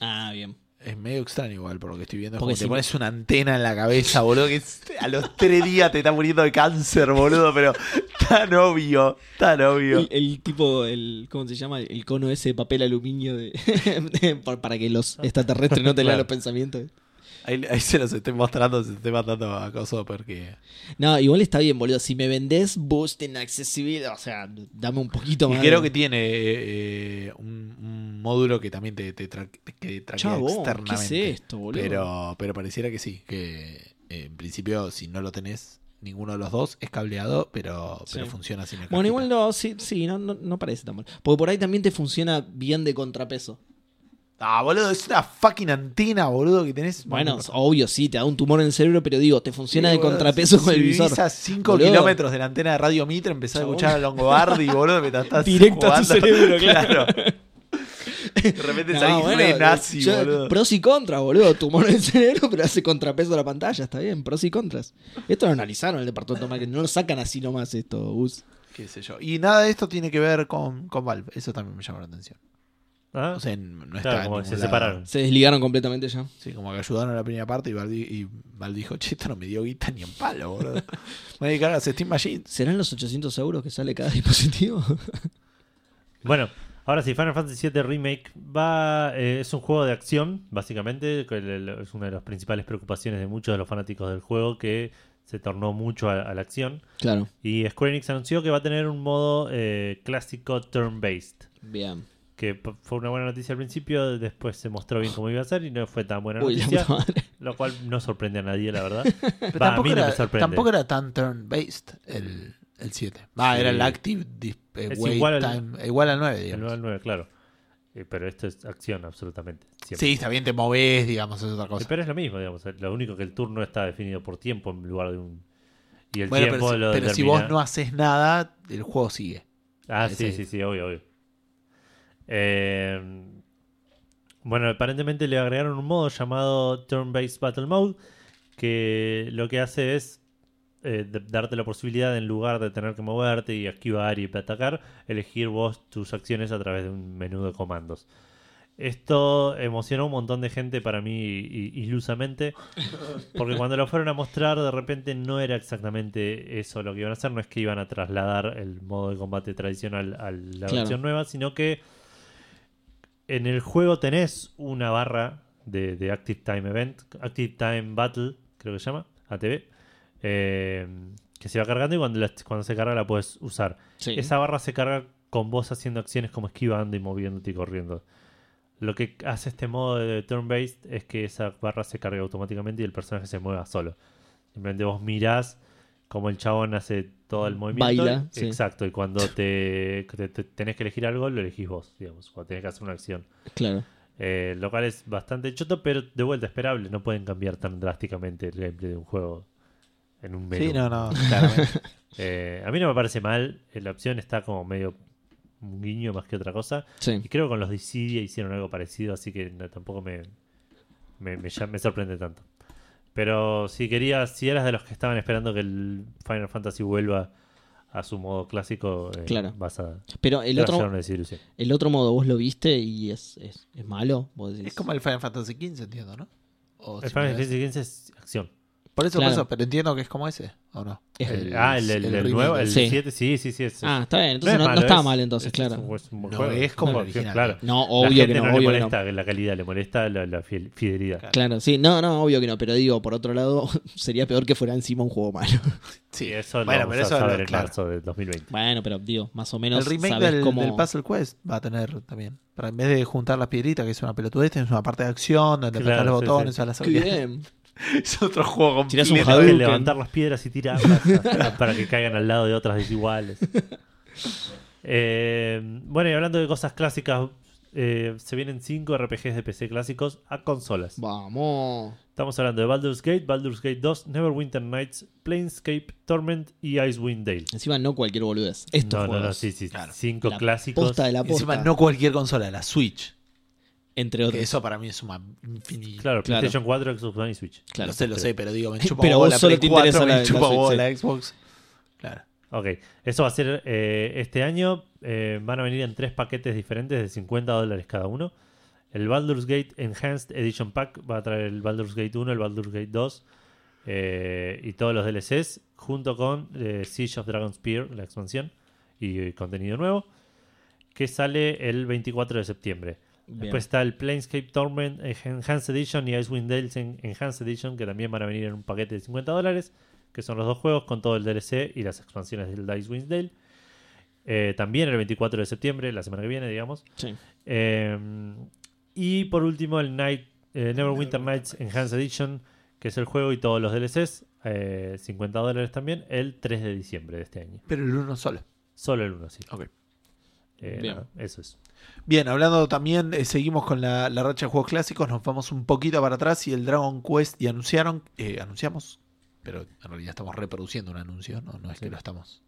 Ah, bien. Es medio extraño igual por lo que estoy viendo. Es Porque como te si- pones una antena en la cabeza, boludo, que a los tres días te está muriendo de cáncer, boludo, pero tan obvio, tan obvio. El, el tipo, el ¿cómo se llama? El cono ese de papel aluminio de, para que los extraterrestres no te lean Claro. los pensamientos. Ahí, ahí se los estoy mostrando, se estoy mandando a Coso porque... No, igual está bien, boludo. Si me vendés boost en accesibilidad, o sea, dame un poquito Y más. creo de- que tiene eh, un, un módulo que también te, te tra- que traquea ¿qué es externamente. esto, boludo? Pero, pero pareciera que sí, que, eh, en principio, si no lo tenés ninguno de los dos, es cableado, pero, pero funciona sin el Bueno, igual no, sí, sí no, no, no parece tan mal. Porque por ahí también te funciona bien de contrapeso. Ah, boludo, es una fucking antena, boludo, que tenés. Bueno, obvio, sí, te da un tumor en el cerebro, pero digo, te funciona Sí, de boludo, contrapeso si con el visor. vivís a 5 Boludo. kilómetros de la antena de Radio Mitre, empezás a escuchar a Longobardi, boludo, mientras estás Directo a tu jugando. cerebro, claro. De repente No, salís bueno, re nazi, yo- boludo. Pros y contras, boludo. Tumor en el cerebro, pero hace contrapeso a la pantalla, está bien. Pros y contras. Esto lo analizaron en el departamento de marketing. No lo sacan así nomás esto, Gus. Qué sé yo. Y nada de esto tiene que ver con, con Valve. Eso también me llamó la atención. Ah, O sea, no está claro, en como ningún se lado. separaron. Se desligaron completamente ya. Sí, como que ayudaron a la primera parte y Val, y Val dijo, che, esto no me dio guita ni en palo, boludo. Me voy a dedicar a Steam Machines. ¿Serán los 800 euros que sale cada dispositivo? Bueno, ahora sí, Final Fantasy VII Remake va eh, es un juego de acción, básicamente, que es una de las principales preocupaciones de muchos de los fanáticos del juego, que se tornó mucho a, a la acción. claro. Y Square Enix anunció que va a tener un modo eh, clásico turn-based, Bien. Que fue una buena noticia al principio, después se mostró bien cómo iba a ser y no fue tan buena Uy, noticia, lo cual no sorprende a nadie, la verdad. Pero a tampoco, mí no era, me sorprende. tampoco era tan turn-based el, el 7. Va, Sí. era el active eh, Es wait igual al- time. Igual al 9, El digamos. 9 al 9, claro. Eh, pero esto es acción, absolutamente. siempre. Sí, está bien, te movés, digamos, es otra Eh, cosa. Pero es lo mismo, digamos. Lo único que el turno está definido por tiempo en lugar de un. Y el Bueno, tiempo pero, si, lo pero si vos no haces nada, el juego sigue. Ah, sí, sí, sí, obvio, obvio. Eh, bueno, aparentemente le agregaron un modo llamado Turn-Based Battle Mode que lo que hace es eh, darte la posibilidad, en lugar de tener que moverte y esquivar y atacar, elegir vos tus acciones a través de un menú de comandos. Esto emocionó a un montón de gente para mí ilusamente, porque cuando lo fueron a mostrar de repente no era exactamente eso lo que iban a hacer, no es que iban a trasladar el modo de combate tradicional a la Claro. versión nueva, sino que en el juego tenés una barra de, de Active Time Event, Active Time Battle, creo que se llama, ATV, eh, que se va cargando y cuando, la- cuando se carga la puedes usar. Sí. Esa barra se carga con vos haciendo acciones como esquivando y moviéndote y corriendo. Lo que hace este modo de turn-based es que esa barra se carga automáticamente y el personaje se mueva solo. Simplemente vos mirás como el chabón hace todo el movimiento. Baila, sí. Exacto, y cuando te, te- te- tenés que elegir algo, lo elegís vos, digamos, cuando tenés que hacer una acción. Claro. Eh, lo cual es bastante choto, pero de vuelta esperable. No pueden cambiar tan drásticamente el gameplay de un juego en un menú. Sí, no, no. Eh, a mí no me parece mal. eh, La opción está como medio un guiño más que otra cosa. Sí. Y creo que con los Dissidia hicieron algo parecido, así que no, tampoco me, me, me sorprende tanto. Pero si querías, si eras de los que estaban esperando que el Final Fantasy vuelva a su modo clásico, eh, Claro. vas a Pero el otro, una desilusión. el otro modo vos lo viste y es, es, es malo. Vos decís- es como el Final Fantasy XV, entiendo, ¿no? O El. Final Fantasy XV es acción. Por eso, Claro. por eso, pero entiendo que es como ese, ¿o no? es- El- ah, el, el- el el remake nuevo, el Sí. 7, sí, sí, sí. es- Ah, está bien. no Entonces es no, es- mal entonces, es- claro. es No es como No, original. Claro. No, la obvio gente que no, no le obvio que no. molesta la calidad, le molesta la, fidelidad. Claro. Claro, sí, no, no, obvio que no, pero digo, por otro lado, sería peor que fuera encima un juego malo. Sí, eso lo Bueno, vamos pero a eso lo- saber en claro. marzo de 2020. Bueno, pero digo, más o menos El remake sabes del, cómo... del Puzzle Quest va a tener también. Para en vez de juntar las piedritas, que es una pelotudez, tenés una parte de acción donde apretás los botones, usas las Qué habilidades. Es otro juego Tirás un completo. Hay que Hadouken. levantar las piedras y tirarlas hasta- para que caigan al lado de otras desiguales. Eh, bueno, y hablando de cosas clásicas, eh, se vienen 5 RPGs de PC clásicos a consolas. Vamos. Estamos hablando de Baldur's Gate, Baldur's Gate 2, Neverwinter Nights, Planescape, Torment y Icewind Dale. Encima no cualquier boludez. Estos no, no, juegos. no, sí, sí. Claro. 5 La clásicos. Posta de la posta. Encima no cualquier consola, la Switch. Entre Que otros. eso para mí es una infinita. Claro, Claro. PlayStation 4, Xbox One y Switch. Claro. lo sé, lo sé, pero digo, me chupa Pero vos la solo Play te 4, interesa me la- la chupa Switch, huevo sí. la Xbox. Claro. Ok, eso va a ser eh, este año. eh, van a venir en tres paquetes diferentes de 50 dólares cada uno. El Baldur's Gate Enhanced Edition Pack va a traer el Baldur's Gate 1, el Baldur's Gate 2 eh, y todos los DLCs, junto con eh, Siege of Dragonspear, la expansión y, contenido nuevo, que sale el 24 de septiembre. Bien. Después está el Planescape Torment Enhanced Edition y Icewind Dale en- Enhanced Edition, que también van a venir en un paquete de 50 dólares, que son los dos juegos con todo el DLC y las expansiones del Icewind Dale. Eh, también el 24 de septiembre, la semana que viene, digamos. Sí. Eh, y por último, el Night, eh, Neverwinter Nights Enhanced Edition, que es el juego y todos los DLCs, eh, 50 dólares también, el 3 de diciembre de este año. Pero el uno solo. Solo el 1, sí. Ok. Eh, Bien. nada, eso es. Bien, hablando también, eh, seguimos con la, la racha de juegos clásicos, nos vamos un poquito para atrás y el Dragon Quest y anunciaron, eh, anunciamos, pero en realidad estamos reproduciendo un anuncio, no, no es que lo estamos,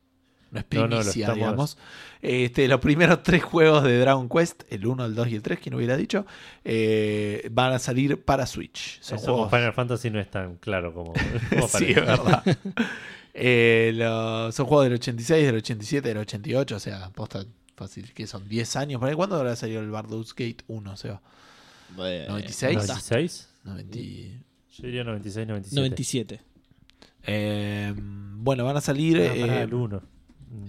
no es No, no, lo primicia, estamos- digamos. Este, los primeros tres juegos de Dragon Quest, el 1, el 2 y el 3, quien hubiera dicho, eh, van a salir para Switch. Son Eso juegos Final Fantasy no es tan claro como, como sí, es verdad. Eh, lo- son juegos del 86, del 87, del 88, o sea, posta fácil, que son 10 años. ¿Para cuándo habrá salido el Baldur's Gate 1? O sea, Eh, 96. ¿96? 90 Yo diría 96, 97. 97. Eh, bueno, van a salir. Ah, eh, el 1.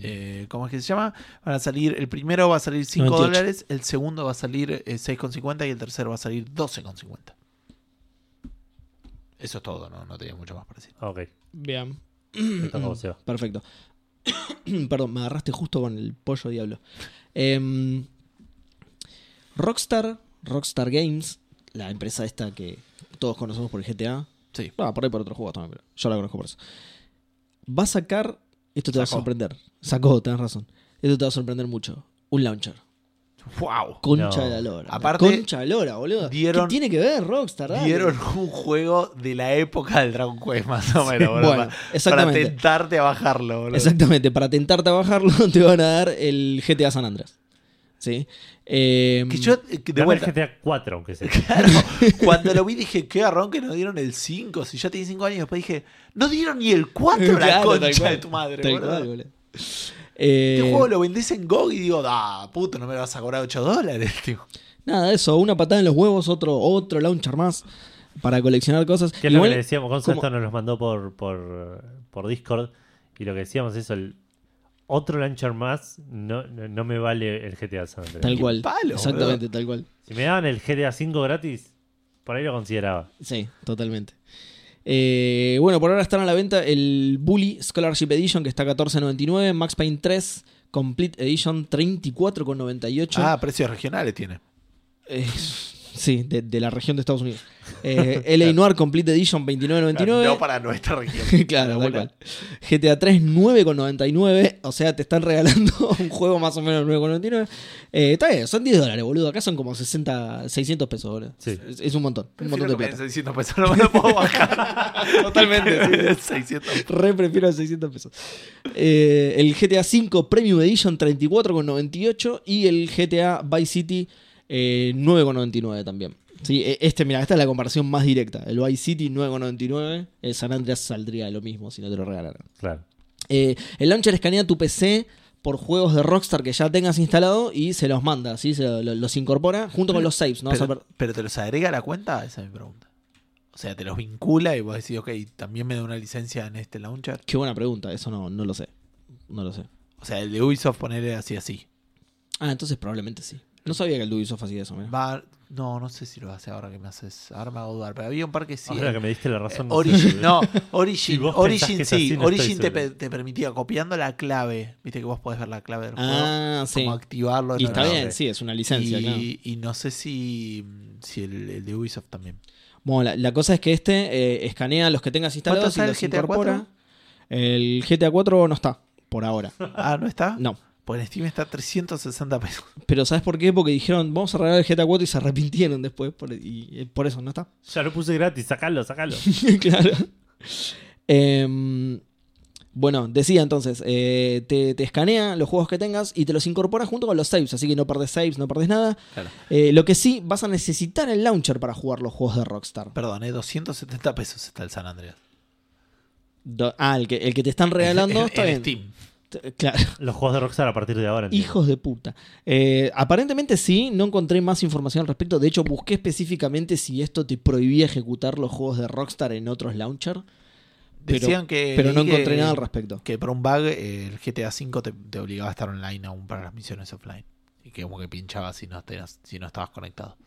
eh, ¿Cómo es que se llama? Van a salir. El primero va a salir 5 98. dólares, el segundo va a salir eh, 6,50 y el tercero va a salir 12,50. Eso es todo, no, no tenía mucho más para decir. Ok, Bien. Perfecto. Perdón, me agarraste justo con el pollo diablo. Em, Rockstar, Rockstar Games, la empresa esta que todos conocemos por el GTA. Sí. Ah, por ahí por otros juegos también, pero yo la conozco por eso. Va a sacar. Esto te va a sorprender. Sacó, tenés razón. Esto te va a sorprender mucho. Un launcher. ¡Wow! Concha No. de la lora. Aparte, Concha de la lora, boludo. dieron- ¿Qué tiene que ver Rockstar? Dale. Dieron un juego de la época del Dragon Quest, más o menos, boludo, bueno, para- para exactamente. tentarte a bajarlo, boludo. Exactamente, para tentarte a bajarlo te van a dar el GTA San Andreas. ¿Sí? Eh, Que yo, eh, de Dame vuelta, el GTA 4, aunque sea. claro, cuando lo vi dije, qué garrón que nos dieron el 5, si ya tiene 5 años, después dije, no dieron ni el 4, la Claro, tal concha cual. de tu madre, Eh, Este juego lo vendés en GOG y digo, ah, puto, no me lo vas a cobrar 8 dólares, tío. Nada, eso, una patada en los huevos, otro, otro launcher más para coleccionar cosas. Que es lo que le decíamos, Gonzo como- esto nos los mandó por, por, por Discord. Y lo que decíamos es el otro launcher más, no, no, no me vale el GTA San Andreas. Tal cual. palo, Exactamente, tal cual. Si me daban el GTA 5 gratis, por ahí lo consideraba. Sí, totalmente. Eh, bueno, por ahora están a la venta el Bully Scholarship Edition que está a 14.99, Max Payne 3 Complete Edition 34.98. Ah, precios regionales tiene. Sí, de, de la región de Estados Unidos. Eh, LA Noir Complete Edition 29.99. No para nuestra región. claro, tal cual. GTA 3 9,99. O sea, te están regalando un juego más o menos 9,99. Eh, está bien, son 10 dólares, boludo. Acá son como 60, 600 pesos, boludo. Sí. Es, es un montón. Un montón de Prefiero plata. den 600 pesos, no me lo puedo bajar. Totalmente, 600 Re prefiero 600 pesos. Eh, el GTA 5 Premium Edition 34,98 y el GTA Vice City eh, 9,99 también. Sí, e- este, mira, esta es la comparación más directa. El Vice City 9,99. El San Andreas saldría lo mismo si no te lo regalaran. Claro. Eh, el launcher escanea tu PC por juegos de Rockstar que ya tengas instalado y se los manda, ¿sí? Se lo- lo- los incorpora junto con los saves. pero, pero te los agrega a la cuenta, esa es mi pregunta. O sea, te los vincula y vos decís, ok, también me da una licencia en este launcher. Qué buena pregunta, eso no, no lo sé. No lo sé. O sea, el de Ubisoft ponerle así así. Ah, entonces probablemente sí. No sabía que el Ubisoft hacía eso, mira. Va, no, no sé si lo hace ahora que me haces. Ahora me hago dudar. Pero había un par que sí. Ahora eh. que me diste la razón. Eh, no Origin, no, Si Origin, Origin sí, no Origin te, permitía copiando la clave, viste que vos podés ver la clave del juego, Ah, sí. como activarlo en Y el está bien, sí, es una licencia, y, claro. y no sé si, si el, el de Ubisoft también. Bueno, la, la cosa es que este eh, escanea los que tengas instalados y los el GTA incorpora. El GTA 4 no está, por ahora. Ah, ¿no está? No. Pues en Steam está 360 pesos. Pero ¿sabes por qué? Porque dijeron, vamos a regalar el GTA 4 y se arrepintieron después. Por, y eh, por eso no está. Ya lo puse gratis, sacalo, sacalo. claro. Em, bueno, decía entonces, eh, te, te escanea los juegos que tengas y te los incorpora junto con los saves, así que no perdés saves, no perdés nada. Claro. Eh, lo que sí, vas a necesitar el launcher para jugar los juegos de Rockstar. Perdón, ¿eh? 270 pesos está el San Andreas. Do- ah, el que, el que te están regalando está en bien. Steam. Claro. Los juegos de Rockstar a partir de ahora. entiendo. Hijos de puta. Eh, aparentemente sí, no encontré más información al respecto. De hecho, busqué específicamente si esto te prohibía ejecutar los juegos de Rockstar en otros launcher. Pero- Decían que. Pero no encontré que- nada al respecto. Que por un bug eh, el GTA V te, te obligaba a estar online aún para las misiones offline. Y que como que pinchaba si no, tenías- si no estabas conectado.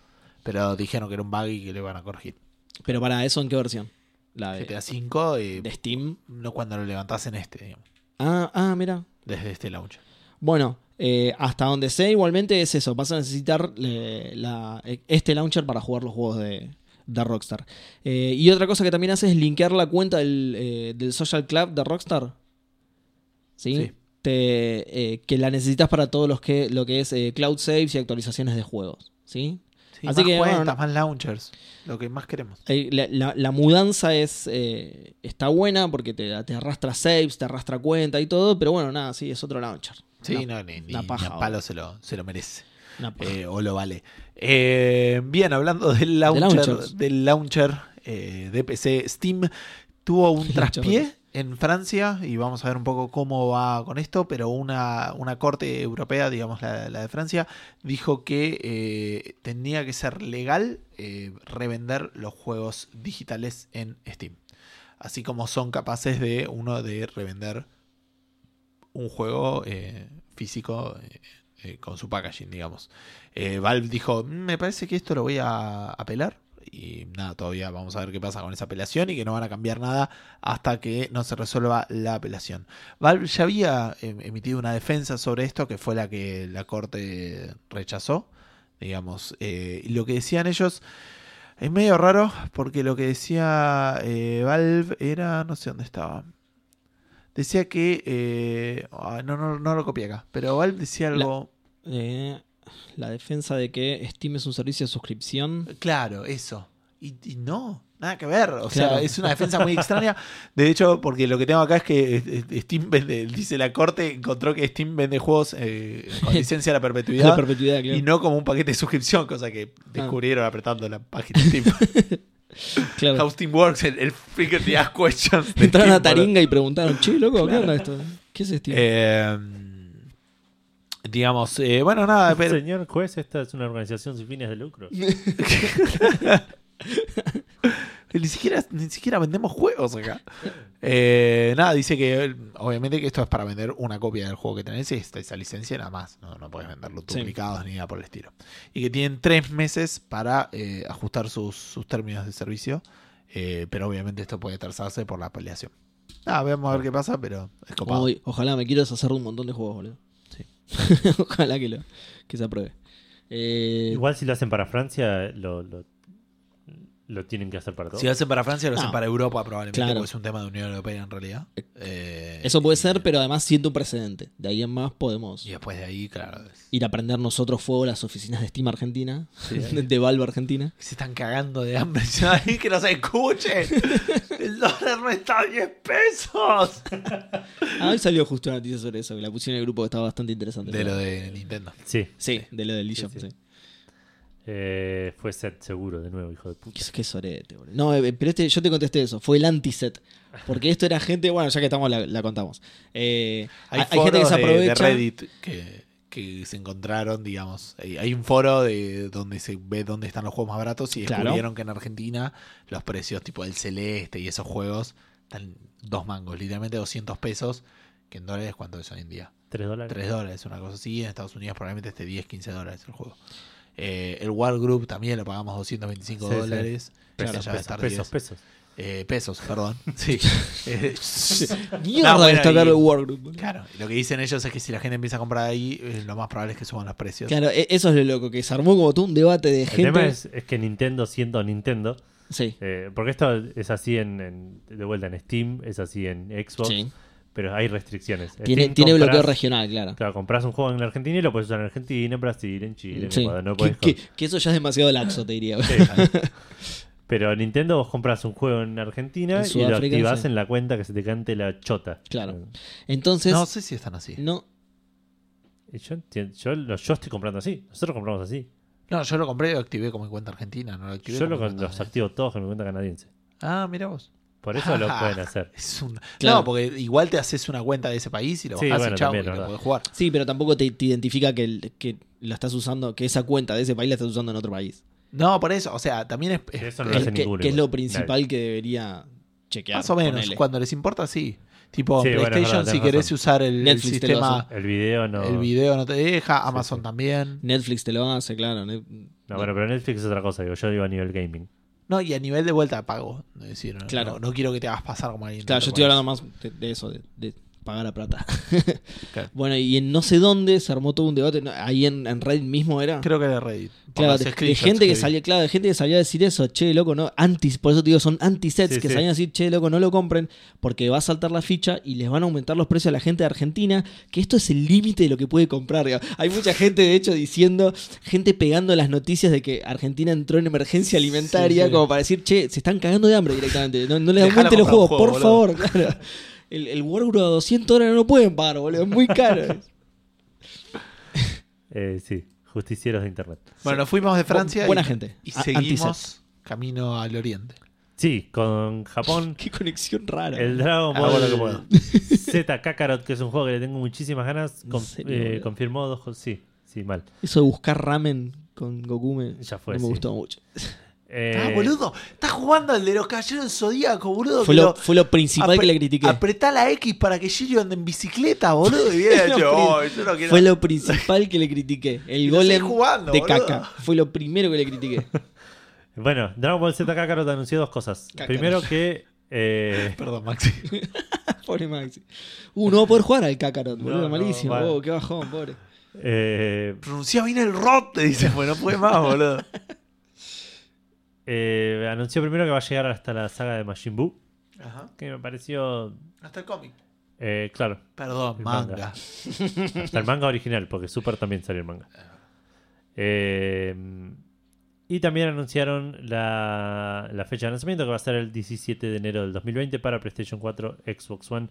Pero dijeron que era un bug y que lo iban a corregir. Pero para eso, ¿en qué versión? La de, GTA V, eh, de Steam. no cuando lo levantás en este, digamos. Ah, ah, mira. Desde este launcher. Bueno, eh, hasta donde sé, igualmente es eso. Vas a necesitar eh, la- este launcher para jugar los juegos de. de Rockstar. Eh, y otra cosa que también hace es linkear la cuenta del, del Social Club de Rockstar. ¿Sí? Sí. Te- que la necesitas para todo los que, lo que es cloud saves y actualizaciones de juegos. ¿Sí? Sí, Así más que, cuentas, bueno, más launchers. Lo que más queremos. La, la- la mudanza es eh, está buena porque te, te arrastra saves, te arrastra cuenta y todo, pero bueno, nada, sí, es otro launcher. Sí, Una- no, ni, ni, ni a palo se lo, se lo merece. Eh, o lo vale. Eh, bien, hablando del launcher, del launcher de PC Steam, tuvo un traspié en Francia y vamos a ver un poco cómo va con esto, pero una, una corte europea, digamos la, de Francia, dijo que eh, tenía que ser legal eh, revender los juegos digitales en Steam. Así como son capaces de uno de revender un juego eh, físico con su packaging, digamos. Valve dijo, "Mm, me parece que esto lo voy a apelar. Y nada, todavía vamos a ver qué pasa con esa apelación y que no van a cambiar nada hasta que no se resuelva la apelación. Valve ya había eh, emitido una defensa sobre esto, que fue la que la corte rechazó, digamos. Eh, y lo que decían ellos es medio raro, porque lo que decía eh, Valve era, no sé dónde estaba. Decía que, eh, ah, no, no, no lo copié acá, pero Valve decía algo... Eh, la defensa de que Steam es un servicio de suscripción. Claro, eso. Y, y no, nada que ver. O sea, es una defensa muy extraña. De hecho, porque lo que tengo acá es que eh, eh, Steam vende, dice la corte, encontró que Steam vende juegos eh, con licencia a la perpetuidad. La perpetuidad, claro. Y no como un paquete de suscripción, cosa que descubrieron apretando la página de Steam. Claro. How Steam works, el, el frequently asked questions. Entraron a Steam. Taringa y preguntaron, che, loco, ¿qué onda esto? ¿Qué es Steam? Eh, digamos, eh, bueno, nada, pero, Señor juez, esta es una organización sin fines de lucro. ni siquiera, ni siquiera vendemos juegos acá. Eh, nada, dice que eh, obviamente que esto es para vender una copia del juego que tenés y esta, esa licencia nada más. No, no puedes venderlo Sí. duplicados ni nada por el estilo. Y que tienen tres meses para eh, ajustar sus, sus términos de servicio. eh, pero obviamente esto puede trazarse por la apelación. Nada, vamos a ver qué pasa, pero es copado. Uy, ojalá me quiero deshacer de un montón de juegos, boludo. Ojalá que, lo, que se apruebe. Eh, Igual si lo hacen para Francia, lo, lo, lo tienen que hacer para todo. Si lo hacen para Francia, lo hacen No. para Europa probablemente, Claro. porque es un tema de Unión Europea en realidad. Eh, Eso puede ser, pero además siento un precedente. De ahí en más podemos Y después de ahí, claro, es- ir a prender nosotros fuego a las oficinas de Steam Argentina, Sí. de Valve Argentina. se están cagando de hambre. Ay, que nos escuchen. El dólar no está a 10 pesos. Ah, hoy salió justo una noticia sobre eso, que la pusieron en el grupo que estaba bastante interesante. De lo de Nintendo. Sí, Sí, de lo del eShop, Sí, sí. sí. eh, fue set seguro de nuevo, hijo de puta. Qué, qué sorete, boludo. No, eh, pero este, yo te contesté eso, fue el anti-set. Porque esto era gente, bueno, ya que estamos, la, la contamos. Eh, Hay, hay, hay gente que se de- aprovecha. de, Reddit que, que se encontraron, digamos. Hay hay un foro de donde se ve dónde están los juegos más baratos y Claro. descubrieron que en Argentina los precios tipo del Celeste y esos juegos están dos mangos, literalmente 200 pesos. Que en dólares, ¿cuánto es hoy en día? ¿Tres dólares? 3 dólares, una cosa así. En Estados Unidos probablemente esté 10, 15 dólares el juego. Eh, el War Group también lo pagamos 225 Sí, sí. dólares. Pesos, a pesos, pesos, 10. pesos. Eh, pesos, perdón. Sí. Eh, Mierda No, bueno, de destacar y- el Wargroup. claro, y lo que dicen ellos es que si la gente empieza a comprar ahí, eh, lo más probable es que suban los precios. Claro, e- eso es lo loco, que se armó como todo un debate de El gente. tema es, es que Nintendo siendo Nintendo, Sí, eh, porque esto es así en, en- de vuelta en Steam, es así en Xbox, sí. pero hay restricciones. Tiene, Steam tiene compras- bloqueo regional, claro. Claro, compras un juego en la Argentina y lo puedes usar en Argentina, en Brasil, en Chile, en Sí. Ecuador. No que, podés que- que eso ya es demasiado laxo, te diría. Sí. Pero Nintendo vos compras un juego en Argentina En y lo activas sí. en la cuenta que se te cante la chota. Claro. Entonces, no no, sé si están así. Y yo, estoy comprando así. Nosotros compramos así. No, yo lo compré y lo activé como en cuenta argentina. No lo activé Yo lo, con- cuenta los activo todos con mi cuenta canadiense. Ah, mira vos. Por eso lo pueden hacer. Es un... Claro. No, porque igual te haces una cuenta de ese país y lo Sí, bajás bueno, y chao, también, y lo podés jugar. sí, pero tampoco te, te identifica que, el- que lo estás usando, que esa cuenta de ese país la estás usando en otro país. No, por eso, o sea, también es, es- Eso no Que, lo hace que- ninguno. que es lo principal que debería chequear. más o menos. ponele. Cuando les importa, sí. Tipo, Sí, bueno, PlayStation, verdad, si querés razón. usar el, el sistema. El video no. el video no te deja, Amazon sí. también. Netflix te lo hace, claro. No, bueno, pero Netflix es otra cosa. Digo, yo digo a nivel gaming. No, y a nivel de vuelta pago. Es decir, Claro. no, no quiero que te hagas pasar como alguien. de Claro, yo estoy hablando más de, de eso, de, de paga la plata. Claro. Bueno, y en no sé dónde se armó todo un debate, ¿no? ahí en, en Reddit mismo era. Creo que era Reddit. Claro, de, de gente que salía, claro, de gente que salía a decir eso, che, loco, no, anti, por eso te digo, son anti-sets Sí, que sí. salían a decir, che, loco, no lo compren, porque va a saltar la ficha y les van a aumentar los precios a la gente de Argentina, que esto es el límite de lo que puede comprar. Hay mucha gente, de hecho, diciendo, gente pegando las noticias de que Argentina entró en emergencia alimentaria, Sí, como para decir, che, se están cagando de hambre directamente, no, no les Dejala aumenten los juegos, por favor, claro. El, el Wargroove a 200 dólares no lo pueden pagar, boludo, es muy caro. Eh, sí, justicieros de internet. Bueno, nos fuimos de Francia buena y, gente. y A- seguimos camino al oriente. Sí, con Japón, Qué conexión rara. el Dragon Hago Ball lo que puedo. Z Kakarot, que es un juego que le tengo muchísimas ganas, ¿En con- serio, eh, boludo? confirmó dos cosas. Sí, sí, mal. Eso de buscar ramen con Goku me, Ya fue, no me sí. gustó mucho. Eh, Ah, boludo, estás jugando al de los caballeros del Zodíaco, boludo. Fue lo, fue lo principal que le critiqué. Apretá la X para que Shiryu ande en bicicleta, boludo. Y yo, "Oh, yo no quiero- Fue lo principal que le critiqué. El golem jugando, de boludo. caca. Fue lo primero que le critiqué. Bueno, Dragon Ball Z Kakarot anunció dos cosas. Primero que... eh, Perdón, Maxi. pobre Maxi. Uh, no va a poder jugar al Kakarot, boludo. no, malísimo. vale. Oh, qué bajón, pobre. eh, Pronuncia bien el rot, te dice, bueno, no puede más, boludo. Eh, anunció primero que va a llegar hasta la saga de Majin Buu, Ajá. que me pareció... Hasta el cómic. eh, claro, Perdón, El manga. manga. hasta el manga original, porque Super también salió el manga. Eh, y también anunciaron la, la fecha de lanzamiento que va a ser el 17 de enero del 2020 para PlayStation 4, Xbox One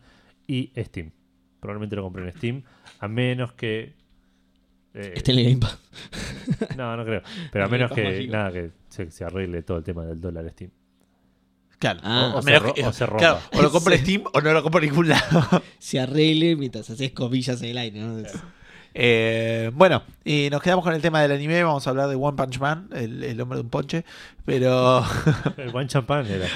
y Steam. Probablemente lo compré en Steam, a menos que... eh, Está en el Game Pass. no, no creo. Pero a menos que mágico. nada que se, se arregle todo el tema del dólar Steam. Claro. Ah. O se menos o se rompa. claro, o lo compro en Sí. Steam o no lo compro en ningún lado. Se arregle mientras haces comillas en el aire, Eh, bueno, y nos quedamos con el tema del anime. Vamos a hablar de One Punch Man, el, el hombre de un ponche. Pero. El One Champagne era.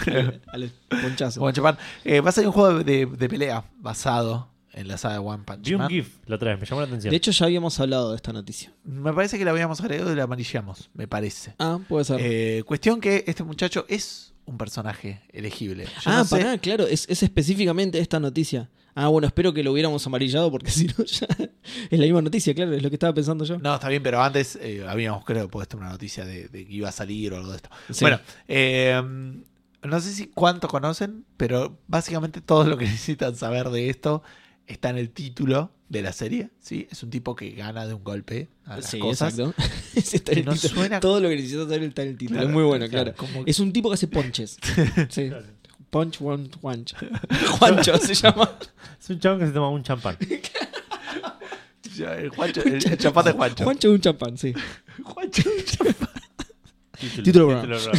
Al ponchazo. One Man. Eh, va a ser un juego de, de pelea basado en la saga de One Punch Vi un Man. GIF la otra vez, me llamó la atención. De hecho, ya habíamos hablado de esta noticia. Me parece que la habíamos agregado y la amarillamos, me parece. Ah, puede ser. Eh, cuestión que este muchacho es un personaje elegible. Yo ah, no sé- pará, claro, es, es específicamente esta noticia. Ah, bueno, espero que lo hubiéramos amarillado porque si no ya es la misma noticia, claro, es lo que estaba pensando yo. No, está bien, pero antes eh, habíamos, creo, puesto una noticia de, de que iba a salir o algo de esto. Sí. Bueno, eh, no sé si cuánto conocen, pero básicamente todo lo que necesitan saber de esto está en el título de la serie. ¿sí? Es un tipo que gana de un golpe a las Sí, cosas. exacto. Ese está en Que el no título. suena- Todo lo que necesitas saber está en el título. Claro, es muy bueno, claro, claro. como- Es un tipo que hace ponches. Sí. Punch, one, Juancho. Juancho se llama. Es un chabón que se toma un champán. El, Juancho- el- el champán de Juancho. Juancho es un champán, sí. Juancho es un champán. Título, Título programa.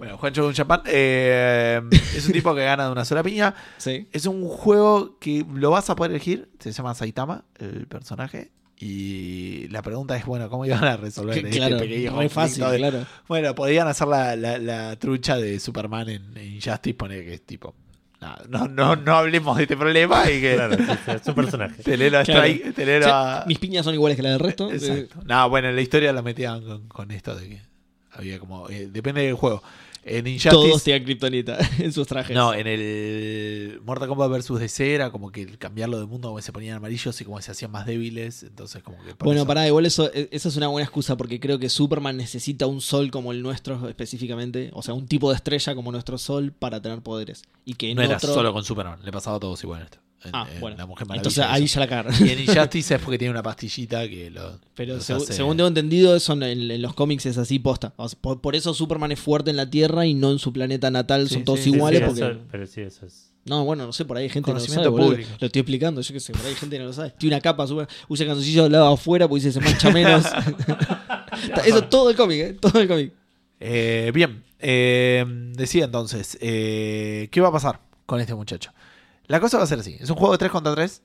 Bueno, Juancho champán. eh, es un tipo que gana de una sola piña. Sí. Es un juego que lo vas a poder elegir. Se llama Saitama, el personaje. Y la pregunta es, bueno, ¿cómo iban a resolver Que, este claro, pequeño re conflicto fácil, de- claro. Bueno, podrían hacer la, la- la trucha de Superman en, en Injustice, poner que es tipo. No, no, no, no hablemos de este problema y que Claro, sí, sí, es un personaje. Claro. Strike- tener O sea, a- mis piñas son iguales que las del resto. Eh, Exacto. No, bueno, en la historia la metían con, con esto de que había como. eh, depende del juego. En Injustice. todos tenían kriptonita en sus trajes. No, en el Mortal Kombat vs. DC era como que el cambiarlo de mundo como se ponían amarillos y como se hacían más débiles. Entonces, como que. Bueno, eso- pará, igual eso, e- esa es una buena excusa porque creo que Superman necesita un sol como el nuestro específicamente, o sea, un tipo de estrella como nuestro sol para tener poderes. Y que en No era otro... solo con Superman, le pasaba a todos igual esto. En, Ah, en bueno. La Mujer Maravilla, Entonces ahí ya la cagaron. Y en Injustice es porque tiene una pastillita que lo. Pero los segu- hace- según tengo entendido, eso en, en los cómics es así posta. O sea, por, por eso Superman es fuerte en la Tierra y no en su planeta natal, Sí, son todos sí, iguales. Sí, porque... eso- pero sí, eso es. No, bueno, no sé, por ahí hay gente que no lo sabe. Público. Lo estoy explicando, yo qué sé, por ahí hay gente que no lo sabe. Tiene una capa, super, usa calzoncillo al lado afuera porque dice se mancha menos. eso todo el cómic, ¿eh? Todo el cómic. Eh, bien, eh, decía entonces, eh, ¿qué va a pasar con este muchacho? La cosa va a ser así: es un juego de 3 contra 3.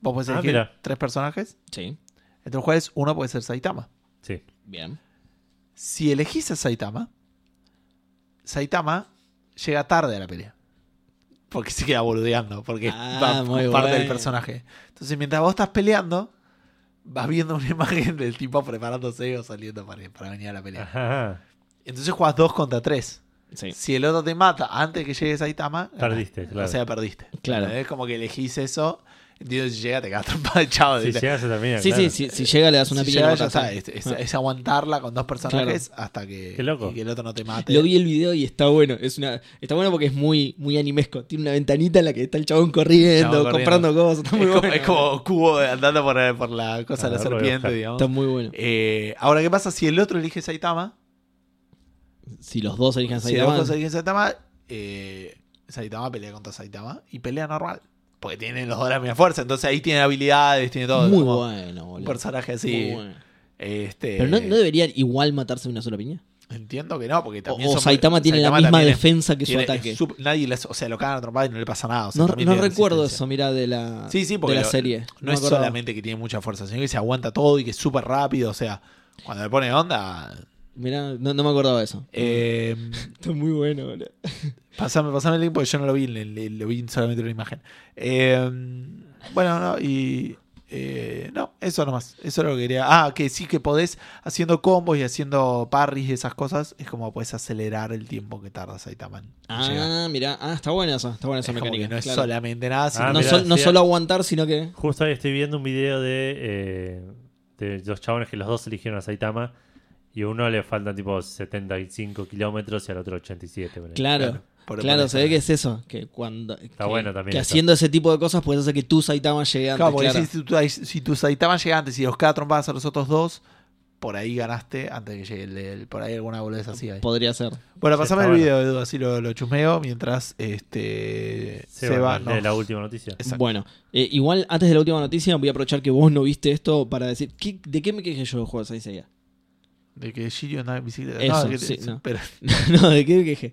Vos podés Ah, elegir mira. tres personajes. Sí, Entre los cuales uno puede ser Saitama. Sí. bien. Si elegís a Saitama, Saitama llega tarde a la pelea. Porque se queda boludeando, porque Ah, va muy parte del personaje. Entonces, mientras vos estás peleando, vas viendo una imagen del tipo preparándose o saliendo para, para venir a la pelea. Ajá. Entonces jugás dos contra tres. Sí. Si el otro te mata antes que llegue Saitama, Perdiste, ganaste. claro. O sea, perdiste. Claro. Es como que elegís eso. Entiendo, si llega, te quedas trompada de chavo. Si llega se termina. Sí, claro. sí, si, si llega le das una Si llega, ya. Es, es- es aguantarla con dos personajes hasta que, Qué loco. y que el otro no te mate. Lo vi el video y está bueno. Es una, está bueno porque es muy, muy animesco. Tiene una ventanita en la que está el chabón corriendo, Chabón corriendo. comprando cosas. Está es, muy como, bueno. es como cubo andando por, por la cosa de la a serpiente, digamos. Está muy bueno. Eh, ahora, ¿qué pasa si el otro elige Saitama? Si los dos eligen Si el Saitama. otro elige Saitama, eh, Saitama pelea contra Saitama y pelea normal. Porque tienen los dos la misma fuerza. Entonces ahí tiene habilidades, tiene todo. muy bueno, Un boludo. personaje así. Bueno. Este, Pero no, no deberían igual matarse de una sola piña. Entiendo que no, porque O, también o son- Saitama tiene la Saitama misma es- defensa que su tiene- ataque. nadie les- o sea, lo cagan a y no le pasa nada. o sea, No, recuerdo eso, mira, de la, Sí, sí, de la lo- serie. No, es acordaba. solamente que tiene mucha fuerza, sino que se aguanta todo y que es súper rápido. O sea, cuando le pone onda. Mirá, no, no me acordaba de eso. Eh, Está muy bueno, boludo. pasame, pasame el link porque yo no lo vi, le, le- lo vi solamente en una imagen. Eh, bueno, no, y. eh, no, eso nomás. Eso es lo que quería. Ah, que sí que podés, haciendo combos y haciendo parries y esas cosas, es como podés acelerar el tiempo que tarda Saitama. en llegar. Ah, mirá. Ah, está buena esa. Está buena esa Es como mecánica. que no es claro. solamente nada, sino Ah, no, mirá, sol- no sí, solo aguantar, sino que. Justo ahí estoy viendo un video de, eh, de los chabones que los dos eligieron a Saitama y a uno le faltan tipo 75 kilómetros y al otro 87. ponele. Claro. por- Claro, por se ve que es eso. Que cuando. que, bueno también Que eso. haciendo ese tipo de cosas puedes hacer que tu Saitama llegue antes. Claro, porque claro. si, tu, si tu Saitama llega antes y los cada trompadas a los otros dos, por ahí ganaste antes de que llegue el, de él. Por ahí alguna boludez así. Podría ser. Bueno, Sí, pasame está el bueno. video, Edu, así lo, lo chusmeo mientras este Seba, Seba lee nos- la última noticia. Exacto. Bueno, eh, igual antes de la última noticia, voy a aprovechar que vos no viste esto para decir. ¿qué- ¿De qué me quejé yo del juego de Saint Seiya? De que Shiryu andaba en bicicleta. Eso, no, de que, sí, no. pero- no, ¿de qué me quejé?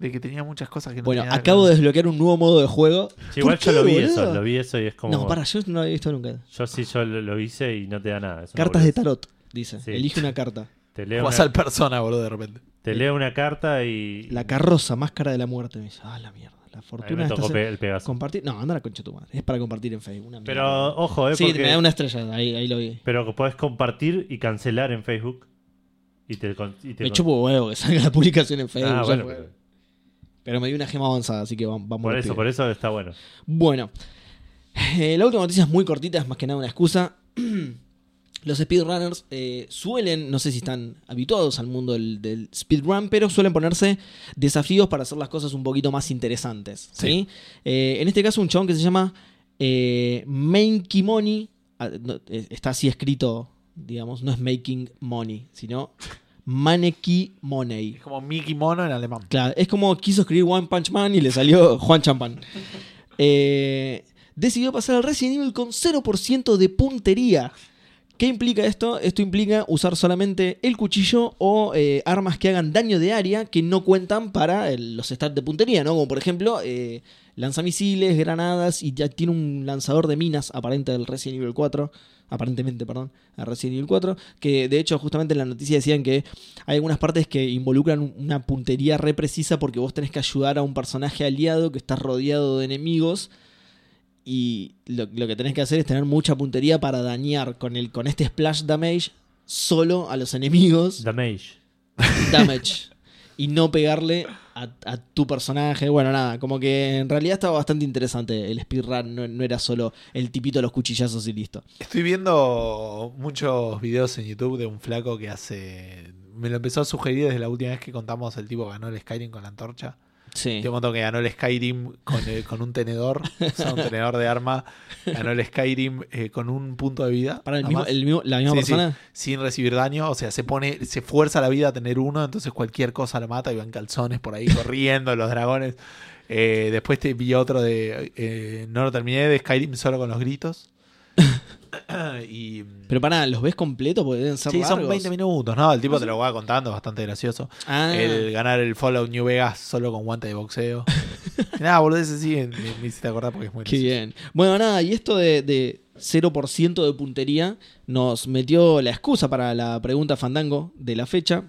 de que tenía muchas cosas que no Bueno, tenía nada acabo que de desbloquear un nuevo modo de juego. Sí, igual ¿Por yo qué, lo vi boludo? eso, lo vi eso y es como... No, para, yo no lo había visto nunca. Yo sí, yo lo, lo hice y no te da nada. Cartas de tarot, dice. Sí. Elige una carta. Te leo, Jugás una, al persona, boludo, de repente. te leo una carta y... La carroza, máscara de la muerte. Me dice, ah, la mierda. La fortuna está tocó se- pe- el Pegaso. compartir. No, anda la concha tu madre. Es para compartir en Facebook. Una Pero ojo, eh, Sí, porque... me da una estrella. Ahí, ahí lo vi. Pero podés compartir y cancelar en Facebook. Y te, y te Me chupo huevo que salga la publicación en Facebook. Ah, bueno, pero- Pero me dio una gema avanzada, así que vam- vamos por eso, por eso está bueno. Bueno, eh, la última noticia es muy cortita, es más que nada una excusa. Los speedrunners eh, suelen, no sé si están habituados al mundo del, del speedrun, pero suelen ponerse desafíos para hacer las cosas un poquito más interesantes. ¿sí? Eh, en este caso, un chabón que se llama eh, Making Money, ah, eh, está así escrito, digamos, no es Making Money, sino Maneki Money. Es como Mickey Mono en alemán. Claro, es como quiso escribir One Punch Man y le salió Juan Champán. Eh, decidió pasar al Resident Evil con 0% de puntería. ¿Qué implica esto? Esto implica usar solamente el cuchillo o eh, armas que hagan daño de área que no cuentan para el- los stats de puntería, ¿no? Como por ejemplo, eh, lanzamisiles, granadas y ya tiene un lanzador de minas aparente del Resident Evil 4. Aparentemente, perdón, a Resident Evil 4. Que de hecho, justamente en la noticia decían que hay algunas partes que involucran un- una puntería re precisa porque vos tenés que ayudar a un personaje aliado que está rodeado de enemigos. Y lo, lo que tenés que hacer es tener mucha puntería para dañar con, el, con este splash damage solo a los enemigos. Damage. Damage. y no pegarle a, tu personaje. Bueno, nada, como que en realidad estaba bastante interesante el speedrun. No, no era solo el tipito de los cuchillazos y listo. Estoy viendo muchos videos en YouTube de un flaco que hace. Me lo empezó a sugerir desde la última vez que contamos el tipo que ganó el Skyrim con la antorcha. Sí. Montón que ganó el Skyrim con, el- con un tenedor, o sea, un tenedor de arma. Ganó el Skyrim eh, con un punto de vida. Para el mismo, más, el mismo- la misma Sí, sí. persona. Sin recibir daño. O sea, se pone, se fuerza la vida a tener uno, entonces cualquier cosa lo mata y van calzones por ahí corriendo, los dragones. Eh, después te vi otro de. eh, no lo terminé de Skyrim solo con los gritos. y. Pero para, ¿los ves completos? Porque deben ser Sí, son largos. 20 minutos, ¿no? El tipo te lo va contando, bastante gracioso. Ah, El ganar el Fallout New Vegas solo con guante de boxeo. Nada, boludo, ese sí, me, me hiciste acordar porque es muy qué gracioso. bien. Bueno, nada, y esto de, de 0% de puntería nos metió la excusa para la pregunta fandango de la fecha.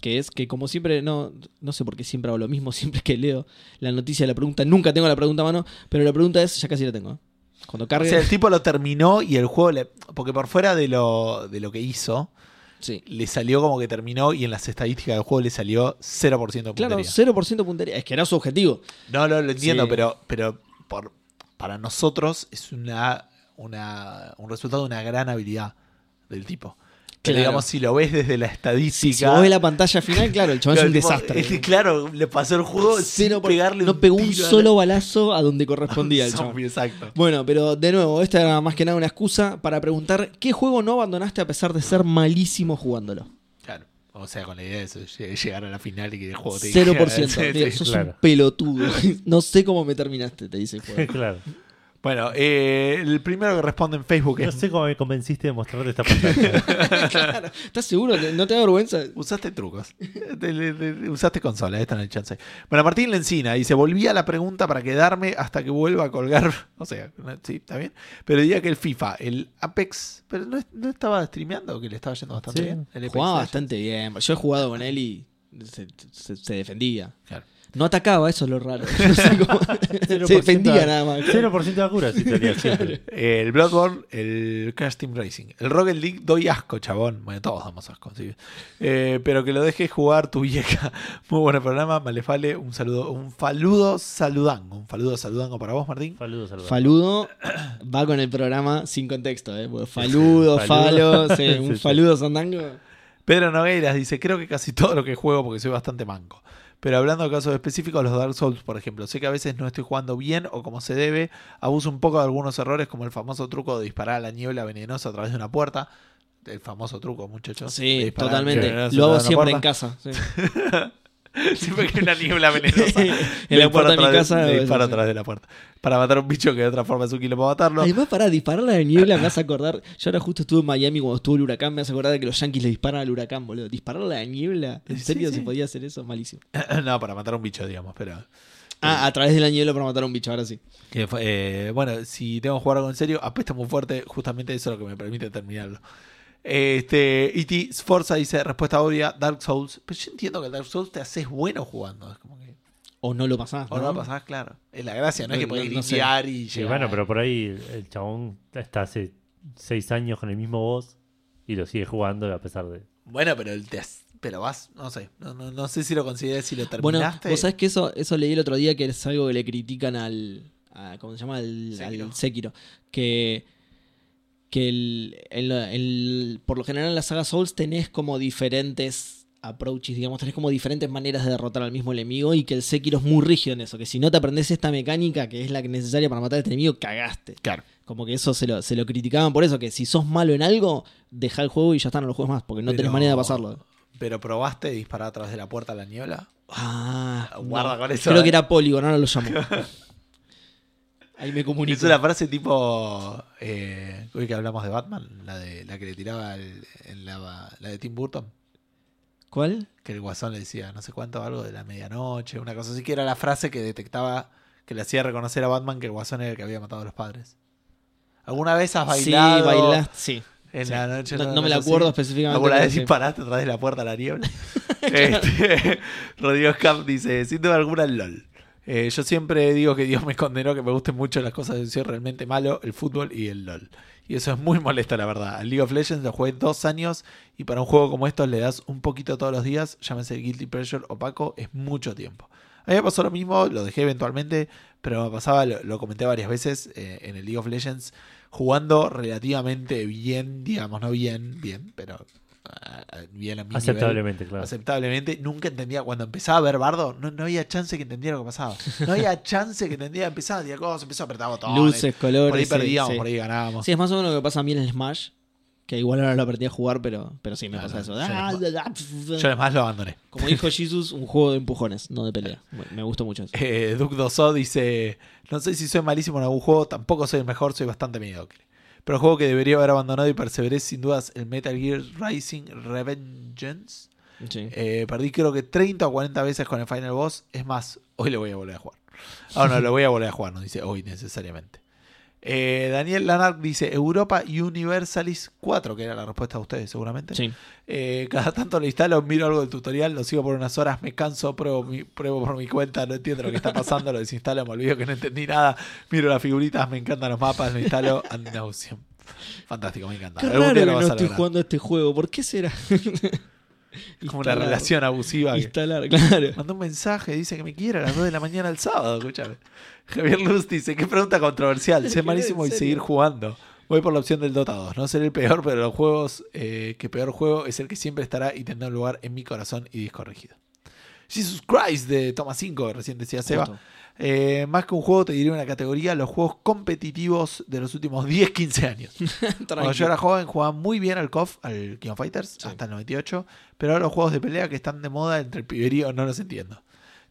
Que es que, como siempre, no, no sé por qué siempre hago lo mismo, siempre que leo la noticia de la pregunta, nunca tengo la pregunta a mano, pero la pregunta es, ya casi la tengo. Cuando O cargue. sea, el tipo lo terminó y el juego le. Porque por fuera de lo, de lo que hizo, Sí. le salió como que terminó y en las estadísticas del juego le salió 0% de Claro, puntería. 0% puntería. Es que era su objetivo. No, no, lo entiendo, Sí. pero, pero por, para nosotros es una, una, un resultado de una gran habilidad del tipo. Pero Claro. digamos, si lo ves desde la estadística. Si vos ves la pantalla final, claro, el chaval es un tipo, desastre. es que, claro, le pasó el juego sin Cero por- pegarle no pegó un solo balazo a donde correspondía el chaval. zombie, exacto. Bueno, pero de nuevo, esta era más que nada una excusa para preguntar qué juego no abandonaste a pesar de ser malísimo jugándolo. Claro. O sea, con la idea de eso, lleg- llegar a la final y que el juego te 0%. Sí, Digo, sí. sos claro. un pelotudo. no sé cómo me terminaste, te dice el juego. claro. Bueno, eh, el primero que responde en Facebook No es. sé cómo me convenciste de mostrarte esta pantalla. claro. ¿Estás seguro? ¿No te da vergüenza? Usaste trucos. Te- le- le- usaste consola, esta no hay chance. Bueno, Martín Lencina dice: Volví a la pregunta para quedarme hasta que vuelva a colgar. O sea, no- sí, está bien. Pero diría que el FIFA, el Apex. Pero no, es- no estaba streameando, que le estaba yendo bastante Sí. bien. El Apex Jugaba bastante bien. Yo he jugado con él y se, se- se defendía. Claro. No atacaba, eso es lo raro. No sé cómo- se defendía nada más. 0% de accuracy tenía siempre. El Bloodborne, el Crash Team Racing. El Rocket League doy asco, chabón. Bueno, todos damos asco, sí. Eh, pero que lo dejes jugar tu vieja. Muy buen programa. Malefale, un saludo, un faludo saludango. Un faludo saludango para vos, Martín. Saludos, saludos. Faludo va con el programa sin contexto, ¿eh? Porque faludo, Faludo. falo, sí, un Sí, sí. faludo sandango. Pedro Nogueiras dice, creo que casi todo lo que juego porque soy bastante manco. Pero hablando de casos específicos, los Dark Souls, por ejemplo, sé que a veces no estoy jugando bien o como se debe, abuso un poco de algunos errores como el famoso truco de disparar a la niebla venenosa a través de una puerta. El famoso truco, muchachos. Sí, totalmente. Lo hago siempre en casa. sí. Siempre que hay una niebla venenosa. En la puerta de mi casa, eso, disparo sí. atrás de la puerta. Para matar a un bicho que de otra forma es un kilo para matarlo. Además, para disparar la niebla me hace acordar. Yo ahora justo estuve en Miami cuando estuvo el huracán. Me hace acordar de que los yankees le disparan al huracán, boludo. Disparar la niebla. ¿En Sí, serio sí. se podía hacer eso? Malísimo. no, para matar a un bicho, digamos, pero... Ah, a través de la niebla para matar a un bicho, ahora sí. Eh, bueno, si tengo que jugar algo en serio, apesta muy fuerte, justamente eso es lo que me permite terminarlo. Este, E.T. Sforza dice, respuesta obvia, Dark Souls. Pero yo entiendo que el Dark Souls te haces bueno jugando. Es como que. O no lo pasás. O no, lo pasás, claro. Es la gracia, no, es que podés no- no sé. grindear y Sí, llegar. bueno, pero por ahí el chabón está hace 6 años con el mismo boss y lo sigue jugando a pesar de. Bueno, pero el te has- pero vas, no sé. No, no, no sé si lo consideré, si lo Bueno, terminaste. vos sabés que eso, eso leí el otro día que es algo que le critican al. a- ¿Cómo se llama? Al Sekiro. al Sekiro. Que. Que el, el- el- por lo general en la saga Souls tenés como diferentes approaches, digamos, tenés como diferentes maneras de derrotar al mismo enemigo y que el Sekiro es muy rígido en eso, que si no te aprendes esta mecánica que es la que necesaria para matar a este enemigo, cagaste. Claro. Como que eso se lo, se lo criticaban por eso, que si sos malo en algo, deja el juego y ya está, no lo juegues más, porque no tenés Pero- manera de pasarlo. Pero probaste disparar a través de la puerta a la niebla. Ah, Guarda no. con eso, Creo eh. que era Polygon, ahora lo llamo. Ahí me comunico. Es una frase tipo. Eh, hoy que hablamos de Batman, la de la que le tiraba el- en la, la de Tim Burton. ¿Cuál? que el guasón le decía no sé cuánto, algo de la medianoche, una cosa así, que era la frase que detectaba, que le hacía reconocer a Batman que el guasón era el que había matado a los padres. ¿Alguna vez has bailado Sí, bailaste. Sí. en sí. la noche? No, me la acuerdo así? específicamente. ¿Alguna vez disparaste a través de la puerta a la niebla? este, Rodrigo Scamp dice, sin duda alguna LOL. Eh, yo siempre digo que Dios me condenó que me gusten mucho las cosas de soy realmente malo, el fútbol y el LOL. Y eso es muy molesto, la verdad. Al League of Legends lo jugué dos años y para un juego como estos le das un poquito todos los días, llámese Guilty Pleasure opaco, es mucho tiempo. A mí me pasó lo mismo, lo dejé eventualmente, pero me pasaba, lo, comenté varias veces eh, en el League of Legends, jugando relativamente bien, digamos, no bien, bien, pero bien a mi nivel Aceptablemente, claro. aceptablemente. Nunca entendía, cuando empezaba a ver Bardo, no, no había chance que entendiera lo que pasaba. No había chance que entendiera, empezaba a decir cosas, empezó a apretar botones. Luces, colores. por ahí perdíamos, sí. por ahí ganábamos. Sí, es más o menos lo que pasa a mí en el Smash. Que igual ahora lo aprendí a jugar, pero, pero sí me pasa eso. yo Ah, no- da, da, Yo además lo abandoné. Como dijo Jesus, un juego de empujones, no de pelea. Me- Me gustó mucho eso. Eh, Duke Doso dice: No sé si soy malísimo en algún juego, tampoco soy el mejor, soy bastante mediocre. Pero el juego que debería haber abandonado y perseveré sin dudas el Metal Gear Rising Revengeance. Sí. Eh, perdí creo que 30 o 40 veces con el Final Boss. Es más, hoy lo voy a volver a jugar. Ah, no, lo voy a volver a jugar, no dice hoy necesariamente. Eh, Daniel Lanark dice Europa Universalis 4, que era la respuesta de ustedes seguramente. Sí. Eh, cada tanto lo instalo, miro algo del tutorial, lo sigo por unas horas, me canso, pruebo, mi- pruebo por mi cuenta, no entiendo lo que está pasando, lo desinstalo, me olvido que no entendí nada, miro las figuritas, me encantan los mapas, lo instalo, and. Fantástico, me encanta. Qué raro que no estoy jugando este juego. ¿Por qué será? Como una Instalar. relación abusiva. que- Instalar, claro. Mandó un mensaje, dice que me quiere a las 2 de la mañana el sábado, escúchame. Javier Luz dice, qué pregunta controversial, sé malísimo ¿En y seguir jugando. Voy por la opción del Dota 2. No seré el peor, pero los juegos eh, que peor juego es el que siempre estará y tendrá un lugar en mi corazón y disco rígido. Jesus Christ de Toma 5, que recién decía Seba. Justo. Eh, más que un juego, te diría una categoría, los juegos competitivos de los últimos 10, 15 años. Cuando yo era joven jugaba muy bien al KOF, al King of Fighters, Sí. hasta el 98, pero ahora los juegos de pelea que están de moda entre el piberío no los entiendo.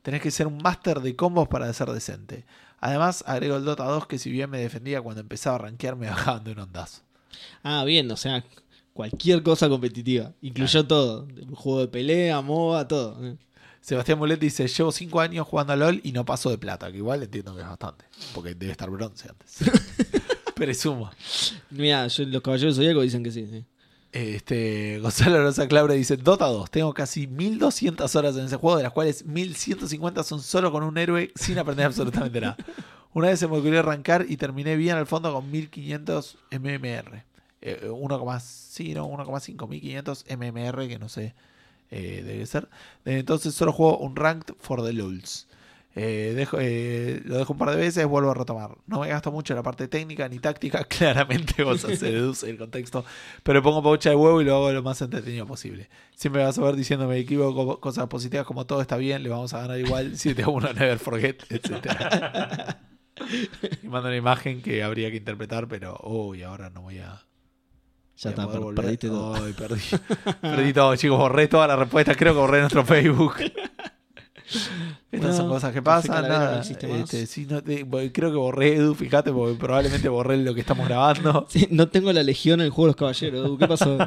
Tenés que ser un máster de combos para ser decente. Además, agrego el Dota 2 que si bien me defendía cuando empezaba a rankear me bajaban de un ondazo. Ah, bien, o sea, cualquier cosa competitiva. Incluyó todo. Juego de pelea, MOBA, todo. Sebastián Mulet dice, llevo 5 años jugando a LOL y no paso de plata, que igual entiendo que es bastante, porque debe estar bronce antes. Presumo. Mira, yo- los caballeros zodíacos dicen que sí. sí. Este, Gonzalo Rosa Claure dice, Dota 2, tengo casi 1200 horas en ese juego, de las cuales 1150 son solo con un héroe sin aprender absolutamente nada. Una vez se me ocurrió arrancar y terminé bien al fondo con 1500 MMR. Eh, 1, sí, no, 1,5, 1500 MMR, que no sé, eh, debe ser. Entonces solo juego un ranked for the lulz. Eh, dejo, eh, lo dejo un par de veces, vuelvo a retomar. No me gasto mucho en la parte técnica ni táctica, claramente vos se deduce el contexto, pero pongo paucha de huevo y lo hago lo más entretenido posible. Siempre vas a ver diciéndome me equivoco, cosas positivas como todo está bien, le vamos a ganar igual, 7 a 1, never forget, etc. y mando una imagen que habría que interpretar, pero uy, ahora no voy a. Ya está, poder per- volver. perdiste todo. Ay, perdí. perdí todo, chicos, borré todas las respuestas, creo que borré nuestro Facebook. Estas son cosas que pasan, no. Este, sí, no te- voy- creo que borré Edu, fíjate, porque probablemente borré lo que estamos grabando. Sí, no tengo la legión en el juego de los caballeros. Edu, ¿Qué pasó?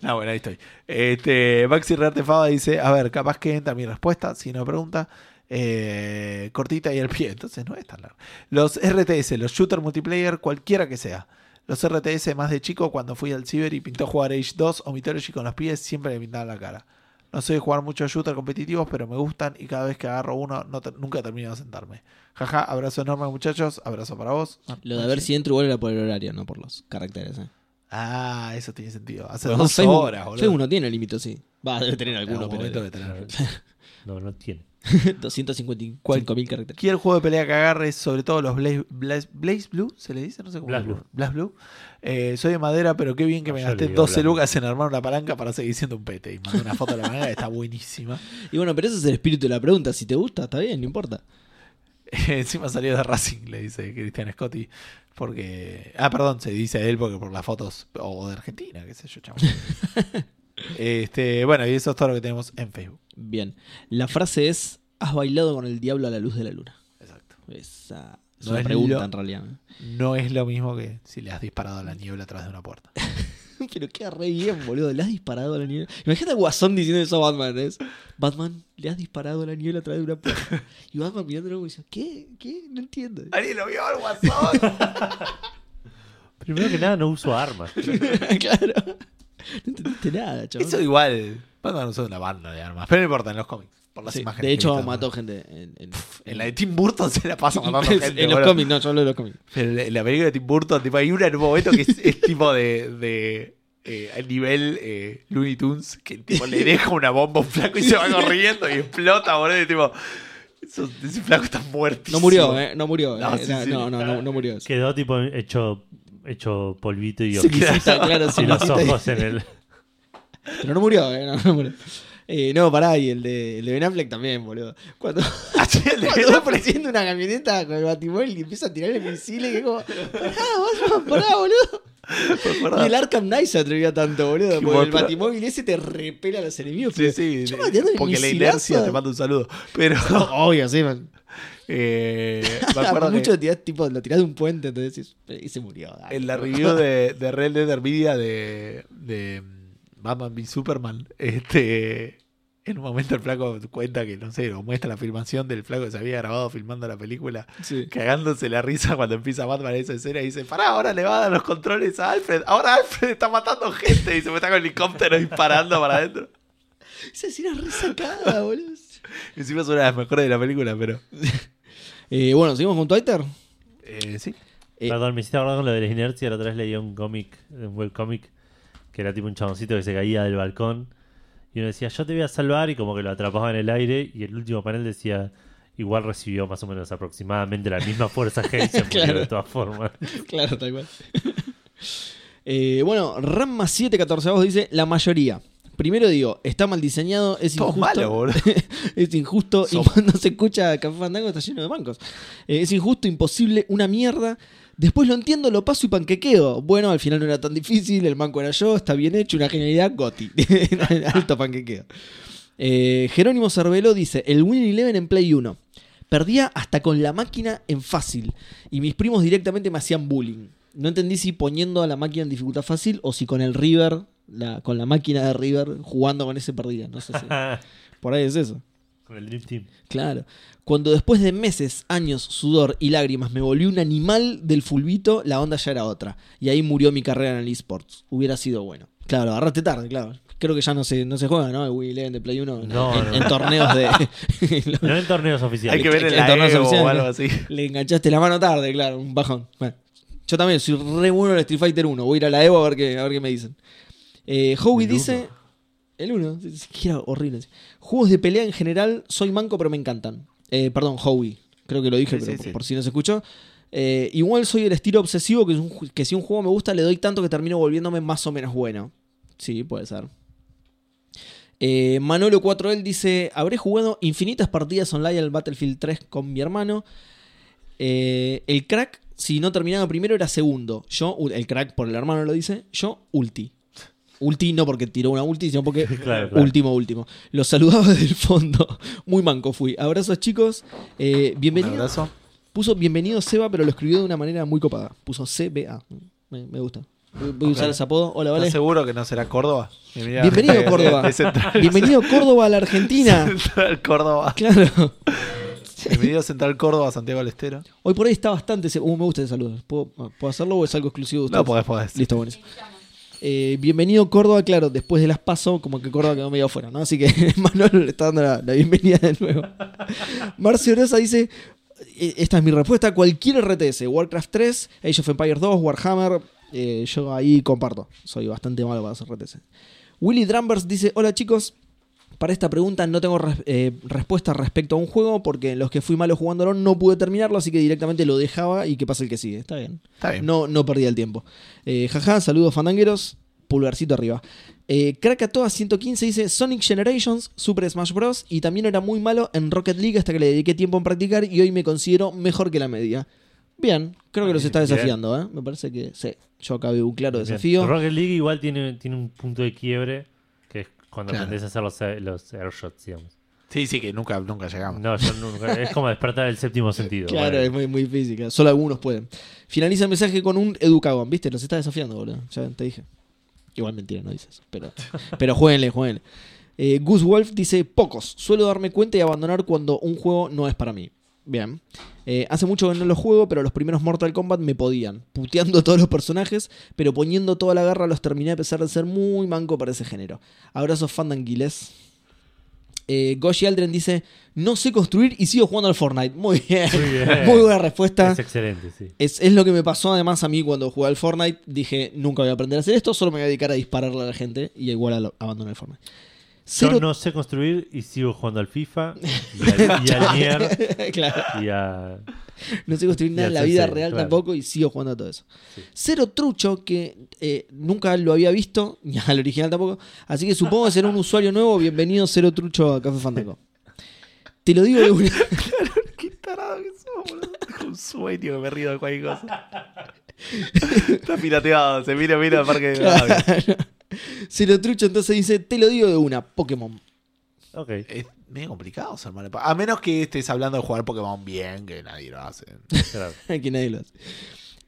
No, bueno, ahí estoy. Este, Maxi Rearte Fava dice, a ver, capaz que entra mi respuesta, si no pregunta. eh, cortita y al pie, entonces no es tan largo. Los RTS, los shooter multiplayer, cualquiera que sea. Los RTS más de chico, cuando fui al ciber y pintó jugar Age 2 o Mythology con los pies, siempre me pintaban la cara. No soy de jugar muchos shooter competitivos, pero me gustan y cada vez que agarro uno no te- nunca termino de sentarme. Jaja, abrazo enorme muchachos, abrazo para vos. Lo de ver si entro igual era por el horario, no por los caracteres. Eh. Ah, eso tiene sentido. Hace dos Facebook, horas, boludo. Facebook no tiene límite, sí. Va, debe tener En alguno, pero debe tener. No, no tiene. 255 mil caracteres. Cualquier juego de pelea que agarres, sobre todo los Blaze, Blaze, Blaze Blue, ¿se le dice? No sé cómo. Blast se- Blue. Blast Blue. Eh, soy de madera, pero qué bien que me gasté digo 12 Blast lucas en armar una palanca para seguir siendo un pete. Y mandé una foto de la palanca que está buenísima. Y bueno, pero ese es el espíritu de la pregunta. Si te gusta, está bien, no importa. Encima salió de Racing, le dice Cristian Scotti. Porque. Ah, perdón, se dice él porque por las fotos. O de Argentina, qué sé yo, chavo. este, bueno, y eso es todo lo que tenemos en Facebook. Bien. La frase es: ¿Has bailado con el diablo a la luz de la luna? Exacto. Esa es No una es pregunta lo- en realidad. No es lo mismo que si le has disparado a la niebla atrás de una puerta. Pero queda re bien, boludo. Le has disparado a la niebla. Imagínate a Guasón diciendo eso a Batman, ¿es? Batman, le has disparado a la niebla a través de una puerta. Y Batman mirándolo y dice, ¿qué? ¿Qué? No entiendo. ¿Alguien lo vio al guasón? Primero que nada, no uso armas. claro. No entendiste nada, chaval. Eso igual. Batman usó una banda de armas. Pero no importa, en los cómics. Por las Sí, imágenes. de hecho, mató ¿no? gente en, en, En la de Tim Burton se la pasa matando en gente. los cómics, no, yo hablo de los cómics. Pero en la película de Tim Burton, tipo, hay una en un momento que es, es tipo de. de eh, al nivel eh, Looney Tunes, que tipo, le deja una bomba a un flaco y se va corriendo y explota, boludo. Y tipo, esos- ese flaco está muerto. No murió, ¿eh? No murió. No, eh, sí, sí. no, no, no, no murió. Quedó tipo hecho, hecho polvito y, quita, claro, y los sí, ojos en el. Pero no murió, ¿eh? No, no murió. Eh, no, pará, y el de, el de Ben Affleck también, boludo. Cuando, cuando va apareciendo una camioneta con el batimóvil y empieza a tirarle misiles, que es como, pará, Batman, pará, boludo. Y el Arkham Knight se atrevía tanto, boludo. Porque el batimóvil ese te repela a los enemigos. Sí, sí. Yo porque la inercia te manda un saludo. Pero. Obvio, sí, man. eh, me acuerdo que- Mucho lo tirás, tipo, lo tirás de un puente, entonces y se murió. dale. en la review de, de Red Dead Media de, de Batman v Superman, este, en un momento el flaco cuenta que, no sé, o muestra la filmación del flaco que se había grabado filmando la película, Sí. cagándose la risa cuando empieza Batman esa escena y dice, pará, ahora le va a dar los controles a Alfred, ahora Alfred está matando gente y se me está con el helicóptero disparando para adentro. Esa escena es re sacada, boludo. Encima es una de las mejores de la película, pero... Eh, bueno, seguimos con Twitter. Eh, sí. Eh, Perdón, me hiciste acordar con lo de la inercia. La otra vez leía un cómic, un webcomic, que era tipo un chaboncito que se caía del balcón. Y uno decía, yo te voy a salvar. Y como que lo atrapaba en el aire. Y el último panel decía, igual recibió más o menos aproximadamente la misma fuerza murió Claro. de todas formas. Claro, tal cual. Eh, bueno, Ramma 714 vos dice la mayoría. Primero digo, está mal diseñado, es Todo injusto. malo, boludo. es injusto y cuando se escucha Café Fandango está lleno de bancos. Eh, es injusto, imposible, una mierda. Después lo entiendo, lo paso y panquequeo. Bueno, al final no era tan difícil, el manco era yo, está bien hecho, una genialidad, Goti. Alto panquequeo. Eh, Jerónimo Cervelo dice, el Win Eleven en Play 1. Perdía hasta con la máquina en fácil. Y mis primos directamente me hacían bullying. No entendí si poniendo a la máquina en dificultad fácil o si con el River, la, con la máquina de River, jugando con ese perdía. No sé si. Por ahí es eso. Con el Dream Team. Claro. Cuando después de meses, años, sudor y lágrimas me volví un animal del fulbito, la onda ya era otra. Y ahí murió mi carrera en el esports. Hubiera sido bueno. Claro, agarraste tarde, claro. Creo que ya no se, no se juega, ¿no? El Wii Eleven de Play 1 en, No, en- no. en torneos de... No en torneos Hay oficiales. que ver en la torneos Evo o oficiales, algo así. Le enganchaste la mano tarde, claro, un bajón. Bueno, yo también soy re bueno en el Street Fighter 1. Voy a ir a la Evo a ver qué, a ver qué me dicen. Eh, Howie dice... El 1, siquiera horrible. Juegos de pelea en general, soy manco pero me encantan. Eh, perdón, Howie. Creo que lo dije, Sí, pero sí, sí. por si no se escuchó. Eh, igual soy el estilo obsesivo que, es un ju- que si un juego me gusta le doy tanto que termino volviéndome más o menos bueno. Sí, puede ser. Eh, Manolo 4L dice, habré jugado infinitas partidas online al Battlefield 3 con mi hermano. Eh, el crack, si no terminaba primero, era segundo. Yo, el crack por el hermano lo dice, yo ulti. Ulti no porque tiró una ulti, sino porque Claro, claro. último, último. Los saludaba desde el fondo. Muy manco fui. Abrazos chicos. Eh, Un bienvenido. abrazo. Puso bienvenido Seba, pero lo escribió de una manera muy copada. Puso CBA. Me, me gusta. Voy voy a usar ese apodo. Hola, ¿Estás vale. seguro que no será Córdoba? Bienvenido, Bienvenido, Córdoba. De Central, Bienvenido Córdoba a la Argentina. Central Córdoba. Claro. Bienvenido Central Córdoba, Santiago del Estero. Hoy por ahí está bastante. Uh, me gusta ese saludo. ¿Puedo, ¿Puedo hacerlo o es algo exclusivo de ustedes? No podés, podés. Listo, buenísimo. Eh, bienvenido Córdoba, claro, después de las paso, como que Córdoba quedó medio afuera, ¿no? Así que Manuel le está dando la, la bienvenida de nuevo. Marcio Rosa dice: eh, Esta es mi respuesta. Cualquier RTS, Warcraft 3, Age of Empires 2, Warhammer, eh, yo ahí comparto. Soy bastante malo para hacer RTS. Willy Drumbers dice: Hola chicos. Para esta pregunta no tengo res- eh, respuesta respecto a un juego porque en los que fui malo jugándolo no pude terminarlo, así que directamente lo dejaba y que pase el que sigue. Está bien. Está bien. No, no perdía el tiempo. Eh, jaja, saludos fandangueros. Pulgarcito arriba. Eh, Krakatoa 115 dice Sonic Generations, Super Smash Bros. Y también era muy malo en Rocket League hasta que le dediqué tiempo en practicar y hoy me considero mejor que la media. Bien, creo que los está desafiando, ¿eh? Me parece que sí. Yo acá veo un claro Bien. desafío. Rocket League igual tiene, tiene un punto de quiebre, cuando Claro. aprendes a hacer los, los airshots, digamos. Sí, sí, que nunca, nunca llegamos. No, yo nunca, es como despertar el séptimo sentido. Claro, Bueno, es muy, muy física. Solo algunos pueden. Finaliza el mensaje con un educagón, ¿viste? Los está desafiando, boludo. Ya te dije. Igual mentira, no dices eso. Pero, pero jueguenle, jueguenle. Eh, Goose Wolf dice: Pocos. Suelo darme cuenta y abandonar cuando un juego no es para mí. Bien. Eh, hace mucho que no lo juego, pero los primeros Mortal Kombat me podían. Puteando a todos los personajes, pero poniendo toda la garra los terminé a pesar de ser muy manco para ese género. Abrazos fandanguiles. Eh, Goshi Aldren dice: No sé construir y sigo jugando al Fortnite. Muy bien. Muy bien. Muy buena respuesta. Es excelente, sí. Es, es lo que me pasó además a mí cuando jugué al Fortnite. Dije, nunca voy a aprender a hacer esto, solo me voy a dedicar a dispararle a la gente y igual al- abandoné el Fortnite. Yo Cero... no sé construir y sigo jugando al FIFA y al, y al Nier claro, y a... no sé construir nada en la vida real claro. tampoco y sigo jugando a todo eso. Sí. Cero Trucho, que eh, nunca lo había visto, ni al original tampoco. Así que supongo que será un usuario nuevo. Bienvenido Cero Trucho a Café Fandango. Te lo digo de una. Qué tarado que sos, boludo. Un sueño que me río de cualquier cosa. Está pirateado, se mira, mira el parque de Claro. Gaby. Cero Trucho entonces dice, te lo digo de una, Pokémon. Ok. Es medio complicado ser malo. A menos que estés hablando de jugar Pokémon bien, que nadie lo hace. claro. que nadie lo hace.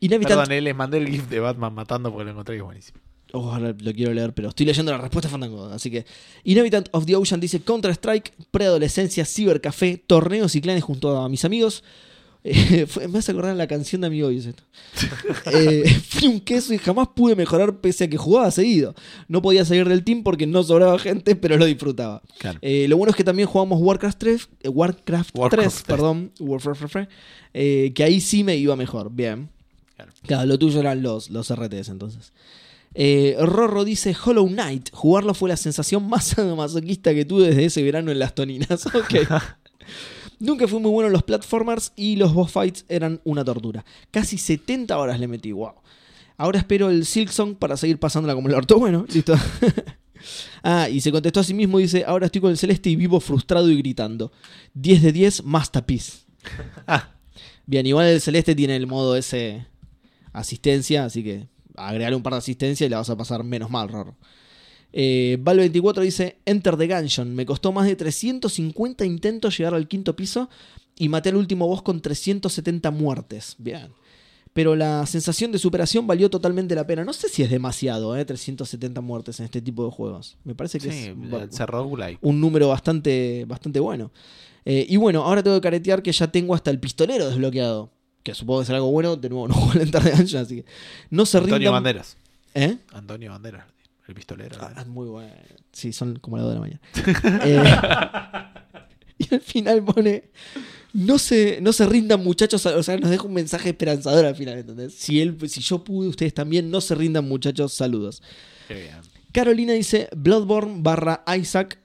Inhabitant Perdón, eh, les mandé el GIF de Batman matando porque lo encontré y es buenísimo. Oh, ahora lo quiero leer, pero estoy leyendo la respuesta Fandango. Así que. Inhabitant of the Ocean dice: Counter-Strike, preadolescencia, cibercafé, torneos y clanes junto a mis amigos. Eh, fue- me hace acordar la canción de Amigo esto. Eh, fui un queso y jamás pude mejorar pese a que jugaba seguido. No podía salir del team porque no sobraba gente, pero lo disfrutaba. Claro. Eh, lo bueno es que también jugamos Warcraft 3, eh, Warcraft, Warcraft 3, 3. perdón, Warcraft 3, que ahí sí me iba mejor. Bien. Claro. Claro, lo tuyo eran los, los RTS entonces. Eh, Rorro dice Hollow Knight. Jugarlo fue la sensación más masoquista que tuve desde ese verano en las toninas. Ok. Nunca fui muy bueno en los platformers y los boss fights eran una tortura. Casi 70 horas le metí, wow. Ahora espero el Silksong para seguir pasándola como el orto. Bueno, listo. ah, y se contestó a sí mismo y dice, ahora estoy con el celeste y vivo frustrado y gritando. 10 de 10, masterpiece. Ah, Bien, igual el celeste tiene el modo ese asistencia, así que agregarle un par de asistencia y la vas a pasar menos mal, Rorro. Eh, Val24 dice, Enter the Gungeon. Me costó más de 350 intentos llegar al quinto piso y maté al último boss con 370 muertes. Bien. Pero la sensación de superación valió totalmente la pena. No sé si es demasiado, ¿eh? 370 muertes en este tipo de juegos. Me parece que sí, es un número bastante, bastante bueno. Eh, y bueno, ahora tengo que caretear que ya tengo hasta el pistolero desbloqueado. Que supongo que será algo bueno. De nuevo, no juego al Enter the Gungeon, así que no se Antonio rindan. Banderas. ¿Eh? Antonio Banderas, el pistolero. Ah, muy bueno. Sí, son como las 2 de la mañana. Eh, y al final pone. No se, no se rindan, muchachos. O sea, nos deja un mensaje esperanzador al final, ¿entendés? Si, él, si yo pude, ustedes también. No se rindan, muchachos. Saludos. Qué bien. Carolina dice: Bloodborne barra Isaac.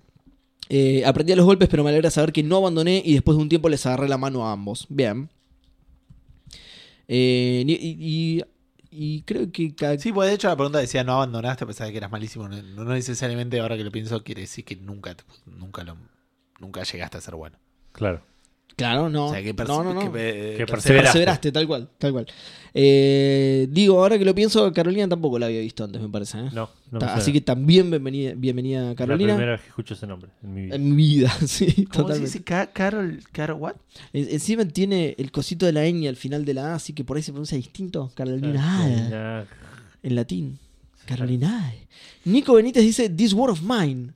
Eh, aprendí a los golpes, pero me alegra saber que no abandoné y después de un tiempo les agarré la mano a ambos. Bien. Eh, y, y- y creo que. Sí, pues de hecho la pregunta decía no abandonaste a pesar de que eras malísimo. No, no necesariamente ahora que lo pienso quiere decir que nunca, te- nunca, lo, nunca llegaste a ser bueno. Claro. Claro, no. O sea, que, no, no, no. que, eh, Que perseveraste. perseveraste. Perseveraste, tal cual, tal cual. Eh, digo, ahora que lo pienso, Carolina tampoco la había visto antes, me parece. ¿eh? No, no me. Así que también bienvenida, bienvenida La Carolina. primera vez que escucho ese nombre en mi vida. En mi vida, sí, ¿Cómo se dice? Ca- Carol, Carol, what? En- Encima tiene el cosito de la ñ al final de la A, así que por ahí se pronuncia distinto. Carolina, Carolina. en latín. Carolina. Nico Benítez dice: This word of mine.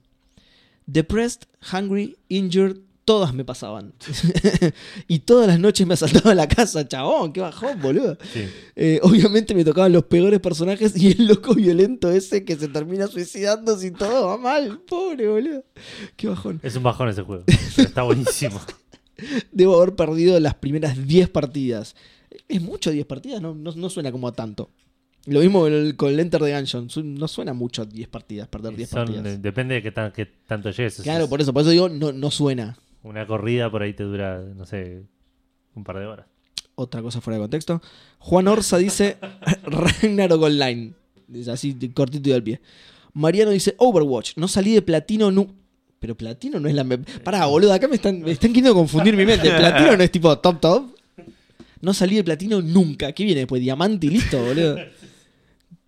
Depressed, hungry, injured, todas me pasaban. y todas las noches me asaltaba la casa, chabón, qué bajón, boludo. Sí. Eh, obviamente me tocaban los peores personajes y el loco violento ese que se termina suicidando si todo va mal. Pobre, boludo. Qué bajón. Es un bajón ese juego. pero está buenísimo. Debo haber perdido las primeras 10 partidas. Es mucho 10 partidas, no, no, no suena como a tanto. Lo mismo con el, con el Enter the Gungeon. No suena mucho a 10 partidas, perder 10 Son, partidas. depende de qué, tan- qué tanto llegues. Claro, por eso, por eso digo, no, no suena. Una corrida por ahí te dura, no sé, un par de horas. Otra cosa fuera de contexto. Juan Orsa dice Ragnarok Online. Así, cortito y al pie. Mariano dice Overwatch. No salí de platino nu. Pero platino no es la. Pará, boludo, acá me están, me están queriendo confundir mi mente. Platino no es tipo top top. No salí de platino nunca. ¿Qué viene después? Diamante y listo, boludo.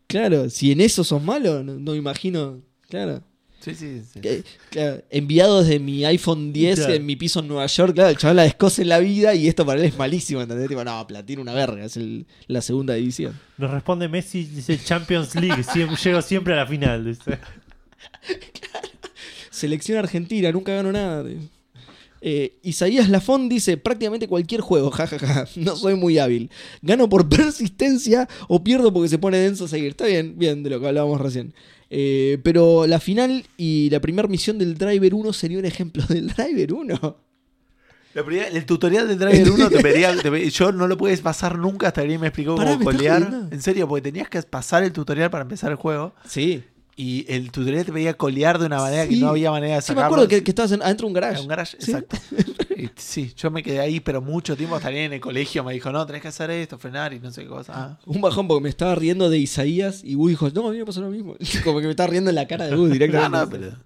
Claro, si en eso sos malo, no, no me imagino. Claro. Sí, sí, sí. Que- claro, enviado desde mi iPhone 10 Claro. en mi piso en Nueva York, claro, el chaval la descoce en la vida y esto para él es malísimo, ¿entendés? Tipo, no, platino una verga, es el- la segunda división. Nos responde Messi, dice Champions League. Llego siempre a la final. Dice. Selección argentina, nunca ganó nada. Eh, Isaías Lafón dice, prácticamente cualquier juego, jajaja, no soy muy hábil. Gano por persistencia o pierdo porque se pone denso seguir. Está bien, bien, de lo que hablábamos recién. Eh, pero la final y la primera misión del Driver 1 sería un ejemplo del Driver 1. La primera- el tutorial de Driver 1 te pedía, te yo no lo puedes pasar nunca hasta que alguien me explicó Pará, cómo ¿me? En serio, porque tenías que pasar el tutorial para empezar el juego. Sí. Y el tutorial te pedía colear de una manera Sí. que no había manera de Sí, me sacarlo. acuerdo que, que estabas en- adentro de un garage. Era un garage, Sí. exacto. Y sí, yo me quedé ahí, pero mucho tiempo hasta en el colegio me dijo, no, tenés que hacer esto, frenar y no sé qué cosa. Ah. Un bajón porque me estaba riendo de Isaías y Woody dijo, no, a mí me pasó lo mismo. Como que me estaba riendo en la cara de Woody No, directamente. no, pero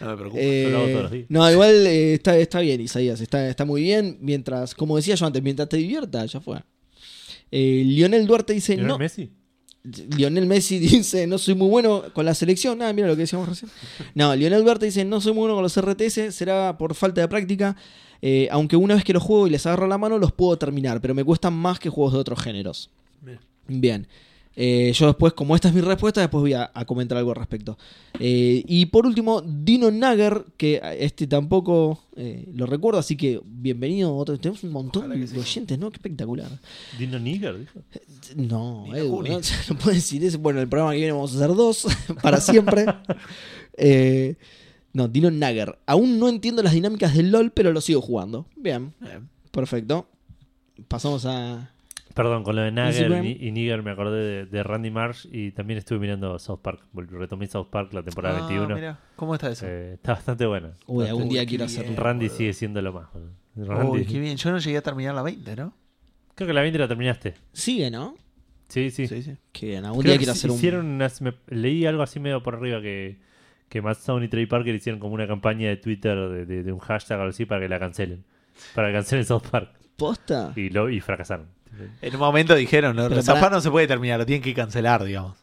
no me preocupa. Eh, Yo lo hago todos los días. no, igual eh, está, está bien, Isaías. Está, está muy bien. Mientras, como decía yo antes, mientras te divierta, ya fue. Eh, Lionel Duarte dice: ¿Lionel no. Messi? Lionel Messi dice: No soy muy bueno con la selección. Ah, mira lo que decíamos recién. No, Lionel Duarte dice: No soy muy bueno con los RTS. Será por falta de práctica. Eh, aunque una vez que los juego y les agarro la mano, los puedo terminar. Pero me cuestan más que juegos de otros géneros. Bien. Bien. Eh, yo después, como esta es mi respuesta, después voy a, a comentar algo al respecto. Eh, y por último, Dino Nagger, que este tampoco eh, lo recuerdo, así que bienvenido. Otro, tenemos un montón de sí. oyentes, ¿no? Qué espectacular. Dino Nigger, dijo. No, Edu. ¿no? no puedes decir eso. Bueno, el programa que viene vamos a hacer dos para siempre. No, Dino Nagger. Aún no entiendo las dinámicas del LOL, pero lo sigo jugando. Bien. perfecto. Pasamos a. Perdón, con lo de Nagel y, y Nigger me acordé de, de Randy Marsh y también estuve mirando South Park. Retomé South Park la temporada Ah, 21. mirá, ¿Cómo está eso? Eh, está bastante buena. Uy, algún Uy, día qué quiero hacerlo. Randy boludo. sigue siendo lo más. Randy- Uy, qué bien. Yo no llegué a terminar la 20, ¿no? Creo que la 20 la terminaste. Sigue, ¿no? Sí, sí. Sí, sí. Que bien, algún Creo día quiero hacer un. hicieron unas- me- leí algo así medio por arriba que, que Matt Stone y Trey Parker hicieron como una campaña de Twitter de, de- de un hashtag o algo así para que la cancelen. Para que cancelen South Park. ¿Posta? Y, lo, y fracasaron. En un momento dijeron, no. Park no se puede terminar, lo tienen que cancelar, digamos.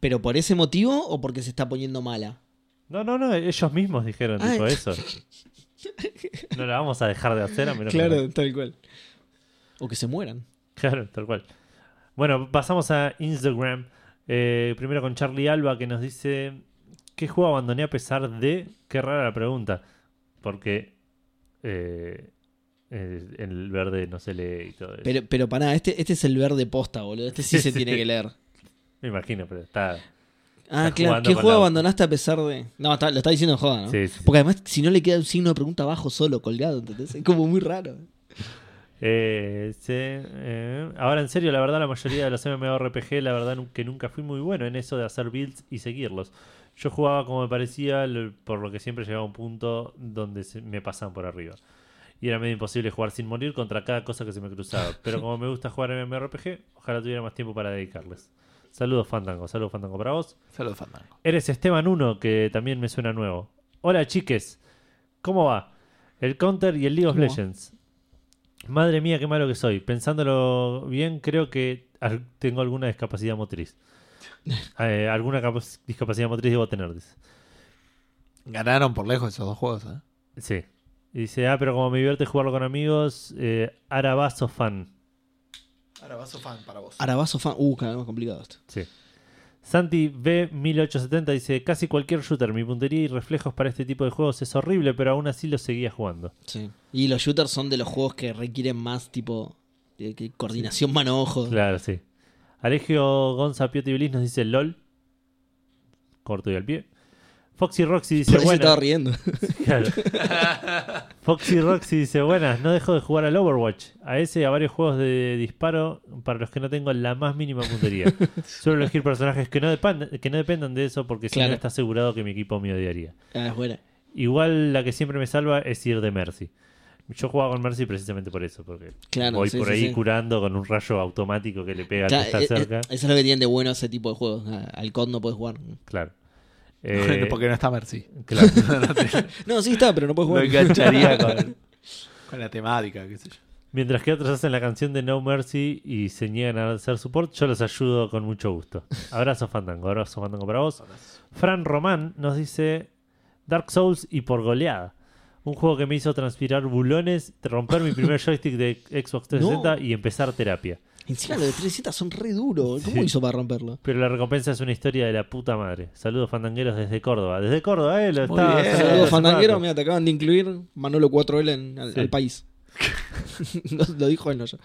¿Pero por ese motivo o porque se está poniendo mala? No, no, no, ellos mismos dijeron Ah, tipo eso. No la vamos a dejar de hacer a menos que- Claro, tal cual. O que se mueran. Claro, tal cual. Bueno, pasamos a Instagram. Eh, primero con Charlie Alba que nos dice: ¿Qué juego abandoné a pesar de.? Qué rara la pregunta. Porque eh, el verde no se lee y todo eso. Pero, pero para este, este es el verde posta, boludo. Este sí Sí, se sí. tiene que leer. Me imagino, pero está. Ah, Está claro. ¿Qué juego la- abandonaste a pesar de.? No, está- lo está diciendo en joda, ¿no? Sí. Porque además, si no le queda un signo de pregunta abajo solo, colgado, ¿entendés? Es como muy raro. Eh, sí, eh, ahora en serio, la verdad, la mayoría de los MMORPG, la verdad que nunca fui muy bueno en eso de hacer builds y seguirlos. Yo jugaba como me parecía, por lo que siempre llegaba a un punto donde se- me pasaban por arriba. Y era medio imposible jugar sin morir contra cada cosa que se me cruzaba. Pero como me gusta jugar MMORPG, ojalá tuviera más tiempo para dedicarles. Saludos Fandango, saludos Fandango para vos. Saludos, Fandango. Eres Esteban 1, que también me suena nuevo. Hola chiques, ¿cómo va? El Counter y el League of. Legends. Madre mía, qué malo que soy. Pensándolo bien, creo que tengo alguna discapacidad motriz. Eh, alguna capac- discapacidad motriz debo tener. dice. Ganaron por lejos esos dos juegos, ¿eh? Sí. Y dice, ah, pero como me divierte jugarlo con amigos, eh, Arabazo fan. Vas fan para vos. Arabazo fan. Uh, cada vez más complicado esto. Sí. Santi B1870 dice, casi cualquier shooter, mi puntería y reflejos para este tipo de juegos es horrible, pero aún así lo seguía jugando. Sí. Y los shooters son de los juegos que requieren más tipo. de coordinación mano-ojo. Claro, sí. Alegio Gonza Pioti Bliss nos dice LOL. Corto y al pie. Foxy Roxy dice Por eso estaba buenas. riendo. Claro. Foxy Roxy dice buenas. No dejo de jugar al Overwatch. A ese y a varios juegos de disparo para los que no tengo la más mínima puntería. Suelo elegir personajes que no, dependan, que no dependan de eso porque si no está asegurado que mi equipo me odiaría. Ah, es buena. Igual la que siempre me salva es ir de Mercy. Yo jugaba con Mercy precisamente por eso, porque Claro, voy sí, por sí, ahí sí. curando con un rayo automático que le pega al Claro, que está eh, eh, cerca. eso es lo que tienen de bueno ese tipo de juegos. Al COD no puedes jugar. Claro. Eh, Porque no está Mercy. claro. No, sí está, pero no puedes Lo jugar. engancharía con, con la temática, qué sé yo. Mientras que otros hacen la canción de No Mercy y se niegan a hacer support, yo los ayudo con mucho gusto. Abrazo Fandango, abrazo Fandango para vos. Fran Román nos dice Dark Souls y por goleada. Un juego que me hizo transpirar bulones, romper mi primer joystick de Xbox 360 y empezar terapia. Encima los de 3Z son re duros. ¿Cómo Sí. hizo para romperlo? Pero la recompensa es una historia de la puta madre. Saludos fandangueros desde Córdoba. Desde Córdoba, eh, lo estaba Saludos hace Fandanguero, rato. mira, te acaban de incluir Manolo 4L en, al, Sí. al país. lo, lo dijo él, no yo.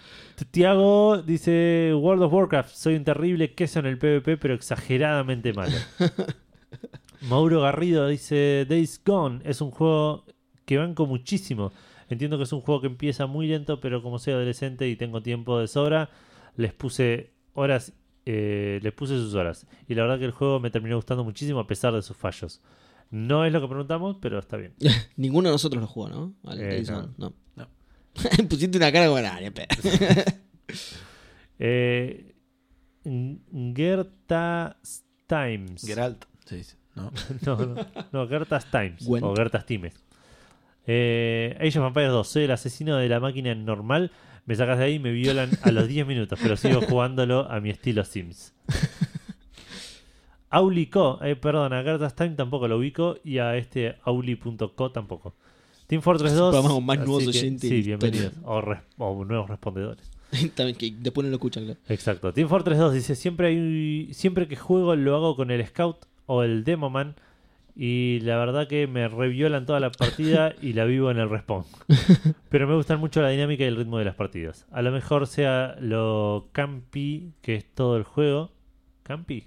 Tiago dice World of Warcraft, soy un terrible queso en el PvP, pero exageradamente malo. Mauro Garrido dice Days Gone es un juego que banco muchísimo. Entiendo que es un juego que empieza muy lento, pero como soy adolescente y tengo tiempo de sobra, les puse horas, eh, les puse sus horas. Y la verdad que el juego me terminó gustando muchísimo a pesar de sus fallos. No es lo que preguntamos, pero está bien. Ninguno de nosotros lo jugó, ¿no? Al Eh, no. No. No. Pusiste una cara ni pedo. Eh, Gerta Times. Geralt, se dice, ¿no? No, no, no, Gertas Times. Gwent. O Gertas Times. Eh, Age of Empires 2. Soy el asesino de la máquina normal. Me sacas de ahí y me violan a los 10 minutos. Pero sigo jugándolo a mi estilo Sims. Aulico. Eh, perdón, a Gertas Time tampoco lo ubico. Y a este Auli.co tampoco. Team Fortress 2. programa con más nuevos que, oyentes Sí, bienvenidos. O, res- o nuevos respondedores. También que después no lo escuchan, claro. Exacto. Team Fortress 2 dice, siempre hay siempre que juego lo hago con el Scout o el Demoman y la verdad que me reviolan toda la partida y la vivo en el respawn. Pero me gustan mucho la dinámica y el ritmo de las partidas. A lo mejor sea lo campi que es todo el juego. ¿Campi?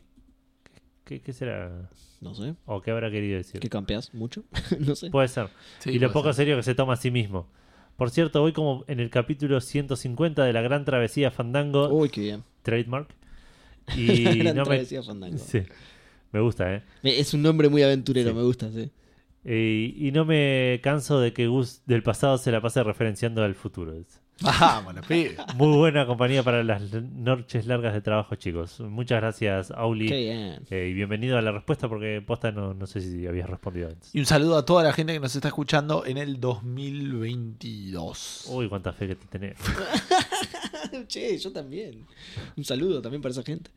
¿Qué, qué será? No sé. ¿O qué habrá querido decir? ¿Que campeas mucho? no sé. Puede ser. Sí, y lo poco ser. serio que se toma a sí mismo. Por cierto, voy como en el capítulo 150 de la Gran Travesía Fandango, Uy, qué bien. trademark. Y Gran no me... travesía Fandango. Sí, me gusta, ¿eh? Es un nombre muy aventurero, Sí. me gusta, sí. Eh, Y, no me canso de que Gus del pasado se la pase referenciando al futuro. Vámonos, pibe. Muy buena compañía para las noches largas de trabajo, chicos. Muchas gracias, Auli. Qué bien. Eh, y bienvenido a la respuesta porque posta no, no sé si habías respondido antes. Y un saludo a toda la gente que nos está escuchando en el 2022. Uy, cuánta fe que te tenés. che, yo también. Un saludo también para esa gente.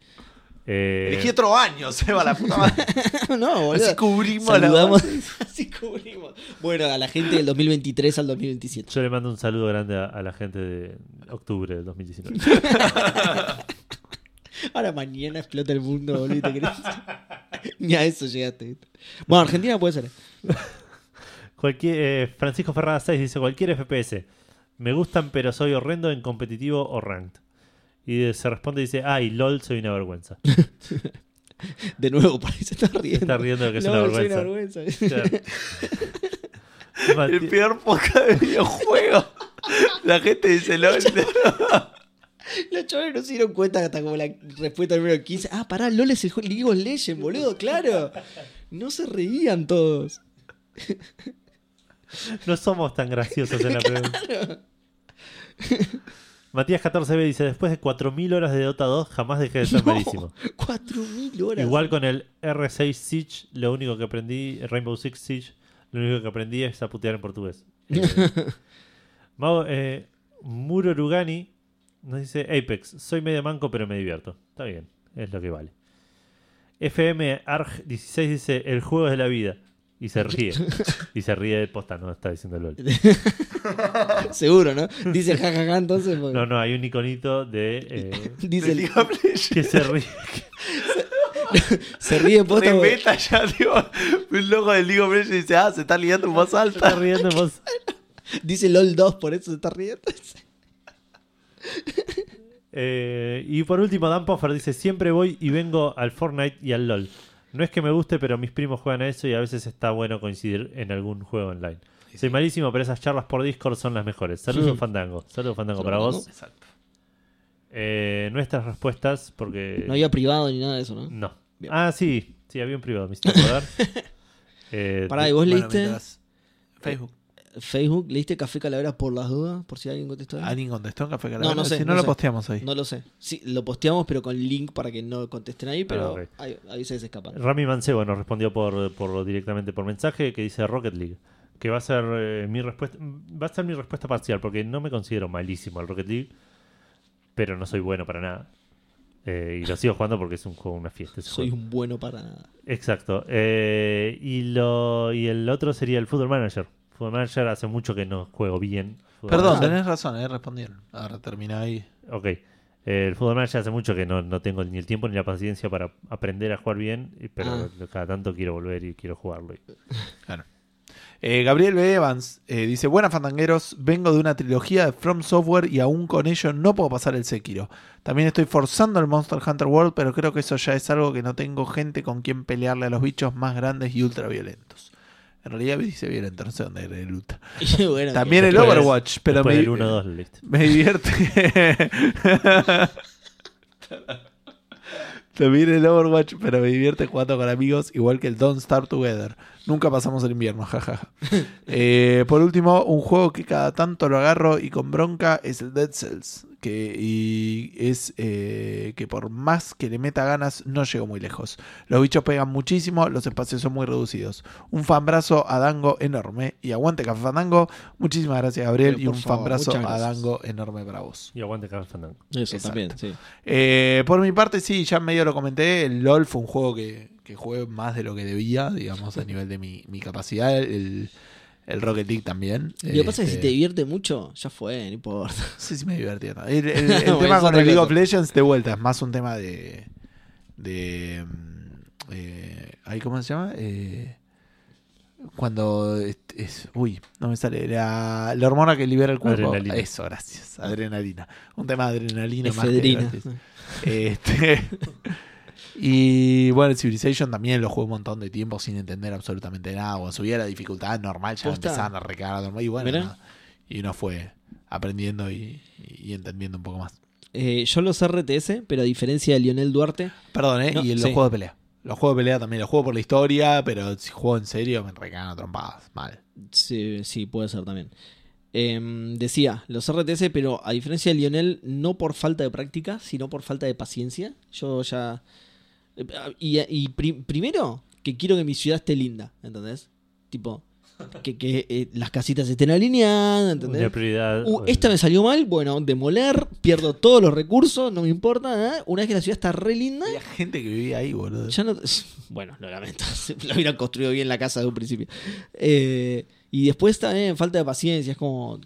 Eh, Elegí otro año, Seba, la puta madre. no, boludo. Así cubrimos Saludamos. Así cubrimos. Bueno, a la gente del 2023 al 2027. yo le mando un saludo grande a, a la gente de octubre del 2019. Ahora mañana explota el mundo, boludo. y te querés- Ni a eso llegaste. Bueno, Argentina puede ser. Cualquier, eh, Francisco Ferrada 6 dice: cualquier FPS. Me gustan, pero soy horrendo en competitivo o ranked. Y se responde y dice: Ay, LOL, soy una vergüenza. De nuevo, se está riendo. Se está riendo de que es una soy vergüenza. vergüenza. Claro. El peor podcast de videojuegos. La gente dice LOL. Los chavales no se dieron cuenta hasta como la respuesta número 15. Ah, pará, LOL es el juego League of Legends, boludo, claro. No se reían todos. No somos tan graciosos en la pregunta. Matías 14b dice: Después de 4.000 horas de Dota 2, jamás dejé de ser No, malísimo. 4000 horas. Igual con el R6 Siege, lo único que aprendí, Rainbow Six Siege, lo único que aprendí es a putear en portugués. Eh, eh, Muro Rugani nos dice Apex, soy medio manco pero me divierto. Está bien, es lo que vale. FM Arg 16 dice el juego es de la vida. Y se ríe. y se ríe de posta, no está diciendo LOL. Seguro, ¿no? Dice jajaja entonces. porque- No, no, hay un iconito de eh, Dice, el- que se ríe. se ríe posta. Re porque- meta ya, tío. Un loco de League of Legends dice, ah, se está liando en voz Se está alta. riendo en voz- Dice LOL 2, por eso se está riendo. Eh, y por último, Dan Poffer dice: Siempre voy y vengo al Fortnite y al LOL. No es que me guste, pero mis primos juegan a eso y a veces está bueno coincidir en algún juego online. Soy malísimo, pero esas charlas por Discord son las mejores. Saludos, Fandango. Saludos, Fandango, para vos. Exacto. Eh, nuestras respuestas, porque. No había privado ni nada de eso, ¿no? No. Bien. Ah, sí. Sí, había un privado, me hiciste acordar. Eh, Pará, ¿y vos leíste Facebook. Facebook? ¿Leíste Café Calavera por las dudas? Por si alguien contestó. ahí? ¿Alguien contestó en Café No, Calavera? no sé, Si no, no lo sé. posteamos ahí. No lo sé. Sí, lo posteamos, pero con link para que no contesten ahí, pero Ah, ahí, ahí se escapan. Rami Mancebo nos respondió por, por directamente por mensaje que dice Rocket League. Que va a ser eh, mi respuesta. Va a ser mi respuesta parcial, porque no me considero malísimo al Rocket League, pero no soy bueno para nada. Eh, y lo sigo jugando porque es un juego, una fiesta. Soy juego. un bueno para nada. Exacto. Eh, y lo y el otro sería el Football Manager. Football Manager hace mucho que no juego bien. Football Perdón, Manager. tenés razón, eh, respondieron. Ahora termina ahí. Ok. Eh, el Football Manager hace mucho que no, no tengo ni el tiempo ni la paciencia para aprender a jugar bien, pero Ah. cada tanto quiero volver y quiero jugarlo. Claro. Eh, Gabriel B. Evans eh, dice: Buenas fandangueros, vengo de una trilogía de From Software y aún con ello no puedo pasar el Sekiro. También estoy forzando el Monster Hunter World, pero creo que eso ya es algo que no tengo gente con quien pelearle a los bichos más grandes y ultra violentos. En realidad sé dónde era el ultra. Y bueno, También el Overwatch, pero me, del 1-2 listo. me divierte. También el Overwatch, pero me divierte jugando con amigos, igual que el Don't Start Together. Nunca pasamos el invierno, jajaja. Eh, por último, un juego que cada tanto lo agarro y con bronca es el Dead Cells. Que, y es eh, que por más que le meta ganas, no llego muy lejos. Los bichos pegan muchísimo, los espacios son muy reducidos. Un fanbrazo a Dango enorme. Y aguante Café Fandango. Muchísimas gracias, Gabriel. Pero y un favor, fanbrazo a. Dango enorme para vos. Y aguante Café Fandango. Eso Exacto. también, sí. Eh, por mi parte, sí, ya medio lo comenté. El LOL fue un juego que, que jugué más de lo que debía, digamos, a nivel de mi, mi capacidad. El, el Rocket League también. Lo que pasa es que si te Este, divierte mucho, ya fue, no importa. Sé si me divertía. tanto. El, el- el Bueno, tema con el League of. Legends, de vuelta, es más un tema de. de mm, eh, ahí, ¿Cómo se llama? Eh, cuando es, es- Uy, no me sale. La, la hormona que libera el cuerpo. Adrenalina. Eso, gracias. Adrenalina. Un tema de adrenalina más que Efedrina. Este, y bueno, el Civilization también lo jugué un montón de tiempo sin entender absolutamente nada. Cuando subía la dificultad normal ya empezaban a recagar. Y bueno, y uno fue aprendiendo y, y entendiendo un poco más. Eh, yo los RTS, pero a diferencia de Lionel Duarte, Perdón, ¿eh? No, y los sí. juegos de pelea. Los juegos de pelea también, los juego por la historia, pero si juego en serio me recagan a trompadas. Mal. sí, sí, puede ser también. Em, decía, los RTS, pero a diferencia de Lionel, no por falta de práctica, sino por falta de paciencia. Yo ya... Y, y pri- primero, que quiero que mi ciudad esté linda, ¿entendés? Tipo, que, que, eh, las casitas estén alineadas, ¿entendés? Una prioridad. Uh, esta me salió mal, bueno, demoler, pierdo todos los recursos, no me importa. ¿eh? Una vez que la ciudad está re linda, Había gente que vivía ahí, boludo. ya no. Bueno, lo lamento. Lo hubieran construido bien la casa de un principio. Eh, y después también falta de paciencia. Es como.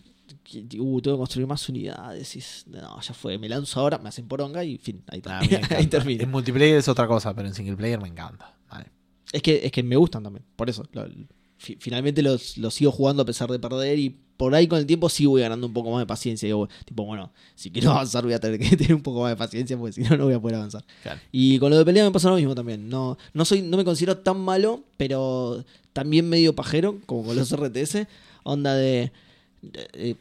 Uh, tengo que construir más unidades. Y no, ya fue. Me lanzo ahora, me hacen poronga y fin. Ahí, Ah, ahí termina. En multiplayer es otra cosa, pero en single player me encanta. Vale. Es que, es que me gustan también. Por eso. lo- finalmente los, los sigo jugando a pesar de perder. Y por ahí con el tiempo sí voy ganando un poco más de paciencia. Digo, tipo, bueno, si quiero avanzar voy a tener que tener un poco más de paciencia porque si no, no voy a poder avanzar. Claro. Y con lo de pelea me pasa lo mismo también. No, no soy, no me considero tan malo, pero también medio pajero, como con los RTS. Onda de. de- de-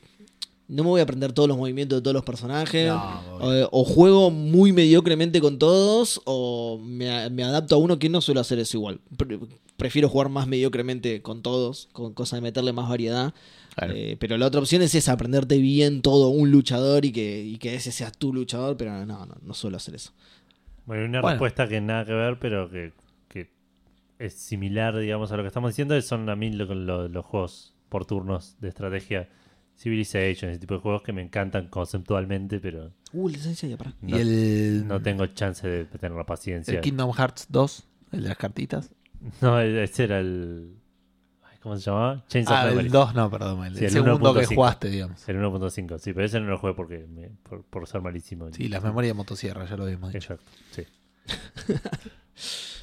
no me voy a aprender todos los movimientos de todos los personajes. No, eh, o juego muy mediocremente con todos. O me, me adapto a uno que no suelo hacer eso igual. Pre- prefiero jugar más mediocremente con todos. Con cosa de meterle más variedad. Claro. Eh, pero la otra opción es esa, aprenderte bien todo un luchador y que, y que ese sea tu luchador. Pero no, no, no suelo hacer eso. Bueno, una Bueno. respuesta que nada que ver, pero que, que es similar, digamos, a lo que estamos diciendo, son a mí lo- lo- los juegos por turnos de estrategia Civilization, ese tipo de juegos que me encantan conceptualmente, pero Uh, la esencia ya para. Y no, el, no tengo chance de tener la paciencia. el Kingdom Hearts 2, el de las cartitas. No, ese era el... ¿Cómo se llamaba? Chains of Ah, el Memory. 2 no, perdón. El, Sí, el segundo que 1.5. jugaste, digamos. El 1.5, sí, pero ese no lo jugué porque me- por, por ser malísimo. Sí, las memorias de motosierra, ya lo habíamos dicho. Exacto, sí.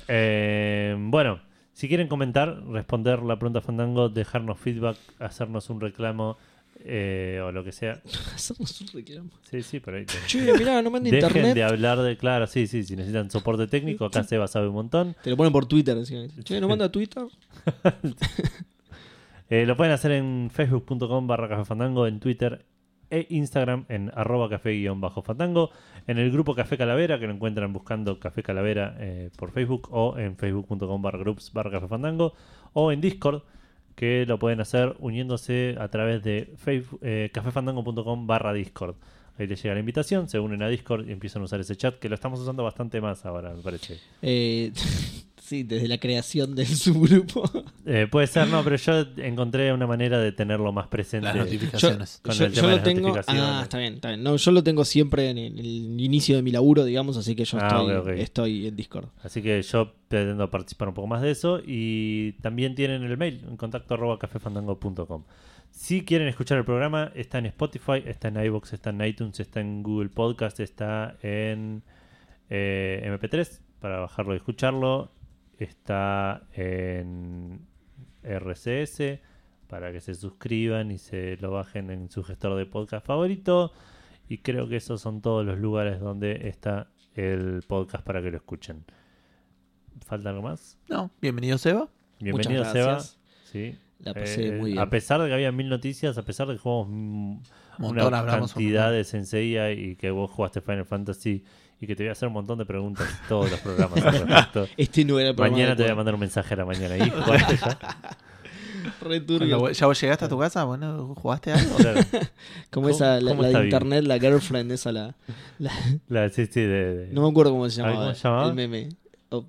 Eh, bueno, si quieren comentar, responder la pregunta Fandango, dejarnos feedback, hacernos un reclamo eh, o lo que sea. Hacemos un reclamo. Sí, sí, por ahí. Che, mirá, no manda Dejen internet. de hablar de, claro, sí, sí, si necesitan soporte técnico, acá Seba sabe un montón. Te lo ponen por Twitter. encima. Che, no manda Twitter. Eh, lo pueden hacer en facebook.com barra café fandango, en Twitter e Instagram en arroba café guion bajo fandango, en el grupo Café Calavera que lo encuentran buscando Café Calavera eh, por Facebook o en facebook.com barra groups barra café fandango o en Discord que lo pueden hacer uniéndose a través de eh, cafefandango.com barra Discord. Ahí les llega la invitación, se unen a Discord y empiezan a usar ese chat que lo estamos usando bastante más ahora, me parece. Eh, sí, desde la creación del subgrupo. Eh, puede ser, no, pero yo encontré una manera de tenerlo más presente. Las notificaciones. Con yo el yo tema de lo las tengo. notificaciones. Ah, está bien, está bien. No, yo lo tengo siempre en el, el inicio de mi laburo, digamos, así que yo Ah, estoy, ok, ok. estoy en Discord. Así que yo pretendo participar un poco más de eso. Y también tienen el mail en contacto arroba cafefandango.com. Si quieren escuchar el programa, está en Spotify, está en iVoox, está en iTunes, está en Google Podcast, está en eh, MP3 para bajarlo y escucharlo. Está en RCS para que se suscriban y se lo bajen en su gestor de podcast favorito. Y creo que esos son todos los lugares donde está el podcast para que lo escuchen. ¿Falta algo más? No, bienvenido Seba. Bienvenido, Muchas Seba. Sí. La pasé Eh, muy bien. A pesar de que había mil noticias, a pesar de que jugamos Montón, una hablamos un cantidad montón. de Senseiya y que vos jugaste Final Fantasy y que te voy a hacer un montón de preguntas todos los programas al respecto. Este no era el programa Mañana te voy a mandar un mensaje a la mañana. ¿Y jugaste ya? Re turbio. Cuando ¿Ya vos llegaste a tu casa? Bueno, ¿jugaste algo? Claro. Como ¿Cómo- esa, la, cómo la de internet, la girlfriend, esa, la. la- La, sí, sí, de- de- no me acuerdo cómo se llamaba. ¿cómo se llamaba? El meme.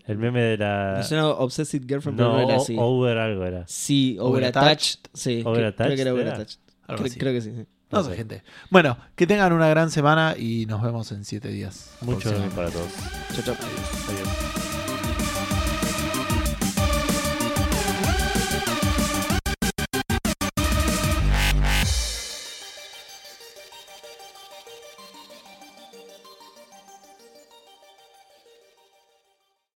El meme de la... me suena Obsessive Girlfriend, No, pero no era así. over algo era. sí, Overattached. Overattached. Sí, Overattached creo que era era. Overattached. Algo Cre- así. Creo que sí. sí. No sé, gente. Bueno, que tengan una gran semana y nos vemos en siete días. Mucho próximamente. para todos. Chau, chau. Adiós.